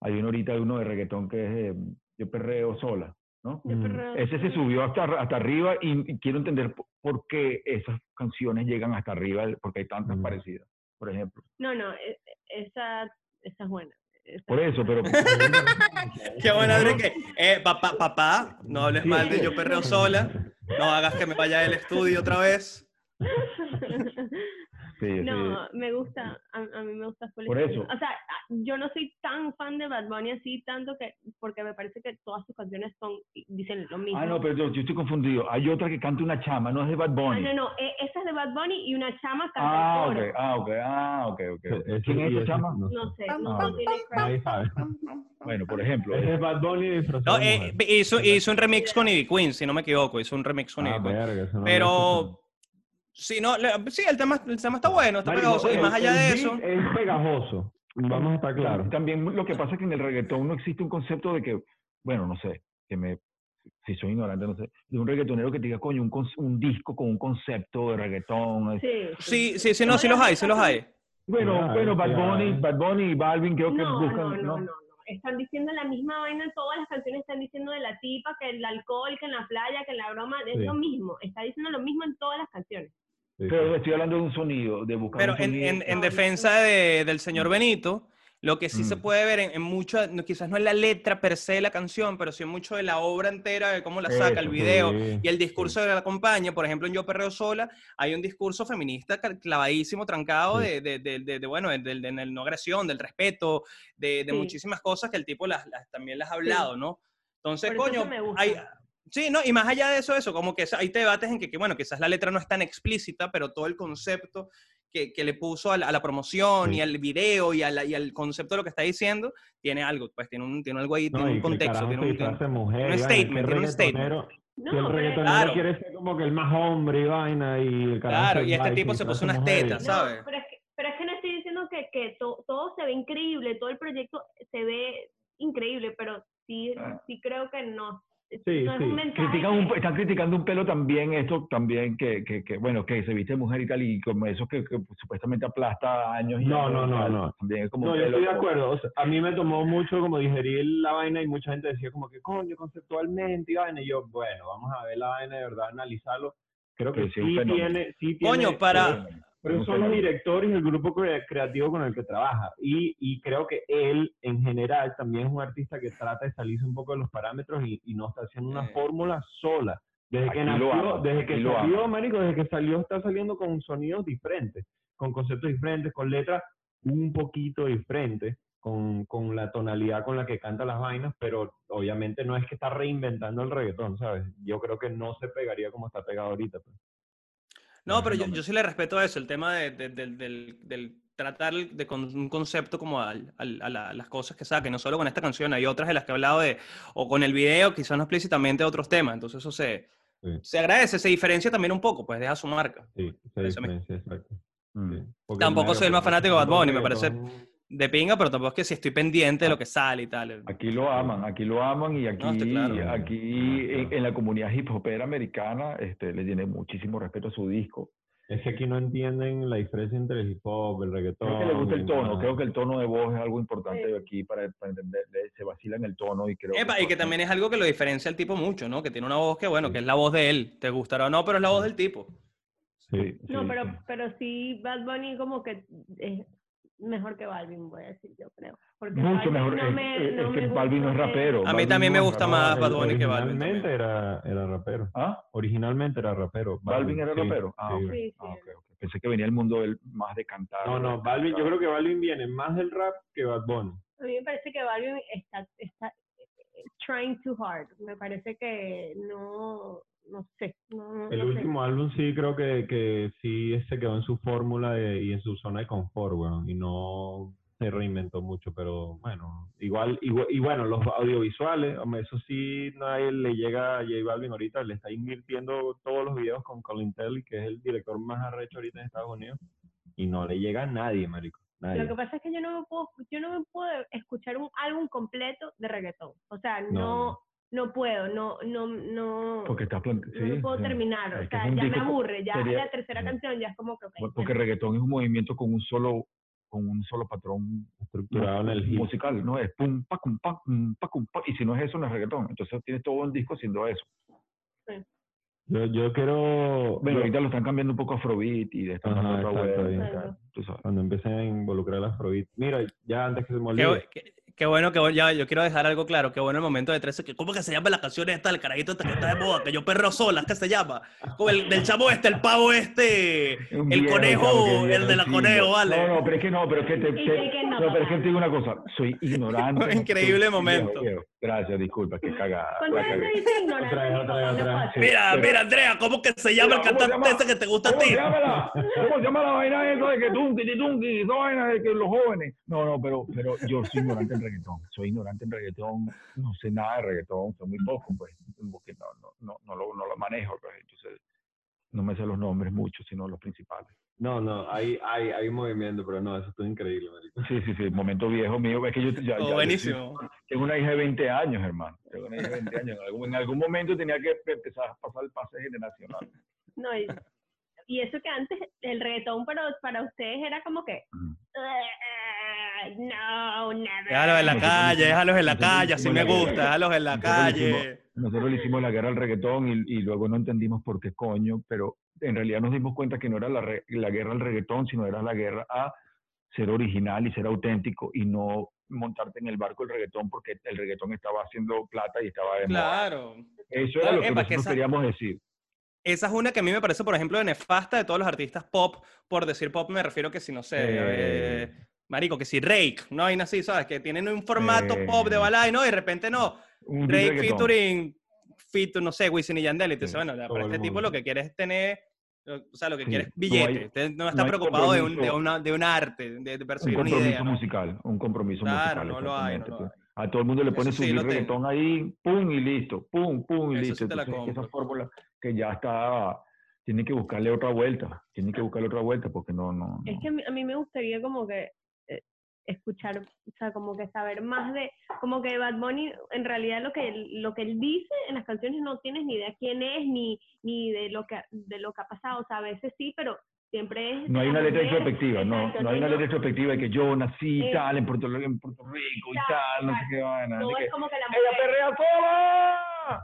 hay uno ahorita, uno de reggaetón que es eh, Yo Perreo Sola, ¿no? Yo Mm. perreo Ese se subió hasta, hasta arriba y, y quiero entender por, qué esas canciones llegan hasta arriba, porque hay tantas Mm. parecidas, por ejemplo. No, no, e- esa, esa es buena. Esa Por es eso, buena. pero... [LAUGHS] [LAUGHS] Qué buena, Enrique. [LAUGHS] Eh, papá, papá, no hables Sí, mal de. Yo Perreo Sola, no hagas que me vaya del estudio otra vez. Sí, sí. No, me gusta, a, a mí me gusta Por eso. O sea, a- yo no soy tan fan de Bad Bunny así tanto que, porque me parece que todas sus canciones son, dicen lo mismo. Ah, no, pero yo, yo estoy confundido. Hay otra que canta una chama, no es de Bad Ah, Bunny. no, no, e- esa es de Bad Bunny y una chama canta Ah, el ok, coro. ah, ok, ah, ok, ok. ¿Quién es esa chama? no sé. No sé, Ah, no, ok. no tiene Nadie sabe. Bueno, por ejemplo, Ese es Bad Bunny No, de eh, hizo, hizo un remix con Ivy Queen, si no me equivoco, hizo un remix con Ah, Ivy Queen. verga, eso no lo había escuchado. Pero, sí, no, le- sí, el tema, el tema está bueno, está Marico, pegajoso. Y más allá el de eso, Es pegajoso. Vamos a estar claros. También lo que pasa es que en el reggaetón no existe un concepto de que, bueno, no sé, que me, si soy ignorante, no sé, de un reggaetonero que te diga, coño, un, un disco con un concepto de reggaetón. Sí, sí, sí, sí, no, sí los hay, sí los hay. Bueno, bueno, Bad Bunny. Bad Bunny y Balvin creo que No, buscan, no, no, ¿no? no, no. Están diciendo la misma vaina, todas las canciones están diciendo de la tipa, que el alcohol, que en la playa, que en la broma, es Sí. lo mismo. Está diciendo lo mismo en todas las canciones. Sí, Pero sí. estoy hablando de un sonido, de buscar Pero un en, sonido. en, en defensa de- del señor Benito, lo que sí se Mm. puede ver en, en mucho, no, quizás no es la letra per se de la canción, pero sí mucho de la obra entera, de cómo la saca, el Eso, video Sí, y el discurso que la acompaña. Por ejemplo, en Yo Perreo Sola hay un discurso feminista clavadísimo, trancado Sí. de, de, de, de- de, bueno, de, de- de la no agresión, del respeto, de, de Sí. muchísimas cosas que el tipo las, las- también las ha hablado, ¿no? Entonces, coño, que me gusta. hay, Sí, no, y más allá de eso, eso, como que hay debates en que, que, bueno, quizás la letra no es tan explícita, pero todo el concepto que, que le puso a la, a la promoción Sí. y al video y, a la- y al concepto de lo que está diciendo, tiene algo, pues tiene, un, tiene algo ahí, No, tiene y un contexto, tiene un... tiene- mujer, un y statement, tiene un statement. reggaetonero- No, que el reggaetonero Claro. quiere ser como que el más hombre y vaina y el carajo Claro, y este tipo se puso unas y- tetas, No, ¿sabes? pero es que, pero es que no estoy diciendo que, que to- todo se ve increíble, todo el proyecto se ve increíble, pero sí, Ah. sí creo que no. Sí, no es sí. Critican un, están criticando un pelo también, esto también, que, que, que, bueno, que se viste mujer y tal, y como eso que, que supuestamente aplasta años. y No, años no, no, tal, no. También es como No, yo estoy de acuerdo. O sea, a mí me tomó mucho como digerir la vaina y mucha gente decía como que, coño, conceptualmente y vaina. Y yo, bueno, vamos a ver la vaina de verdad, analizarlo. Creo que sí, un sí fenómeno. tiene, sí tiene... Coño, para... Pero Un son los directores y el grupo cre- creativo con el que trabaja. Y, y creo que él, en general, también es un artista que trata de salirse un poco de los parámetros y, y no está haciendo una Eh. fórmula sola. Desde que Aquí nació, desde que lo salió, marico, desde que salió está saliendo con sonidos diferentes, con conceptos diferentes, con letras un poquito diferentes, con, con la tonalidad con la que canta las vainas, pero obviamente no es que está reinventando el reggaetón, ¿sabes? Yo creo que no se pegaría como está pegado ahorita. pues. No, pero yo, yo sí le respeto eso, el tema de, de- del- del, del tratar de con un concepto como al- al- a, la- las cosas que saque, no solo con esta canción, hay otras de las que he hablado de, o con el video, quizás no explícitamente otros temas, entonces eso se, Sí. se agradece, se diferencia también un poco, pues deja su marca. Sí, se diferencia, exacto. Mm. Sí. Tampoco soy el más fanático de Bad Bunny, me parece- De pinga, pero tampoco es que si estoy pendiente de lo que sale y tal. Aquí lo aman, aquí lo aman y aquí, No, claro. aquí en, en la comunidad hip hopera americana este, le tiene muchísimo respeto a su disco. Es que aquí no entienden la diferencia entre el hip hop, el reggaetón. Creo que le gusta el tono, nada. creo que el tono de voz es algo importante Sí. aquí para, para entender, se vacila en el tono y creo Epa, y que también es algo que lo diferencia al tipo mucho, ¿no? Que tiene una voz que, bueno, que es la voz de él. Te gustará o no, pero es la voz del tipo. Sí, No, sí, pero, sí. pero sí, Bad Bunny como que es mejor que Balvin, voy a decir, yo creo. Porque Mucho Balvin mejor. no es- me- es, no es que me Balvin no es rapero. A mí Balvin también me gusta rapero. más Bad Bunny que Balvin Originalmente era, era rapero. ¿Ah? Originalmente era rapero. ¿Balvin era sí, rapero? Ah, sí. Ah, ok, ok. Pensé que venía el mundo del, más de cantar. No, no, Balvin, yo creo que Balvin viene más del rap que Bad Bunny. A mí me parece que Balvin está, está eh, trying too hard. Me parece que no, no sé. No, El no sé. último álbum sí creo que, que sí se quedó en su fórmula de- y en su zona de confort, weón, y no se reinventó mucho, pero bueno, igual, igual y bueno, los audiovisuales, eso sí nadie le llega a J Balvin ahorita, le está invirtiendo todos los videos con Colin Telly, que es el director más arrecho ahorita en Estados Unidos, y no le llega a nadie, marico, nadie. Lo que pasa es que yo no me puedo, yo no me puedo escuchar un álbum completo de reggaetón. O sea, no, No, puedo, no, no, no, Porque estás plant- no sí, puedo sí. terminar. Es O sea, ya me aburre, ya sería- la tercera sí. canción ya es como que, ok, Porque ya. reggaetón es un movimiento con un solo con un solo patrón Estructurado en el hit. musical, ¿no? Es pum, pa, cum, pa, cum, pa, cum, pa. Y si no es eso, no es reggaetón. Entonces tienes todo un disco haciendo eso. Yo, yo quiero, Bueno, yo- ahorita lo están cambiando un poco a Afrobeat y de esta Ajá, manera otra exacto, vuelta, cuando empecé a involucrar a Afrobeat, mira, ya antes que se me Qué, olvide, qué- qué bueno, que ya, yo quiero dejar algo claro, qué bueno el momento de 13, que ¿cómo que se llama la canción esta, el carajito este que está de moda, que yo perro sola, ¿qué se llama? Como el del chamo este, el pavo este, el viejo, conejo, el de la conejo, ¿vale? No, no, pero es que no, pero es que te, no, pero es que te digo una cosa, soy ignorante. Un [LAUGHS] increíble momento. viejo, viejo. Gracias, disculpa, vez. pasa? Mira, mira, Andrea, ¿cómo que se llama el Mira, ¿cómo se cantante ese que te gusta a ¿Cómo ti? se llama la, ¿Cómo se llama la vaina esa de que tunki, titunki, esa vaina de que los jóvenes? No, no, pero, pero yo soy ignorante en reggaetón. Soy ignorante en reggaetón, no sé nada de reggaetón, sé muy poco, pues, porque no, no, no, no, lo, no lo manejo, pues, entonces no me sé los nombres mucho, sino los principales. no, no, hay, hay, hay movimiento, pero no, eso estuvo increíble, marico. Sí, sí, sí, momento viejo mío, es que yo ya, ya- Oh, yo buenísimo. tengo una hija de 20 años, hermano. Tengo una hija de 20 años. En algún, en algún momento tenía que empezar a pasar el pase generacional. No, y, y eso que antes el reggaetón para, para ustedes era como que Ujú. "Eh, no, never. Déjalos en la calle, déjalos en la calle, así me gusta, déjalos en la calle. Nosotros le hicimos la guerra al reggaetón y, y luego no entendimos por qué coño, pero en realidad nos dimos cuenta que no era la, re- la guerra al reggaetón, sino era la guerra a ser original y ser auténtico y no montarte en el barco del reggaetón porque el reggaetón estaba haciendo plata y estaba de moda. Claro. Eso era Claro, lo que epa, que nosotros esa- queríamos decir. Esa es una que a mí me parece, por ejemplo, de nefasta de todos los artistas pop. Por decir pop me refiero que si, no sé, Eh. eh, marico, que si Rake, no hay así, ¿sabes? Que tienen un formato Eh. pop de balada y no, y de repente no. Un Drake featuring, no sé, Wisin y Yandel. Y dices, Sí, bueno, el este tipo lo que quiere es tener, o sea, lo que Sí, quiere es no billete. hay- Usted no está no preocupado de un, de, compromiso. una, de un arte, de, de un perseguir una compromiso idea. ¿no? musical, un compromiso Claro, musical. no lo hay, no exactamente, lo pues. hay. A todo el mundo le pone su sí lo tengo. reggaetón ahí, pum y listo, pum, pum y Eso listo. sí te la Entonces, esa fórmula que ya está, tiene que buscarle otra vuelta, tiene que buscarle otra vuelta porque no, no. Es que a mí, a mí me gustaría como que escuchar, o sea, como que saber más de, como que Bad Bunny, en realidad lo que, él- lo que él dice en las canciones no tienes ni idea quién es, ni, ni de lo que de lo que ha pasado, o sea, a veces sí, pero siempre es... No hay una letra introspectiva, no, no hay una letra introspectiva de que yo nací y tal en Puerto, en Puerto Rico y tal, no sé qué vaina. no, es como que la ¡Ella mujer... perrea sola!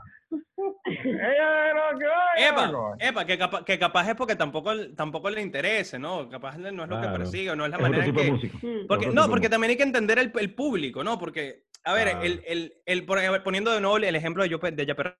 ¡Ella era que! Epa, No, epa, que, capa- que capaz es porque tampoco, tampoco le interese, ¿no? Capaz no es lo que persigue, no es la es manera tipo que... Mm. Porque, otro no, tipo de porque también hay que entender el, el público, ¿no? Porque, a ver, el, el, el, por- poniendo de nuevo el ejemplo de Yo, de Yo Perro,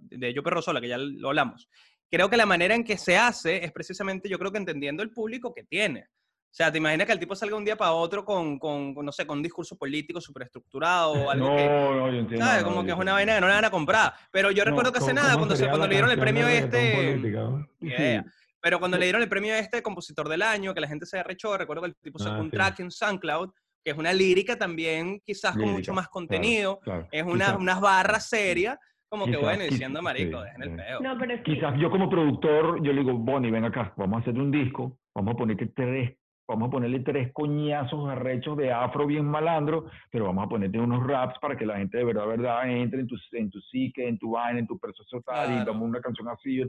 de Yo Perro Sola, que ya lo hablamos, creo que la manera en que se hace es precisamente, yo creo que entendiendo el público que tiene. O sea, te imaginas que el tipo salga un día para otro con, con, con, no sé, con un discurso político súper estructurado o algo No, que, no, yo entiendo. ¿sabes? no, Como que es una vaina que no le van a comprar. Pero yo No, recuerdo que hace ¿Cómo- nada, cuando, se, cuando la [LAUGHS] le [LAUGHS] dieron el premio este... política, ¿no? ni Sí. idea. Pero cuando le dieron el premio este de compositor del año, que la gente se arrechó, recuerdo que el tipo sacó Ah, un sí. track en SoundCloud, que es una lírica también, quizás con mucho más contenido, Claro, es una, unas barras serias, como que bueno, diciendo, marico, sí, dejen el peo. No, pero sí, Quizás yo como productor, yo le digo, Bonnie, ven acá, vamos a hacer un disco, vamos a ponerte tres, vamos a ponerle tres coñazos arrechos de afro bien malandro, pero vamos a ponerte unos raps para que la gente de verdad, verdad, entre en tu, en tu psique, en tu vaina, en tu proceso tal, y Claro. damos una canción así.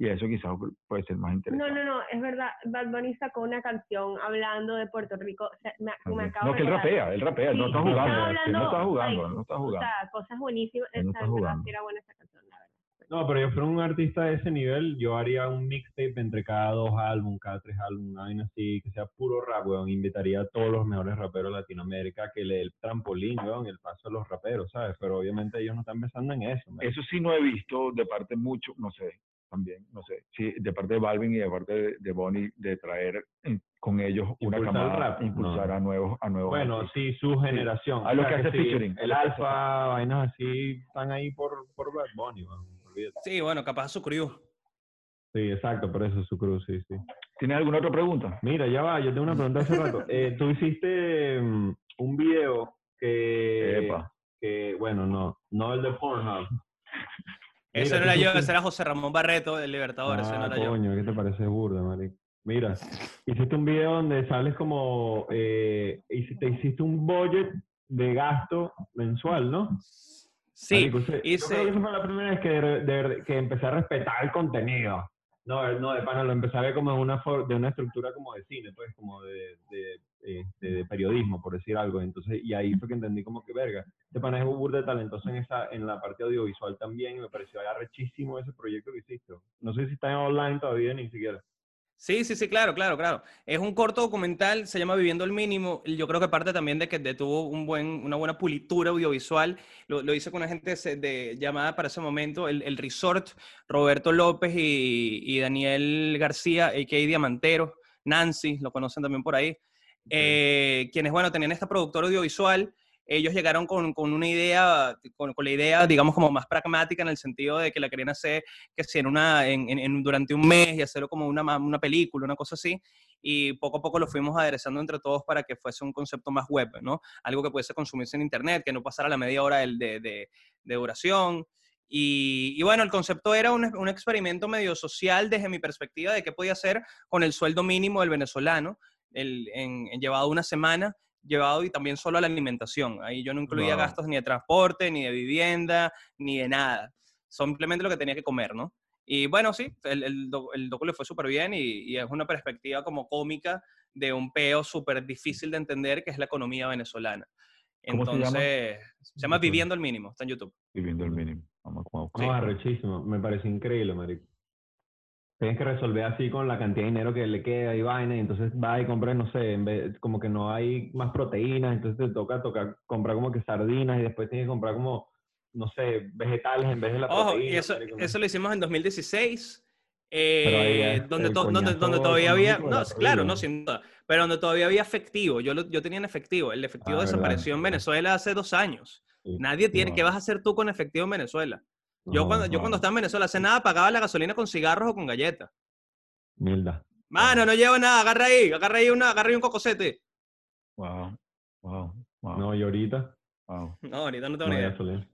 y eso quizás puede ser más No, interesante. no, no, es verdad. Bad Bunny sacó una canción hablando de Puerto Rico. O sea, me, me También. acabo No, de que él rapea, él rapea, él no Sí, está jugando, él no hablando, está jugando, él no está O jugando. sea, cosas buenísimas. No está jugando. sí era buena esa canción, la verdad. No, pero yo fuera un artista de ese nivel, yo haría un mixtape entre cada dos álbumes, cada tres álbumes, una vaina así, que sea puro rap, weón. Invitaría a todos los mejores raperos de Latinoamérica que le dé el trampolín, weón, el paso a los raperos, ¿sabes? Pero obviamente ellos no están pensando en eso, man. Eso sí no he visto de parte mucho, no sé, también, no sé, sí, de parte de Balvin y de parte de, de Bonnie, de traer con ellos una Impulsar el camada, rap, impulsar no. a nuevos, a nuevos Bueno, artistas. sí, su generación. A lo O sea, que hace sí, featuring, a El lo hace alfa, vainas así, están ahí por, por Bad Bunny, weón, olvídate. Sí, bueno, capaz su crew. Sí, exacto, por eso es su cruz, sí, sí. ¿Tienes alguna otra pregunta? Mira, ya va, yo tengo una pregunta hace rato. [LAUGHS] Eh, Tú hiciste mm, un video que, Epa. que, bueno, no, no el de Pornhub. Ese Mira, no era yo, ese era José Ramón Barreto, el Libertador, ese no Ah, yo. coño, ¿qué te parece burda, marico? Mira, hiciste un video donde sales como, eh, hiciste, hiciste un budget de gasto mensual, ¿no? Sí, Marico, Yo creo que esa fue la primera vez que, de- de- que empecé a respetar el contenido. No, no, de pana lo empecé a ver como de una, de una estructura como de cine, pues, como de, de, este, de periodismo, por decir algo. Entonces, y ahí fue que entendí como que, verga, este pana es un burda de talentoso en, esa, en la parte audiovisual también, y me pareció arrechísimo ese proyecto que hiciste. No sé si está en online todavía, ni siquiera. Sí, sí, sí, claro, claro, claro. Es un corto documental, se llama Viviendo el Mínimo. Yo creo que parte también de que tuvo un buen, una buena pulitura audiovisual. Lo, lo hice con una gente de, llamada para ese momento, el, el Resort, Roberto López y, y Daniel García, a.k.a. Diamantero, Nancy, lo conocen también por ahí. Eh, quienes, bueno, tenían esta productora audiovisual. Ellos llegaron con, con una idea, con, con la idea, digamos, como más pragmática en el sentido de que la querían hacer que si en una, en, en- durante un mes y hacerlo como una, una película, una cosa así, y poco a poco lo fuimos aderezando entre todos para que fuese un concepto más web, ¿no? Algo que pudiese consumirse en internet, que no pasara la media hora del- de, de, de duración. Y, y bueno, el concepto era un, un experimento medio social desde mi perspectiva de qué podía hacer con el sueldo mínimo del venezolano, el, en, en llevado una semana, llevado y también solo a la alimentación. Ahí yo no incluía Wow. gastos ni de transporte, ni de vivienda, ni de nada. Simplemente lo que tenía que comer, ¿no? Y bueno, sí, el, el, el docu le fue súper bien y, y es una perspectiva como cómica de un peo súper difícil de entender que es la economía venezolana. ¿Cómo se llama? Entonces, se llama. Viviendo el Mínimo, está en YouTube. Viviendo el mínimo. Vamos a buscar. No, arrechísimo. Me parece increíble, marico. Tienes que resolver así con la cantidad de dinero que le queda y vaina, y entonces va y compras, no sé, en vez, como que no hay más proteínas, entonces te toca, tocar comprar como que sardinas y después tienes que comprar como, no sé, vegetales en vez de la Ojo, proteína. y eso, lo hicimos en 2016, Pero ahí eh, donde, el to- donde, coñazo donde todavía había, no, claro, no, sin duda, pero donde todavía había efectivo, yo, lo- yo tenía en efectivo, el efectivo Ah, verdad, desapareció en. Venezuela hace dos años, Sí. nadie tiene, ¿qué vas a hacer tú con efectivo en Venezuela? Yo, No, cuando, yo cuando estaba en Venezuela hace nada pagaba la gasolina con cigarros o con galletas. Mierda. Mano, no llevo nada, agarra ahí, agarra ahí, una, agarra ahí un cocosete. Wow, wow, wow, No, y ahorita wow. [LAUGHS] No, ahorita no no tengo ni hay idea. gasolina.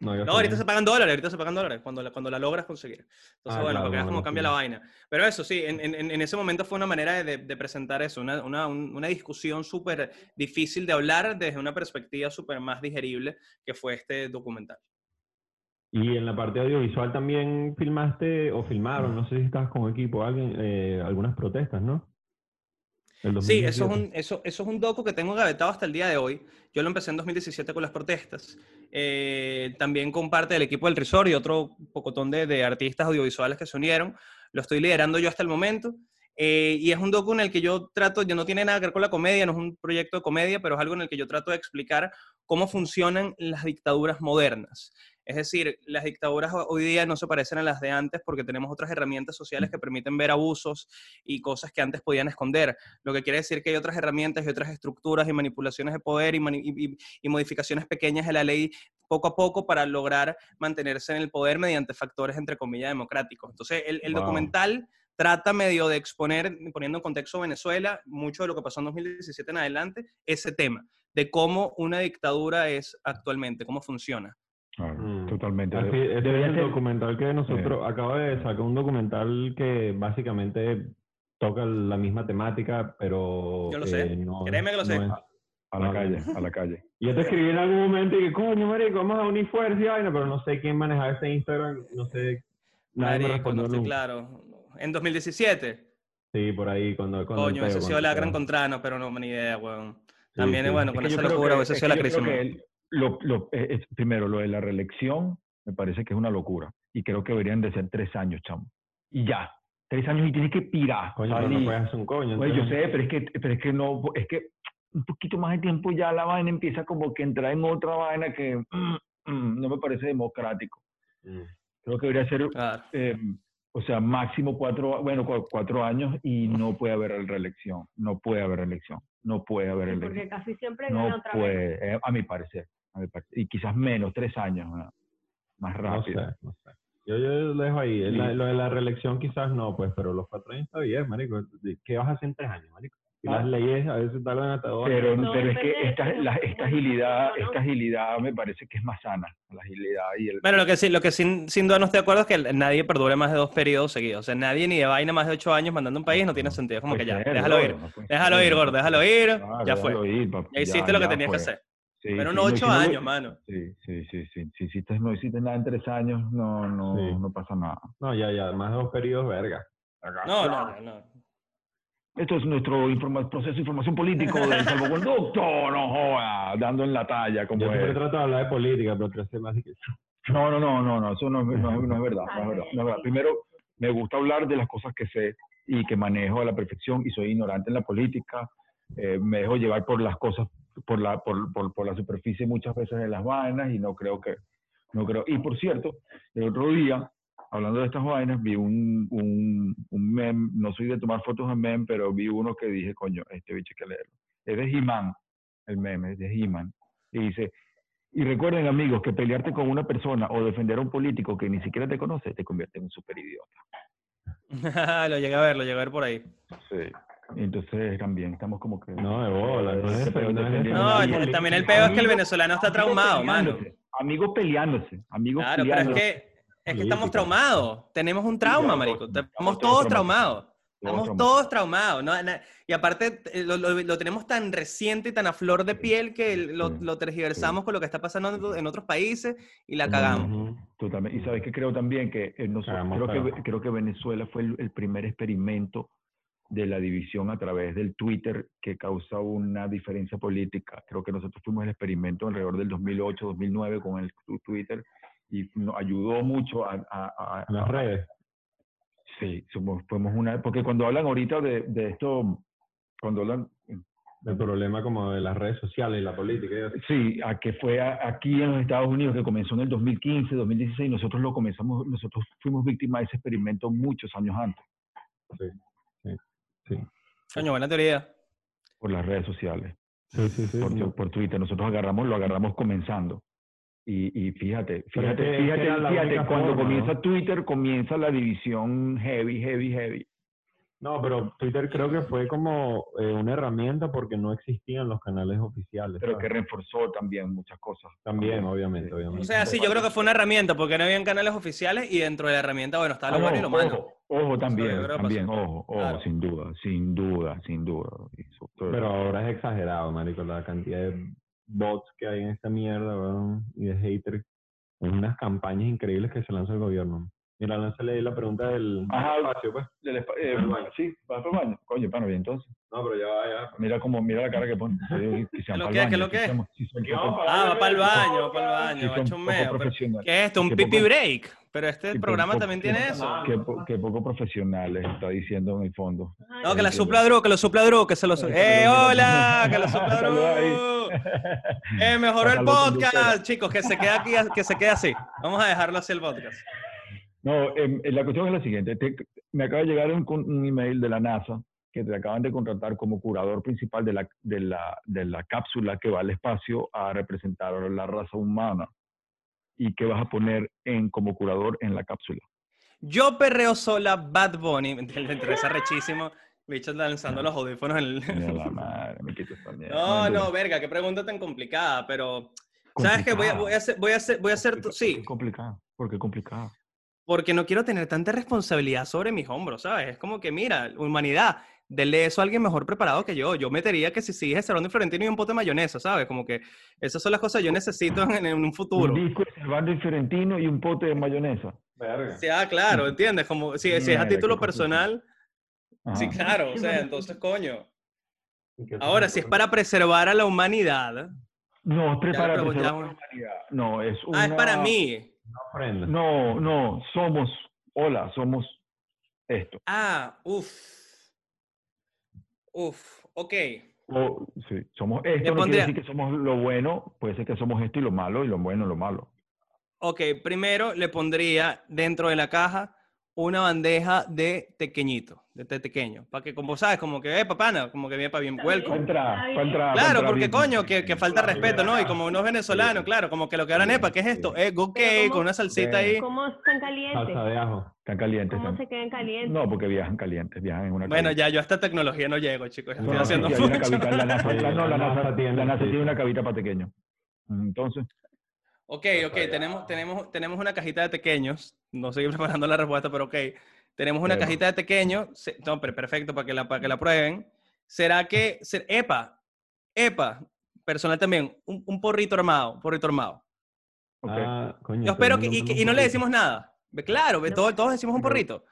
No, hay No, ahorita se pagan dólares, ahorita se pagan dólares, cuando la, cuando la logras conseguir. Entonces, Ah, bueno, claro, porque cómo la cambia la vaina. Pero eso sí, en, en- en ese momento fue una manera de, de presentar eso, una, una, un- una discusión súper difícil de hablar desde una perspectiva súper más digerible que fue este documental. Y en la parte audiovisual también filmaste o filmaron, no sé si estabas con equipo, alguien, eh, algunas protestas, ¿no? Sí, eso es, 2017. un, eso, eso es un docu que tengo gavetado hasta el día de hoy. Yo lo empecé en 2017 con las protestas. Eh, también con parte del equipo del Resort y otro pocotón de, de artistas audiovisuales que se unieron. Lo estoy liderando yo hasta el momento. Eh, y es un docu en el que yo trato, ya no tiene nada que ver con la comedia, no es un proyecto de comedia, pero es algo en el que yo trato de explicar cómo funcionan las dictaduras modernas. Es decir, las dictaduras hoy día no se parecen a las de antes porque tenemos otras herramientas sociales que permiten ver abusos y cosas que antes podían esconder. Lo que quiere decir que hay otras herramientas y otras estructuras y manipulaciones de poder y, mani- y- y- y modificaciones pequeñas de la ley poco a poco para lograr mantenerse en el poder mediante factores, entre comillas, democráticos. Entonces, el, el Wow. documental trata medio de exponer, poniendo en contexto Venezuela, mucho de lo que pasó en 2017 en adelante, ese tema, de cómo una dictadura es actualmente, cómo funciona. Claro, Mm. Totalmente. Así, debería es el ser- documental que nosotros, acabo de sacar un documental que básicamente toca la misma temática, pero... Yo lo sé. eh, no- Créeme que lo sé. es- a la calle, a la calle. Y [LAUGHS] yo te escribí en algún momento y que, coño, marico, vamos a unir fuerza y vaina, pero no sé quién manejaba ese Instagram, no sé nadie me Marico, respondió no estoy nunca. claro. En 2017. Sí, por ahí, cuando, Coño, ese ha sido la gran Contrano, pero no, ni idea, weón. También, sí. bueno, Es con esa locura, esa ha sido la crisis. Lo- lo- eh, primero, lo de la reelección me parece que es una locura. Y creo que deberían de ser tres años, chamo. Y ya. Tres años y tienes que pirar. Coño, no puedes hacer un coño. Oye, yo sé, pero es que, pero es que no, es que un poquito más de tiempo ya la vaina empieza como que entrar en otra vaina que mm, mm, no me parece democrático. Mm. Creo que debería ser, Claro. eh, o sea, máximo cuatro, bueno, cu- cuatro años y no puede haber reelección. No puede haber reelección. No puede haber reelección. porque casi siempre gana No otra vez. puede, eh, mi parecer, a mi parecer. Y quizás menos, tres años, ¿no? más No rápido. sé, no sé. Yo, yo lo dejo ahí. Sí. La- lo de la reelección quizás no, pues, pero los cuatro años está bien, marico. ¿Qué vas a hacer en tres años, marico? Si Ah. las leyes a veces tardan hasta dos Pero, años. No, pero es que esta, la- esta agilidad, esta agilidad me parece que es más sana, la agilidad y el... Bueno, lo que sí, lo que sin, sin duda no estoy de acuerdo es que nadie perdure más de dos periodos seguidos. O sea, nadie ni de vaina más de ocho años mandando un país no tiene sentido. Es como que ya, ser, déjalo ir. gordo, Déjalo ir, gordo, déjalo ir. Claro, ya fue. déjalo ir, papi, Ya hiciste lo que tenías que hacer. Sí, Pero sí, no no, ocho si no lo- años, mano. Sí, sí, sí, sí. Si hiciste, no hiciste nada en tres años, no, no, Sí. no pasa nada. No, ya, ya, más de dos periodos, verga. No, no, no, no. Esto es nuestro informa- proceso de información político del [LAUGHS] salvoconducto, no joda, dando en la talla como Yo siempre es. trato de hablar de política, pero tres que... No, no, no, no, no, eso no, es- no, es- no es verdad, [LAUGHS] no es verdad, no es verdad. Primero, me gusta hablar de las cosas que sé y que manejo a la perfección y soy ignorante en la política. eh, me dejo llevar por las cosas, por la, por, por, por la superficie muchas veces de las vainas y no creo que, no creo. Y por cierto, el otro día, hablando de estas vainas, vi un, un, un meme, no soy de tomar fotos de meme, pero vi uno que dije, coño, este bicho hay que leerlo. Es de He-Man, el meme, es de He-Man. Y dice, y recuerden amigos que pelearte con una persona o defender a un político que ni siquiera te conoce te convierte en un super idiota. [LAUGHS] lo llegué a ver, lo llegué a ver por ahí. Sí. Entonces también estamos como que... No, de bola, no es no es No, también el peor es que el venezolano está traumado, mano. peleándose, Amigos peleándose, amigos Claro, pero es peleándose. que, es que estamos traumados. Tenemos un trauma, marico. estamos Estamos todos traumados. Estamos todos traumados. ¿no? Y aparte, eh, lo, lo- lo tenemos tan reciente y tan a flor de piel que lo, lo tergiversamos con lo que está pasando en, otros países y la cagamos. Totalmente. Y sabes que creo también que eh, nosotros, creo, que, creo que Venezuela fue el, el primer experimento de la división a través del Twitter que causa una diferencia política. Creo que nosotros fuimos el experimento alrededor del 2008, 2009 con el Twitter y nos ayudó mucho a... a- las redes. Sí, somos, fuimos una... Porque cuando hablan ahorita de, de esto, cuando hablan... El problema como de las redes sociales y la política. Sí, a que fue a- aquí en los Estados Unidos que comenzó en el 2015, 2016, nosotros lo comenzamos, nosotros fuimos víctimas de ese experimento muchos años antes Sí, sí. Coño, buena teoría. por las redes sociales, Sí, sí, sí. por, Twitter. Nosotros agarramos, lo agarramos comenzando. Y, y fíjate, fíjate, fíjate, fíjate, cuando forma, comienza ¿no? Twitter, comienza la división heavy, heavy, heavy. No, pero Twitter creo que fue como eh, una herramienta porque no existían los canales oficiales. Pero que reforzó también muchas cosas. También, obviamente, Sí. obviamente. O sea, sí, yo creo que fue una herramienta porque no habían canales oficiales y dentro de la herramienta, bueno, está lo Ah, bueno y lo malo. ojo, ojo también, también, pasó. ojo, ojo, Claro. sin duda, sin duda, sin duda. Eso, todo- Pero ahora es exagerado, marico, la cantidad de bots que hay en esta mierda, weón, y de haters. Es unas campañas increíbles que se lanza el gobierno. Mira, lánzale ahí la pregunta del Ajá. espacio, pues. Del espa- eh, baño. sí, vas para el baño. Coño, pana, bien, entonces. No, pero ya va, ya. Mira cómo, mira la cara que pone. [LAUGHS] Sean lo que es? ¿Qué lo que es? ¿Qué Ah, va para el baño, va para el baño, va a son meo. pero-. ¿Qué es esto? ¿Un pipi break? Pero este Sí, programa poco- también tiene eso. Que, po- que poco profesionales, está diciendo en el fondo. Ay, No, que la supla Drew, que lo [LAUGHS] supla Drew, que se lo... Ay, ¡Eh, hola! ¡Que lo supla [LAUGHS] Saludos ahí. Drew! ¡Eh, mejoró el podcast! Chicos, que se quede aquí, que se quede así. Vamos a dejarlo así el podcast. No, em, la cuestión es la siguiente. Te- me acaba de llegar un, un email de la NASA que te acaban de contratar como curador principal de la, de, la, de la cápsula que va al espacio a representar a la raza humana y que vas a poner en, como curador en la cápsula. Yo perreo sola Bad Bunny. [LAUGHS] Me interesa rechísimo. Bicho lanzando los audífonos en el... La madre, me quito esta mierda. No, no, verga, qué pregunta tan complicada, pero... ¿Sabes qué? Voy a, voy a hacer, voy a hacer, voy a hacer, sí, Es complicado, porque es complicado. Porque no quiero tener tanta responsabilidad sobre mis hombros, ¿sabes? Es como que, mira, humanidad, denle eso a alguien mejor preparado que yo. Yo metería que si sigues Cerrando y Florentino y un pote de mayonesa, ¿sabes? Como que esas son las cosas que yo necesito en, en un futuro. Un disco de Servando y Fiorentino y un pote de mayonesa. Verga. Sí, ah, claro, ¿entiendes? Como si, si es a título personal, Ajá. sí, claro, o sea, entonces, coño. ¿Y qué te Ahora, si es para preservar a la humanidad, No, es para preservar la humanidad. No, es una... ah, es para mí. No, no, somos, hola, somos esto. Ah, uff. Uff, ok. O, sí, somos esto, no pondría- quiere decir que somos lo bueno, puede ser que somos esto y lo malo, y lo bueno lo malo. Ok, primero le pondría dentro de la caja una bandeja de tequeñito, de té pequeño, para que, como sabes, como que, eh, papana, como que bien para bien vuelco. Claro, porque bien. coño, que, que falta respeto, ¿no? Y como uno es venezolano, Sí. claro, como que lo que era nepa, ¿qué es esto? Eh, go Pero cake ¿cómo- con una salsita ahí. ¿Cómo están calientes? Salsa de ajo. Están calientes. ¿Cómo están- se quedan calientes? No, porque viajan calientes, viajan en una Bueno, ya yo a esta tecnología no llego, chicos. Estoy No, haciendo sí, una mucho. cabita, la NASA, Sí, [LAUGHS] la- no, la NASA, la NASA sí, tiene sí. una cabita para pequeños. Entonces, Ok, ok, tenemos, tenemos, tenemos una cajita de pequeños. No estoy [LAUGHS] preparando la respuesta, pero ok. Tenemos una cajita de pequeños. Se- No, pero perfecto, para que la, para que la prueben. ¿Será que, epa, epa, personal también, un, un porrito armado, un porrito armado? ok. Ah, coño. Yo espero que, y, que- y no le decimos nada. Claro, No. todos, todos decimos un porrito.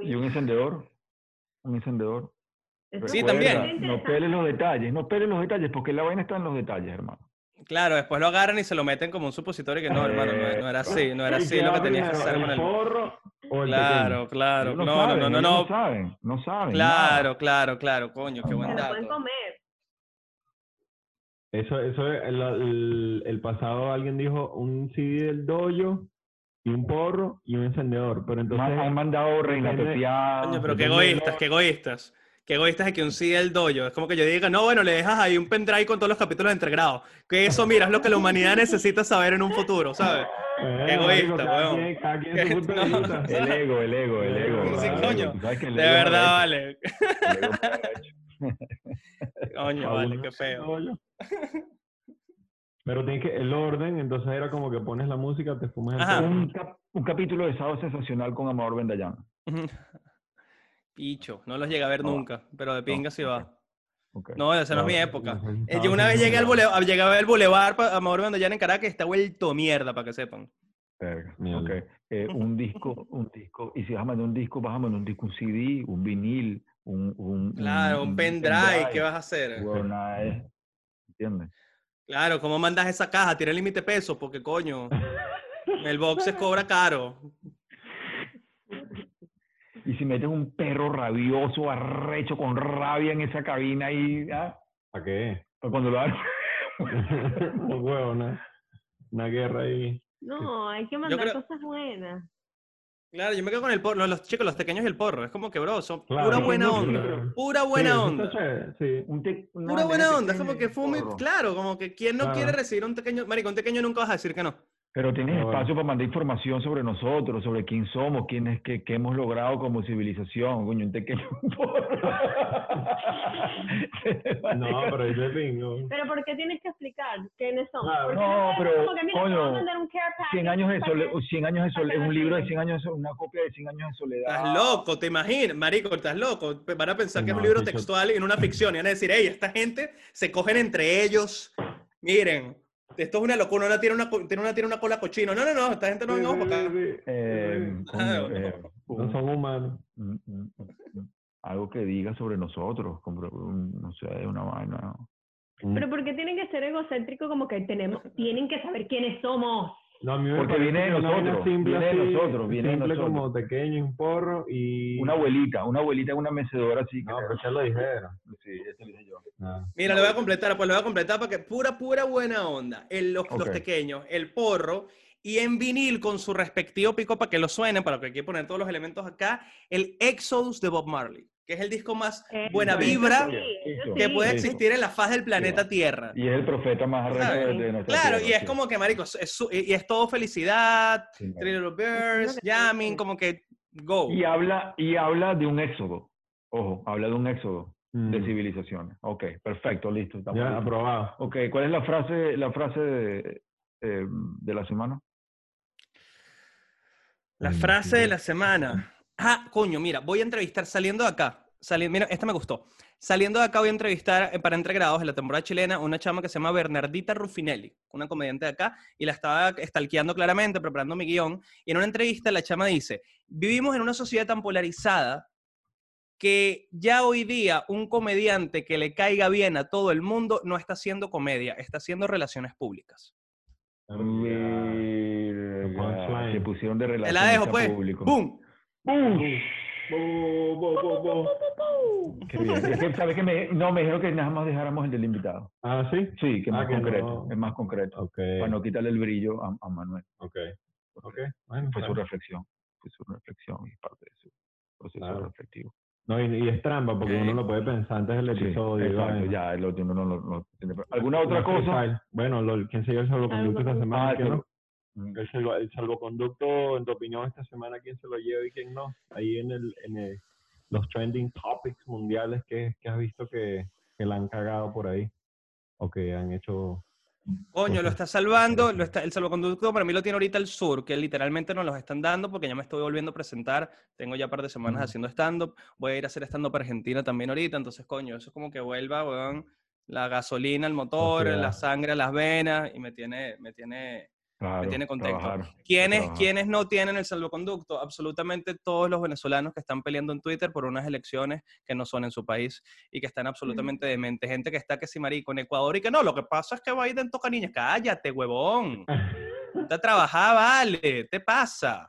Y un encendedor. Un encendedor. Sí, también. No peles los detalles, no peles los detalles, porque la vaina está en los detalles, hermano. Claro, después lo agarran y se lo meten como un supositorio que no, hermano, no, no era así, no era ¿Y así lo que tenías que hacer con ¿El el... porro o el Claro, claro, no, saben, no, no, no, No saben, no saben. claro, claro, claro, coño, qué buen lo pueden dato. comer. Eso, eso, el, el, el pasado alguien dijo un CD del dojo y un porro y un encendedor. Pero entonces, Ma- han mandado reina. Coño, pero qué egoístas, qué egoístas. Qué egoístas de que un CD del dojo. Es como que yo diga, no, bueno, le dejas ahí un pendrive con todos los capítulos de entregrado. Que eso, mira, es lo que la humanidad necesita saber en un futuro, ¿sabes? Bueno, egoísta, weón. [LAUGHS] no. [LAUGHS] El ego, el ego, el ego. Sí, el coño, el De verdad, vale. el. [LAUGHS] Coño, vale, qué el feo. Pero tiene que el orden, entonces era como que pones la música, te fumas el. Un, cap- un capítulo de Sábado Sensacional con Amador Bendayán. Picho, no los llegué a ver No va. nunca, pero de pinga sí ok. va. No, esa no es mi No, época. no, Eh, no, yo una no, vez no, llegué al no. bulevar, llegué a ver el bulevar a Mauro Bandallán en Caracas está vuelto mierda, para que sepan. Verga, Mierda. ok. Eh, [LAUGHS] un disco, un disco, y si vas a mandar un disco, vas a mandar un disco, un CD, un vinil, un, un Claro, un pendrive, ¿qué vas a hacer? Bueno, ¿Entiendes? Claro, ¿cómo mandas esa caja? Tiene límite de peso, porque coño, [LAUGHS] el box se cobra caro. Y si metes un perro rabioso, arrecho, con rabia en esa cabina ahí, ¿ah? ¿Para qué? Pues cuando lo hagan, [LAUGHS] Un huevo, una, una guerra ahí. No, hay que mandar creo- cosas buenas. Claro, yo me quedo con el porro, los, los chicos, los pequeños y el porro. Es como que, bro, son Claro, pura buena onda. claro. Pura buena onda. chévere, sí. un te- una Pura buena onda. Es como que fume, claro, como que quien no Claro. quiere recibir un pequeño, marico, un pequeño nunca vas a decir que no. Pero tienes Ah, bueno. espacio para mandar información sobre nosotros, sobre quién somos, quién es que, qué hemos logrado como civilización, coño, un pequeño [LAUGHS] [LAUGHS] No, pero es de. Pero ¿por qué tienes que explicar quiénes. ¿Por qué No, pero, como que, mira, coño, un care package 100 años de que- soledad, 100 años de soledad, que un libro de tengan. 100 años de soledad, una copia de 100 años de soledad. Estás loco, ¿te imaginas? Marico, estás loco. Van a pensar que es un libro textual y en una ficción. Y van a decir, hey, esta gente se cogen entre ellos. Miren, esto es una locura. Una tiene una, tiene una, tiene una cola cochino. No, no, no, esta gente no venga para acá. Eh, eh, No son humanos. algo que diga sobre nosotros, como, no sé, una vaina. Pero ¿por qué tienen que ser egocéntricos como que tenemos, tienen que saber quiénes somos? No, a mí me Porque viene de nosotros, simple viene de nosotros, viene de simple nosotros. como pequeño, un porro y... Una abuelita, una abuelita en una mecedora así. No, que pero ya lo dijeron. Sí, eso lo dije yo. Ah. Mira, lo voy a completar, pues lo voy a completar para que pura, pura buena onda. El, los, los Ok. pequeños, el porro y en vinil con su respectivo pico para que lo suenen, para que hay que poner todos los elementos acá, el Exodus de Bob Marley, que es el disco más Eh, buena vibra sí, que sí. puede existir en la faz del planeta Sí. Tierra. Y es el profeta más ¿Sabes? de, de nuestra Claro, tierra, y es sí. como que, marico, es su- y es todo felicidad. Three Little Birds, jamming, como que go. Y habla, y habla de un éxodo. Ojo, habla de un éxodo de Mm. civilizaciones. Ok, perfecto, listo. estamos Ya, listos. aprobado. Ok, ¿cuál es la frase, la frase de, eh, de la semana? La Coño, frase de la semana. Ah, coño, mira, voy a entrevistar saliendo de acá. sali- mira, esta me gustó. Saliendo de acá voy a entrevistar eh, para entregrados en la temporada chilena una chama que se llama Bernardita Ruffinelli, una comediante de acá, y la estaba estalqueando claramente, preparando mi guion. Y en una entrevista la chama dice, vivimos en una sociedad tan polarizada que ya hoy día un comediante que le caiga bien a todo el mundo no está haciendo comedia, está haciendo relaciones públicas. Punchline. Se pusieron de Te relación la dejo, pues. ¡Bum! Qué bien. Es que, ¿sabes qué? Me, no, me dijeron que nada más dejáramos el del invitado. Ah, sí. Sí, que Ah, más que concreto. no. Es más concreto. Ok. Para no quitarle el brillo a, a Manuel. Ok. Ok. Bueno, Fue su reflexión. Fue su reflexión y parte de su proceso Claro. reflectivo. No, y, y es trampa porque Ok. uno lo puede pensar antes del Sí, episodio. exacto, ya, el otro uno no lo- no tiene- ¿Alguna otra No, cosa? freestyle. Bueno, lo, ¿quién se dio el salvoconducto esta semana? Ah, ¿Quién no? El, salvo- el salvoconducto, en tu opinión, esta semana, ¿quién se lo lleva y quién no? Ahí en, el, en el- los trending topics mundiales que, que has visto que, que la han cagado por ahí o que han hecho... Coño, lo está salvando, lo está, el salvoconducto para mí lo tiene ahorita el sur, que literalmente nos los están dando porque ya me estoy volviendo a presentar, tengo ya un par de semanas haciendo stand-up, voy a ir a hacer stand-up para Argentina también ahorita, entonces coño, eso es como que vuelva, weón, la gasolina al motor, la sangre a las venas y me tiene, me tiene, Claro, tiene trabajar, ¿Quiénes. ¿Quiénes no tienen el salvoconducto? Absolutamente todos los venezolanos que están peleando en Twitter por unas elecciones que no son en su país y que están absolutamente dementes. Gente que está que si marico en Ecuador y que no, lo que pasa es que Biden toca niñas. Cállate, huevón. [LAUGHS] Te trabajar, vale. ¿Te pasa?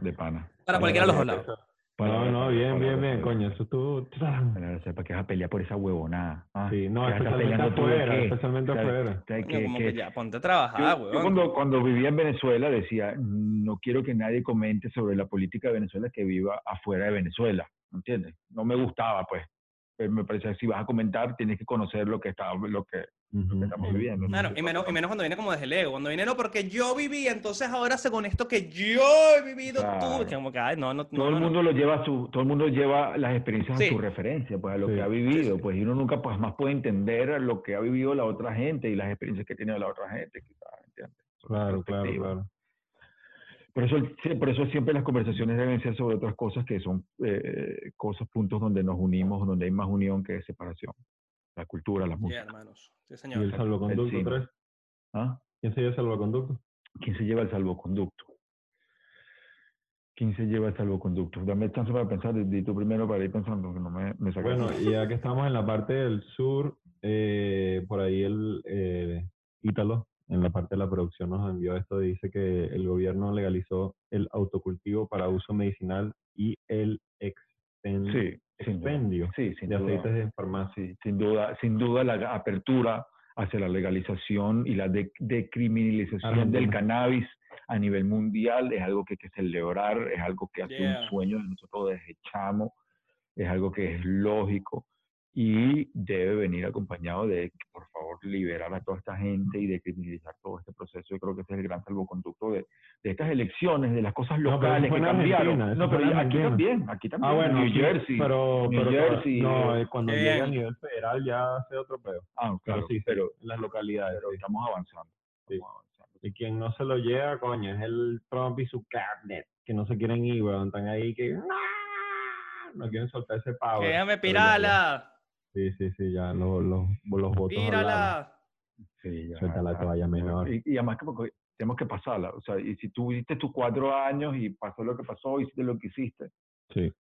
De pana. Para cualquiera de los dos lados. No, no, bien, Para- bien, bien, para- coño, eso estuvo... Para sepa que vas a pelear por esa huevonada. ah. Sí, no, ¿Qué especialmente tú afuera, qué? especialmente afuera. o sea, Coño, que- como que- que ya, ponte a trabajar, yo cuando, cuando vivía en Venezuela decía, no quiero que nadie comente sobre la política de Venezuela que viva afuera de Venezuela, ¿entiendes? No me gustaba, pues. Pero me parecía que si vas a comentar, tienes que conocer lo que está, lo que Estamos viviendo. ujú. Claro, y menos, y menos cuando viene como desde el ego. Cuando viene, no, porque yo viví, entonces ahora según esto que yo he vivido Claro. tú. Que como que, ay, no, no, todo no, el mundo lo lleva a su, todo el mundo lleva las experiencias Sí. a su referencia, pues a lo Sí. que ha vivido, sí. pues y uno nunca pues más puede entender lo que ha vivido la otra gente y las experiencias que tiene la otra gente, quizás, ¿entiendes? Son Claro, claro, perspectivas. claro. Por eso, por eso siempre las conversaciones deben ser sobre otras cosas que son eh, cosas, puntos donde nos unimos, donde hay más unión que separación. La cultura, la Sí, música. hermanos. Sí, ¿Y el salvoconducto, tres? ¿Ah? ¿Quién se dio el salvoconducto? ¿Quién se lleva el salvoconducto? ¿Quién se lleva el salvoconducto? Dame chance para pensar, di di tú primero para ir pensando, que no me, me saques. Bueno, y ya que estamos en la parte del sur, eh, por ahí el eh, Ítalo, en la parte de la producción, nos envió esto. Dice que el gobierno legalizó el autocultivo para uso medicinal y el expen- sí. Expendio Sí, sin de duda. aceites de farmacia. Sin duda, sin duda la apertura hacia la legalización y la de- decriminalización del cannabis a nivel mundial es algo que hay que celebrar, es algo que ha sido Yeah. un sueño de nosotros desde chamo, es algo que es lógico y debe venir acompañado de, por favor, liberar a toda esta gente y decriminalizar todo este proceso. Yo creo que ese es el gran salvoconducto de, de estas elecciones, de las cosas No, locales fue que cambiaron. Argentina, No, pero aquí Argentina. también, aquí también. Ah, bueno, New Jersey. pero, New pero Jersey, no, eh, eh, cuando qué llega a nivel federal ya hace otro pedo. Ah, claro, Pero sí, pero, en las localidades. pero sí. estamos avanzando. Sí. estamos avanzando. Y quien no se lo lleva, coño, es el Trump y su cabinet, que no se quieren ir, weón. Están ahí que "No", no quieren soltar ese pavo. Déjame pirala. Sí, sí, sí, ya los, los, los votos hablaron. Pírala. Sí, ya, Suelta la toalla menor. Y, y además que porque tenemos que pasarla. O sea, y si tú viviste tus cuatro años y pasó lo que pasó, hiciste lo que hiciste, Sí.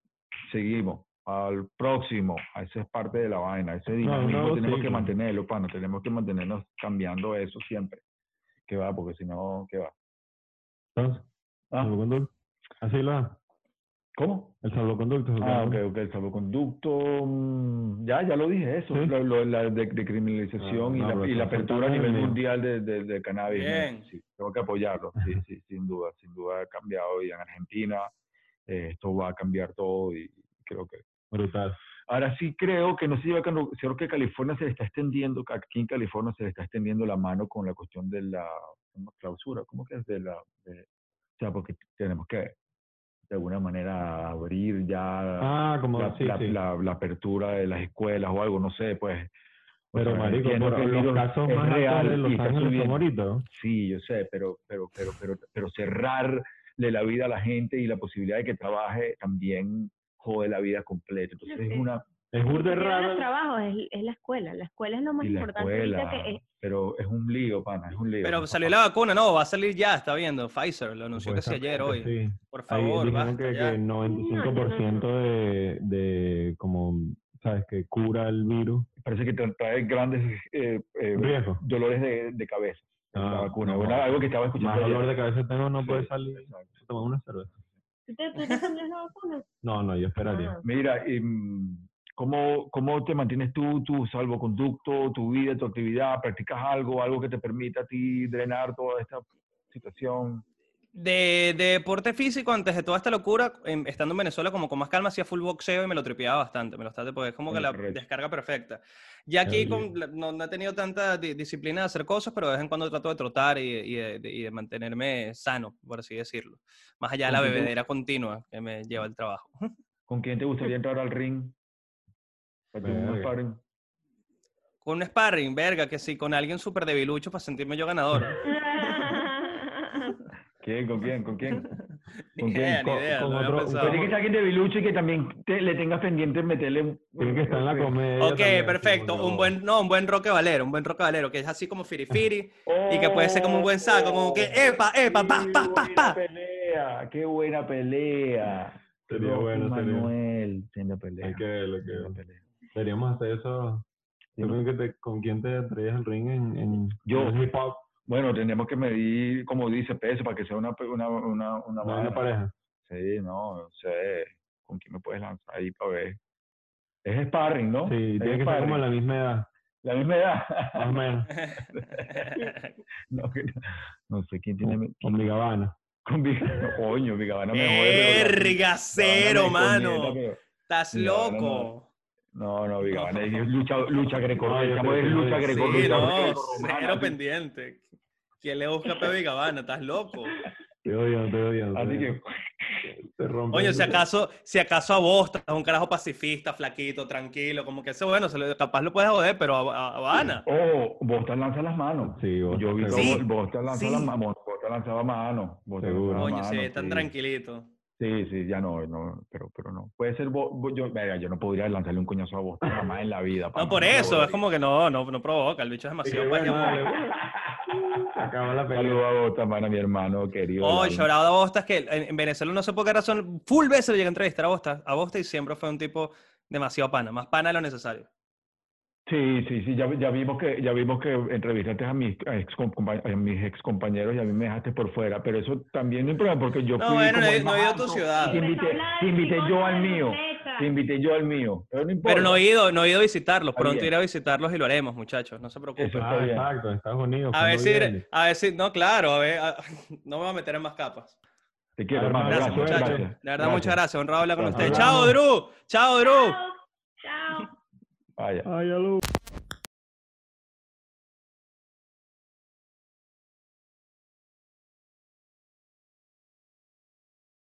seguimos. Al próximo, a esa es parte de la vaina, ese dinamismo no, tenemos sí, que mantenerlo, pana, tenemos que mantenernos cambiando eso siempre. ¿Qué va? Porque si no, ¿qué va? Entonces, Ah, salvoconducto. Así lo da. ¿Cómo? El salvoconducto. Ah, ok, ok, el salvoconducto, mm, ya, ya lo dije eso, Sí. lo, lo- la de- decriminalización Ah, y, no, la, y apertura a nivel mundial de, de, de cannabis. ¿no? Bien. Sí, tengo que apoyarlo, sí, sí, sin duda, sin duda ha cambiado y en Argentina eh, esto va a cambiar todo y creo que... Brutal. Ahora sí creo que no se lleva, creo que California se le está extendiendo, aquí en California se le está extendiendo la mano con la cuestión de la clausura, ¿cómo que es? De la, de- o sea, porque tenemos que de alguna manera abrir ya Ah, como la, sí, la- sí. la- la apertura de las escuelas o algo, no sé, pues. o Pero, sea, marico, que el los casos es más real de Los Ángeles son ahorita. Sí, yo sé, pero, pero, pero, pero, pero cerrarle la vida a la gente y la posibilidad de que trabaje también jode la vida completa. Entonces Sí. es una... Es burda raro. los trabajos es, es la escuela. La escuela es lo más Y la importante escuela, que es, pero es un lío, pana, es un lío. Pero salió la vacuna, no, va a salir ya, está viendo. Pfizer lo anunció que sí ayer, hoy. Sí. Por Ahí favor, dijeron basta que, ya. que 95% de, de como, ¿sabes? Que cura el virus. Parece que trae grandes eh, eh, dolores de, de cabeza. Ah, la vacuna. no. Bueno, algo que estaba escuchando. Más ayer. dolor de cabeza tengo, no Sí, puede salir. exacto. Tomar una cerveza. ¿Tú te, tú te la vacuna? No, no, yo esperaría. Ah. Mira, y, ¿cómo, ¿cómo te mantienes tú, tu salvoconducto, tu vida, tu actividad? ¿Practicas algo, algo que te permita a ti drenar toda esta situación? De, de deporte físico, antes de toda esta locura, em, estando en Venezuela como con más calma, hacía full boxeo y me lo tripeaba bastante. Me lo está, porque es como que Coño, la descarga perfecta. Ya aquí con, no, no he tenido tanta di- disciplina de hacer cosas, pero de vez en cuando trato de trotar y, y de, y de mantenerme sano, por así decirlo. Más allá de la ¿Con qué te- bebedera continua que me lleva el trabajo. ¿Con quién te gustaría entrar al ring? Para tener un sparring. Con un sparring, verga, que sí, con alguien súper debilucho para sentirme yo ganador. [LAUGHS] ¿Quién? ¿Con quién? ¿Con quién? [LAUGHS] ¿Con idea, quién? ni Con- idea. con no otro-. Tiene que ser alguien debilucho y que también te- le tengas pendiente meterle. Tiene que estar en la comedia. Ok, también, perfecto. Un buen, no, un buen roque valero, un buen roque valero, que es así como firifiri. Oh, [LAUGHS] Y que puede ser como un buen saco, como que, epa, epa, pa, qué pa, pa, buena pa. pelea! ¡Qué buena pelea! Sería bueno, sería. Manuel, tiene pelea. Hay que verlo, hay que verlo. Deberíamos hacer eso. Yo creo que te, ¿Con quién te traes al ring en, en Yo. en hip hop? Bueno, tenemos que medir, como dice, peso para que sea una, una, una, una, No, vaina. una pareja. Sí, no, no sé. ¿Con quién me puedes lanzar ahí para ver? Es sparring, ¿no? Sí, Es tiene que ser como sparring. la misma edad, La misma edad. más o menos. [LAUGHS] no, que- no sé quién tiene. Con quién- Vigavana. Con Vigavana. Coño, Vigavana me Verga, cero, me mano. Estás loco. No, no, [LAUGHS] es lucha, lucha greco No, yo estamos creo en que lucha no, greco Sí, no, grecorromana, cero pendiente. ¿Quién le busca a Gabana? ¿Estás loco? Te odio, te odio. Así que, te rompe Oye, si acaso, si acaso a vos estás un carajo pacifista, flaquito, tranquilo, como que ese bueno, se lo- capaz lo puedes joder, pero a, a- a Habana. oh, Bostas lanza las manos. Sí, vos Yo vi Sí. Bostas lanza sí. las manos. Bostas lanzaba manos. Seguro. Coño, sí, manos, tan sí. tranquilito. Sí, sí, ya no, no, pero, pero no. Puede ser, Bo- Bo- yo, yo no podría lanzarle un coñazo a Boston jamás en la vida. No, por eso, es como que no, no, no provoca, el bicho es demasiado que bueno, [LAUGHS] acabó la pelea. Saludos a Boston, pana, mi hermano querido. Oh, llorado a Bostas, que en, en Venezuela no sé por qué razón, full veces le llegué a entrevistar a Bostas, a Bostas y siempre fue un tipo demasiado pana, más pana de lo necesario. Sí, sí, sí, ya, ya vimos que ya vimos que entrevistaste a mis a ex, compa- a mis ex compañeros y a mí me dejaste por fuera, pero eso también no hay problema porque yo No, fui bueno, como no he- no ido a tu ciudad. Te invité, te invité yo al mío, te invité yo al mío, pero no importa. Pero no he ido, no he ido a visitarlos, pronto bien. iré a visitarlos y lo haremos, muchachos, no se preocupen. Eso está Ah, bien. exacto, en Estados Unidos. A ver ¿cuándo si, viene? a ver si, no, claro, a ver, a- [LAUGHS] no me voy a meter en más capas. Te quiero, Hermano. Gracias, Gracias, muchachos. gracias. De verdad, muchas gracias, honrado hablar con ustedes. Chao, Drew. Chao, Drew. Chao. Vaya. Ay, aló.